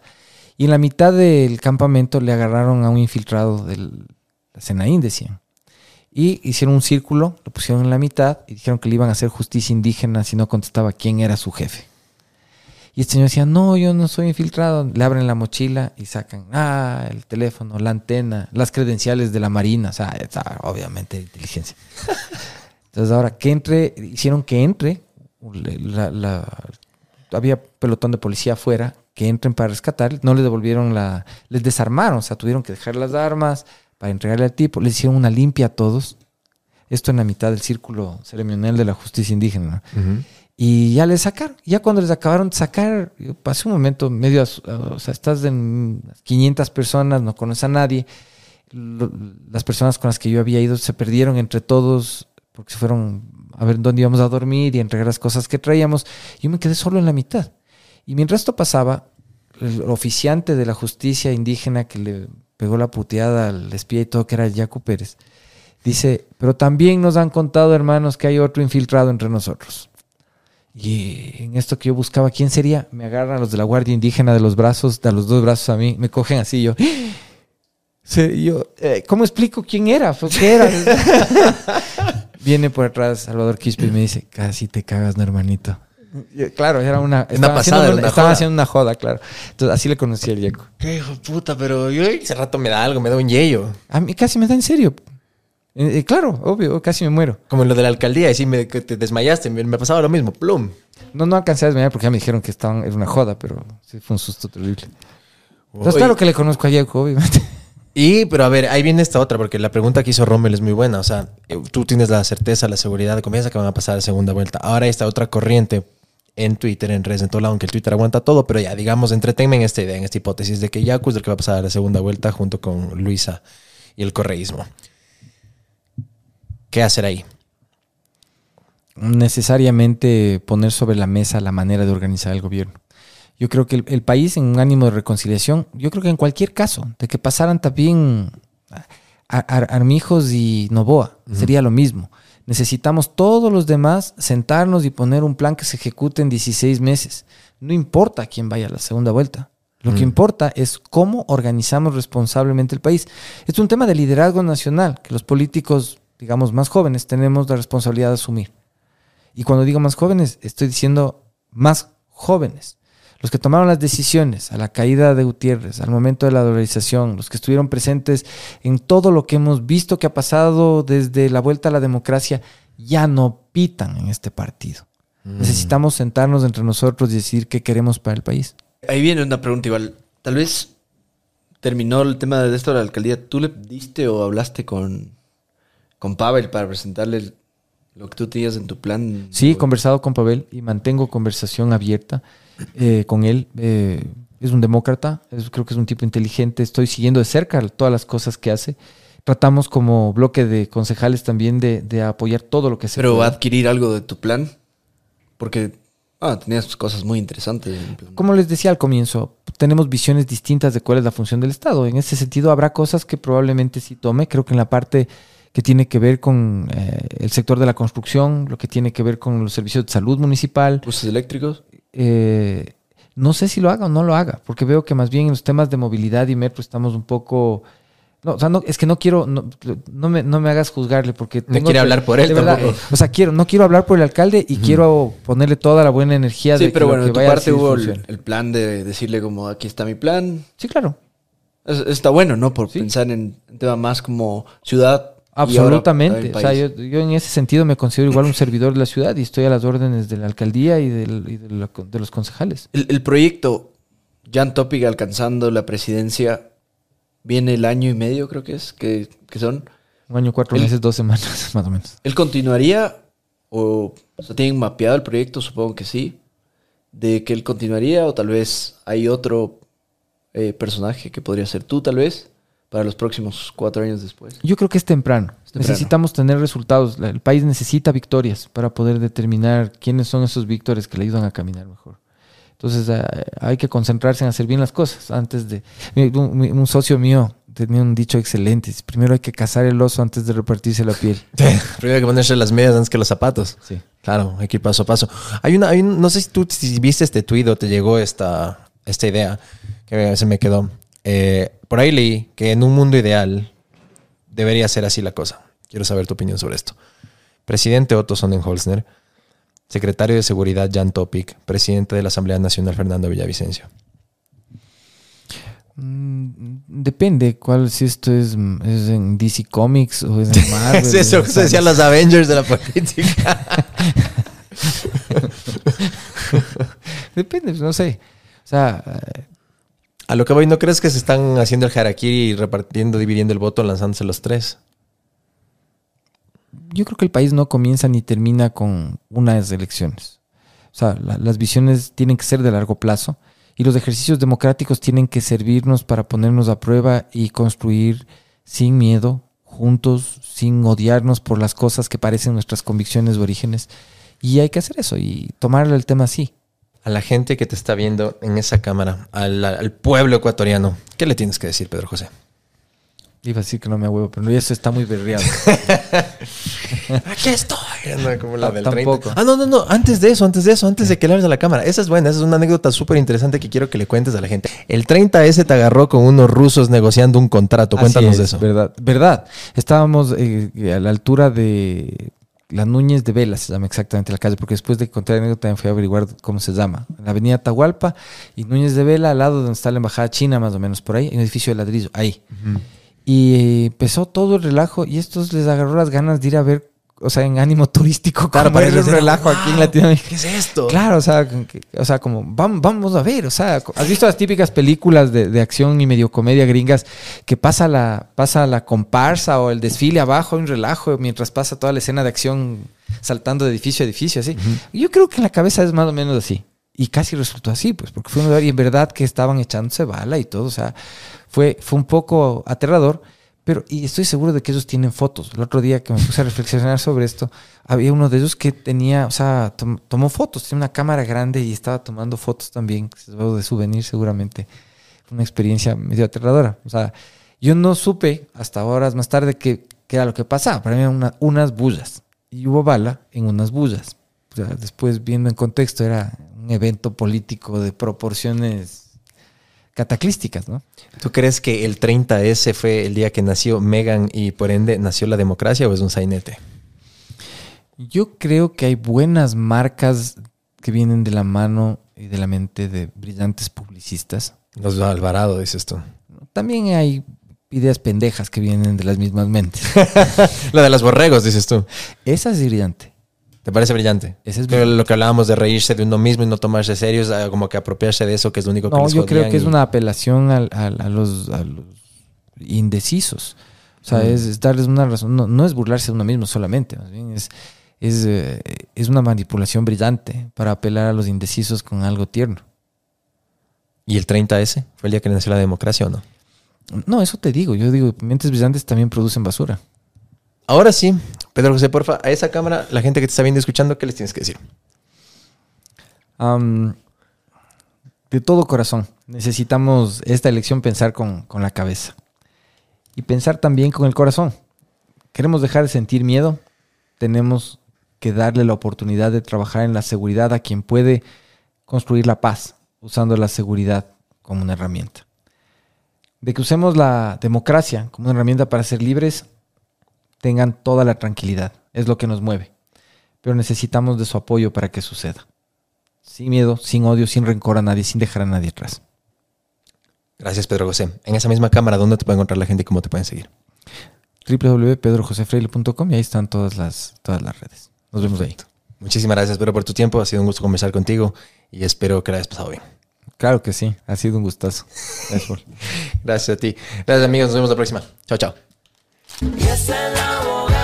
Y en la mitad del campamento le agarraron a un infiltrado de la Senaín, decían. Y hicieron un círculo, lo pusieron en la mitad y dijeron que le iban a hacer justicia indígena si no contestaba quién era su jefe. Y este señor decía, no, yo no soy infiltrado. Le abren la mochila y sacan, ah, el teléfono, la antena, las credenciales de la Marina. O sea, está obviamente inteligencia. Entonces ahora que entre, hicieron que entre, la- la- había pelotón de policía afuera, que entren para rescatar, no les devolvieron la, les desarmaron, o sea, tuvieron que dejar las armas para entregarle al tipo, les hicieron una limpia a todos. Esto en la mitad del círculo ceremonial de la justicia indígena. ¿no? Y ya les sacaron. Ya cuando les acabaron de sacar, pasé un momento medio, o sea, estás en 500 personas, no conoces a nadie. Las personas con las que yo había ido se perdieron entre todos porque se fueron a ver dónde íbamos a dormir y entregar las cosas que traíamos. Yo me quedé solo en la mitad. Y mientras esto pasaba, el oficiante de la justicia indígena que le pegó la puteada al espía y todo, que era Yacu Pérez, dice, pero también nos han contado, hermanos, que hay otro infiltrado entre nosotros. Y en esto que yo buscaba, ¿quién sería? Me agarran los de la Guardia Indígena de los brazos, de los dos brazos a mí, me cogen así, yo... Sí, yo, eh, ¿cómo explico quién era? Pues, ¿Qué era? Viene por atrás Salvador Quispe y me dice, casi te cagas, no, hermanito. Y, claro, era una... Estaba, pasada, haciendo, una estaba joda. haciendo una joda, claro. Entonces así le conocí al Yeco. Qué hijo de puta, pero yo ese rato me da algo, me da un yello. A mí casi me da en serio. Eh, eh, claro, obvio, casi me muero. Como en lo de la alcaldía, y sí me, que te desmayaste, me, me pasaba lo mismo, plum. No, no alcancé a desmayar porque ya me dijeron que estaban, era una joda, pero sí fue un susto terrible. Entonces, claro que le conozco a Yeco, obviamente. Y, pero a ver, ahí viene esta otra, porque la pregunta que hizo Rommel es muy buena. O sea, eh, tú tienes la certeza, la seguridad de confianza que van a pasar a segunda vuelta. Ahora esta otra corriente en Twitter, en redes, en todo lado, aunque el Twitter aguanta todo, pero ya, digamos, entretenme en esta idea, en esta hipótesis de que Yaku es el que va a pasar a la segunda vuelta junto con Luisa y el correísmo. ¿Qué hacer ahí? necesariamente poner sobre la mesa la manera de organizar el gobierno. Yo creo que el, el país en un ánimo de reconciliación, yo creo que en cualquier caso, de que pasaran también Ar- Ar- Armijos y Novoa, sería lo mismo. Necesitamos todos los demás sentarnos y poner un plan que se ejecute en 16 meses. No importa quién vaya a la segunda vuelta. Lo que importa es cómo organizamos responsablemente el país. Es un tema de liderazgo nacional que los políticos, digamos, más jóvenes tenemos la responsabilidad de asumir. Y cuando digo más jóvenes, estoy diciendo más jóvenes. Los que tomaron las decisiones a la caída de Gutiérrez, al momento de la dolarización, los que estuvieron presentes en todo lo que hemos visto que ha pasado desde la vuelta a la democracia, ya no pitan en este partido. Necesitamos sentarnos entre nosotros y decir qué queremos para el país. Ahí viene una pregunta igual. Tal vez terminó el tema de esto de la alcaldía. ¿Tú le diste o hablaste con, con Pavel para presentarle lo que tú tenías en tu plan? Sí, he conversado con Pavel y mantengo conversación abierta eh, con él. Eh, es un demócrata, es- creo que es un tipo inteligente. Estoy siguiendo de cerca todas las cosas que hace. Tratamos como bloque de concejales también de, de apoyar todo lo que se Pero va a adquirir algo de tu plan. Porque ah, tenías cosas muy interesantes. Como les decía al comienzo, tenemos visiones distintas de cuál es la función del Estado. En ese sentido, habrá cosas que probablemente sí tome. Creo que en la parte que tiene que ver con eh, el sector de la construcción, lo que tiene que ver con los servicios de salud municipal, ¿Buses eléctricos? eh, no sé si lo haga o no lo haga, porque veo que más bien en los temas de movilidad y metro estamos un poco... No, o sea, no, es que no quiero, no, no me, no me hagas juzgarle porque No tengo quiere que- hablar por él verdad, tampoco. o sea, quiero, no quiero hablar por el alcalde y quiero ponerle toda la buena energía Sí, de que pero lo bueno, que de tu parte hubo el, el plan de decirle como aquí está mi plan. Sí, claro. Es- está bueno, ¿no? Por pensar en un tema más como ciudad. Absolutamente. O sea, yo, yo en ese sentido me considero igual un servidor de la ciudad y estoy a las órdenes de la alcaldía y, del- y de, la- de los concejales. El, el proyecto Jan Topic alcanzando la presidencia viene el año y medio, creo que es, que, que son. Un año, cuatro meses, dos semanas, más o menos. ¿Él continuaría o, o sea, tienen mapeado el proyecto? Supongo que sí. De que él continuaría o tal vez hay otro eh, personaje que podría ser tú, tal vez, para los próximos cuatro años después. Yo creo que es temprano. temprano. Necesitamos tener resultados. El país necesita victorias para poder determinar quiénes son esos victorias que le ayudan a caminar mejor. Entonces eh, hay que concentrarse en hacer bien las cosas antes de... Un, un socio mío tenía un dicho excelente. Primero hay que cazar el oso antes de repartirse la piel. Primero hay que ponerse las medias antes que los zapatos. Sí. Claro, hay que ir paso a paso. Hay una, hay un- no sé si tú si viste este tuit o te llegó esta, esta idea que se me quedó. Eh, por ahí leí que en un mundo ideal debería ser así la cosa. Quiero saber tu opinión sobre esto. Presidente Otto Sonnenholzner, secretario de Seguridad Jan Topic, presidente de la Asamblea Nacional Fernando Villavicencio. Mm, Depende cuál, si esto es, es en DC Comics o es en Marvel. Es eso que se decían los Avengers de la política. Depende, pues, no sé. O sea, A lo que voy, ¿no crees que se están haciendo el harakiri y repartiendo, dividiendo el voto, lanzándose los tres? yo creo que el país no comienza ni termina con unas elecciones. O sea, la- las visiones tienen que ser de largo plazo y los ejercicios democráticos tienen que servirnos para ponernos a prueba y construir sin miedo juntos, sin odiarnos por las cosas que parecen nuestras convicciones o orígenes. Y hay que hacer eso y tomarle el tema así. A la gente que te está viendo en esa cámara, al, al pueblo ecuatoriano, ¿qué le tienes que decir, Pedro José? Iba a decir que no me huevo, pero eso está muy berreado. Aquí estoy. No, como la Ah, del tampoco. 30. Ah, no, no, no. Antes de eso, antes de eso, antes de que le hables a la cámara. Esa es buena. Esa es una anécdota súper interesante que quiero que le cuentes a la gente. El 30S te agarró con unos rusos negociando un contrato. Cuéntanos Así de es, eso. Verdad, verdad. Estábamos eh, a la altura de la Núñez de Vela, se llama exactamente la calle, porque después de contar la anécdota también fui a averiguar cómo se llama. La avenida Atahualpa y Núñez de Vela, al lado donde está la embajada china, más o menos por ahí, en un edificio de ladrillo, ahí. Y empezó todo el relajo y estos les agarró las ganas de ir a ver, o sea, en ánimo turístico, Claro, cómo para ellos era, relajo aquí en "Wow, Latinoamérica. ¿Qué es esto? Claro, o sea, que- o sea, como vamos, vamos a ver, o sea, has visto las típicas películas de, de acción y medio comedia gringas que pasa la, pasa la comparsa o el desfile abajo, un relajo mientras pasa toda la escena de acción saltando de edificio a edificio, así. Yo creo que en la cabeza es más o menos así. Y casi resultó así, pues, porque fue un lugar y en verdad que estaban echándose bala y todo, o sea, fue, fue un poco aterrador. Pero, y estoy seguro de que ellos tienen fotos. El otro día que me puse a reflexionar sobre esto, había uno de ellos que tenía, o sea, tom- tomó fotos, tiene una cámara grande y estaba tomando fotos también, de souvenir seguramente. Una experiencia medio aterradora. O sea, yo no supe hasta horas más tarde qué era lo que pasaba. Para mí eran una- unas bullas. Y hubo bala en unas bullas. O sea, después, viendo en contexto, era un evento político de proporciones cataclísticas, ¿no? ¿Tú crees que el 30S fue el día que nació Megan y por ende nació la democracia o es un sainete? Yo creo que hay buenas marcas que vienen de la mano y de la mente de brillantes publicistas. Los Alvarado, dices tú. También hay ideas pendejas que vienen de las mismas mentes. La de los borregos, dices tú. Esa es brillante. ¿Te parece brillante? Ese es Pero lo que hablábamos de reírse de uno mismo y no tomarse serio es ah, como que apropiarse de eso que es lo único que No, les yo creo que es una apelación a, los, a los indecisos. O sea, Mm. es, es darles una razón. No, no es burlarse de uno mismo solamente. Más bien es, es, eh, es una manipulación brillante para apelar a los indecisos con algo tierno. ¿Y el 30S? ¿Fue el día que nació la democracia o no? No, eso te digo. Yo digo, mentes brillantes también producen basura. Ahora sí, Pedro José, porfa, a esa cámara, la gente que te está viendo escuchando, ¿qué les tienes que decir? De todo corazón, necesitamos esta elección pensar con, con la cabeza y pensar también con el corazón. Queremos dejar de sentir miedo, tenemos que darle la oportunidad de trabajar en la seguridad a quien puede construir la paz usando la seguridad como una herramienta. De que usemos la democracia como una herramienta para ser libres, tengan toda la tranquilidad, es lo que nos mueve, pero necesitamos de su apoyo para que suceda sin miedo, sin odio, sin rencor a nadie, sin dejar a nadie atrás. Gracias, Pedro José. En esa misma cámara, ¿dónde te puede encontrar la gente y cómo te pueden seguir? www.pedrojosefreile.com y ahí están todas las, todas las redes. Nos vemos ahí. Muchísimas gracias, Pedro, por tu tiempo. Ha sido un gusto conversar contigo y espero que la hayas pasado bien. Claro que sí, ha sido un gustazo. Gracias por- Gracias a ti. Gracias, amigos. Nos vemos la próxima. Chao, chao. Y es el abogado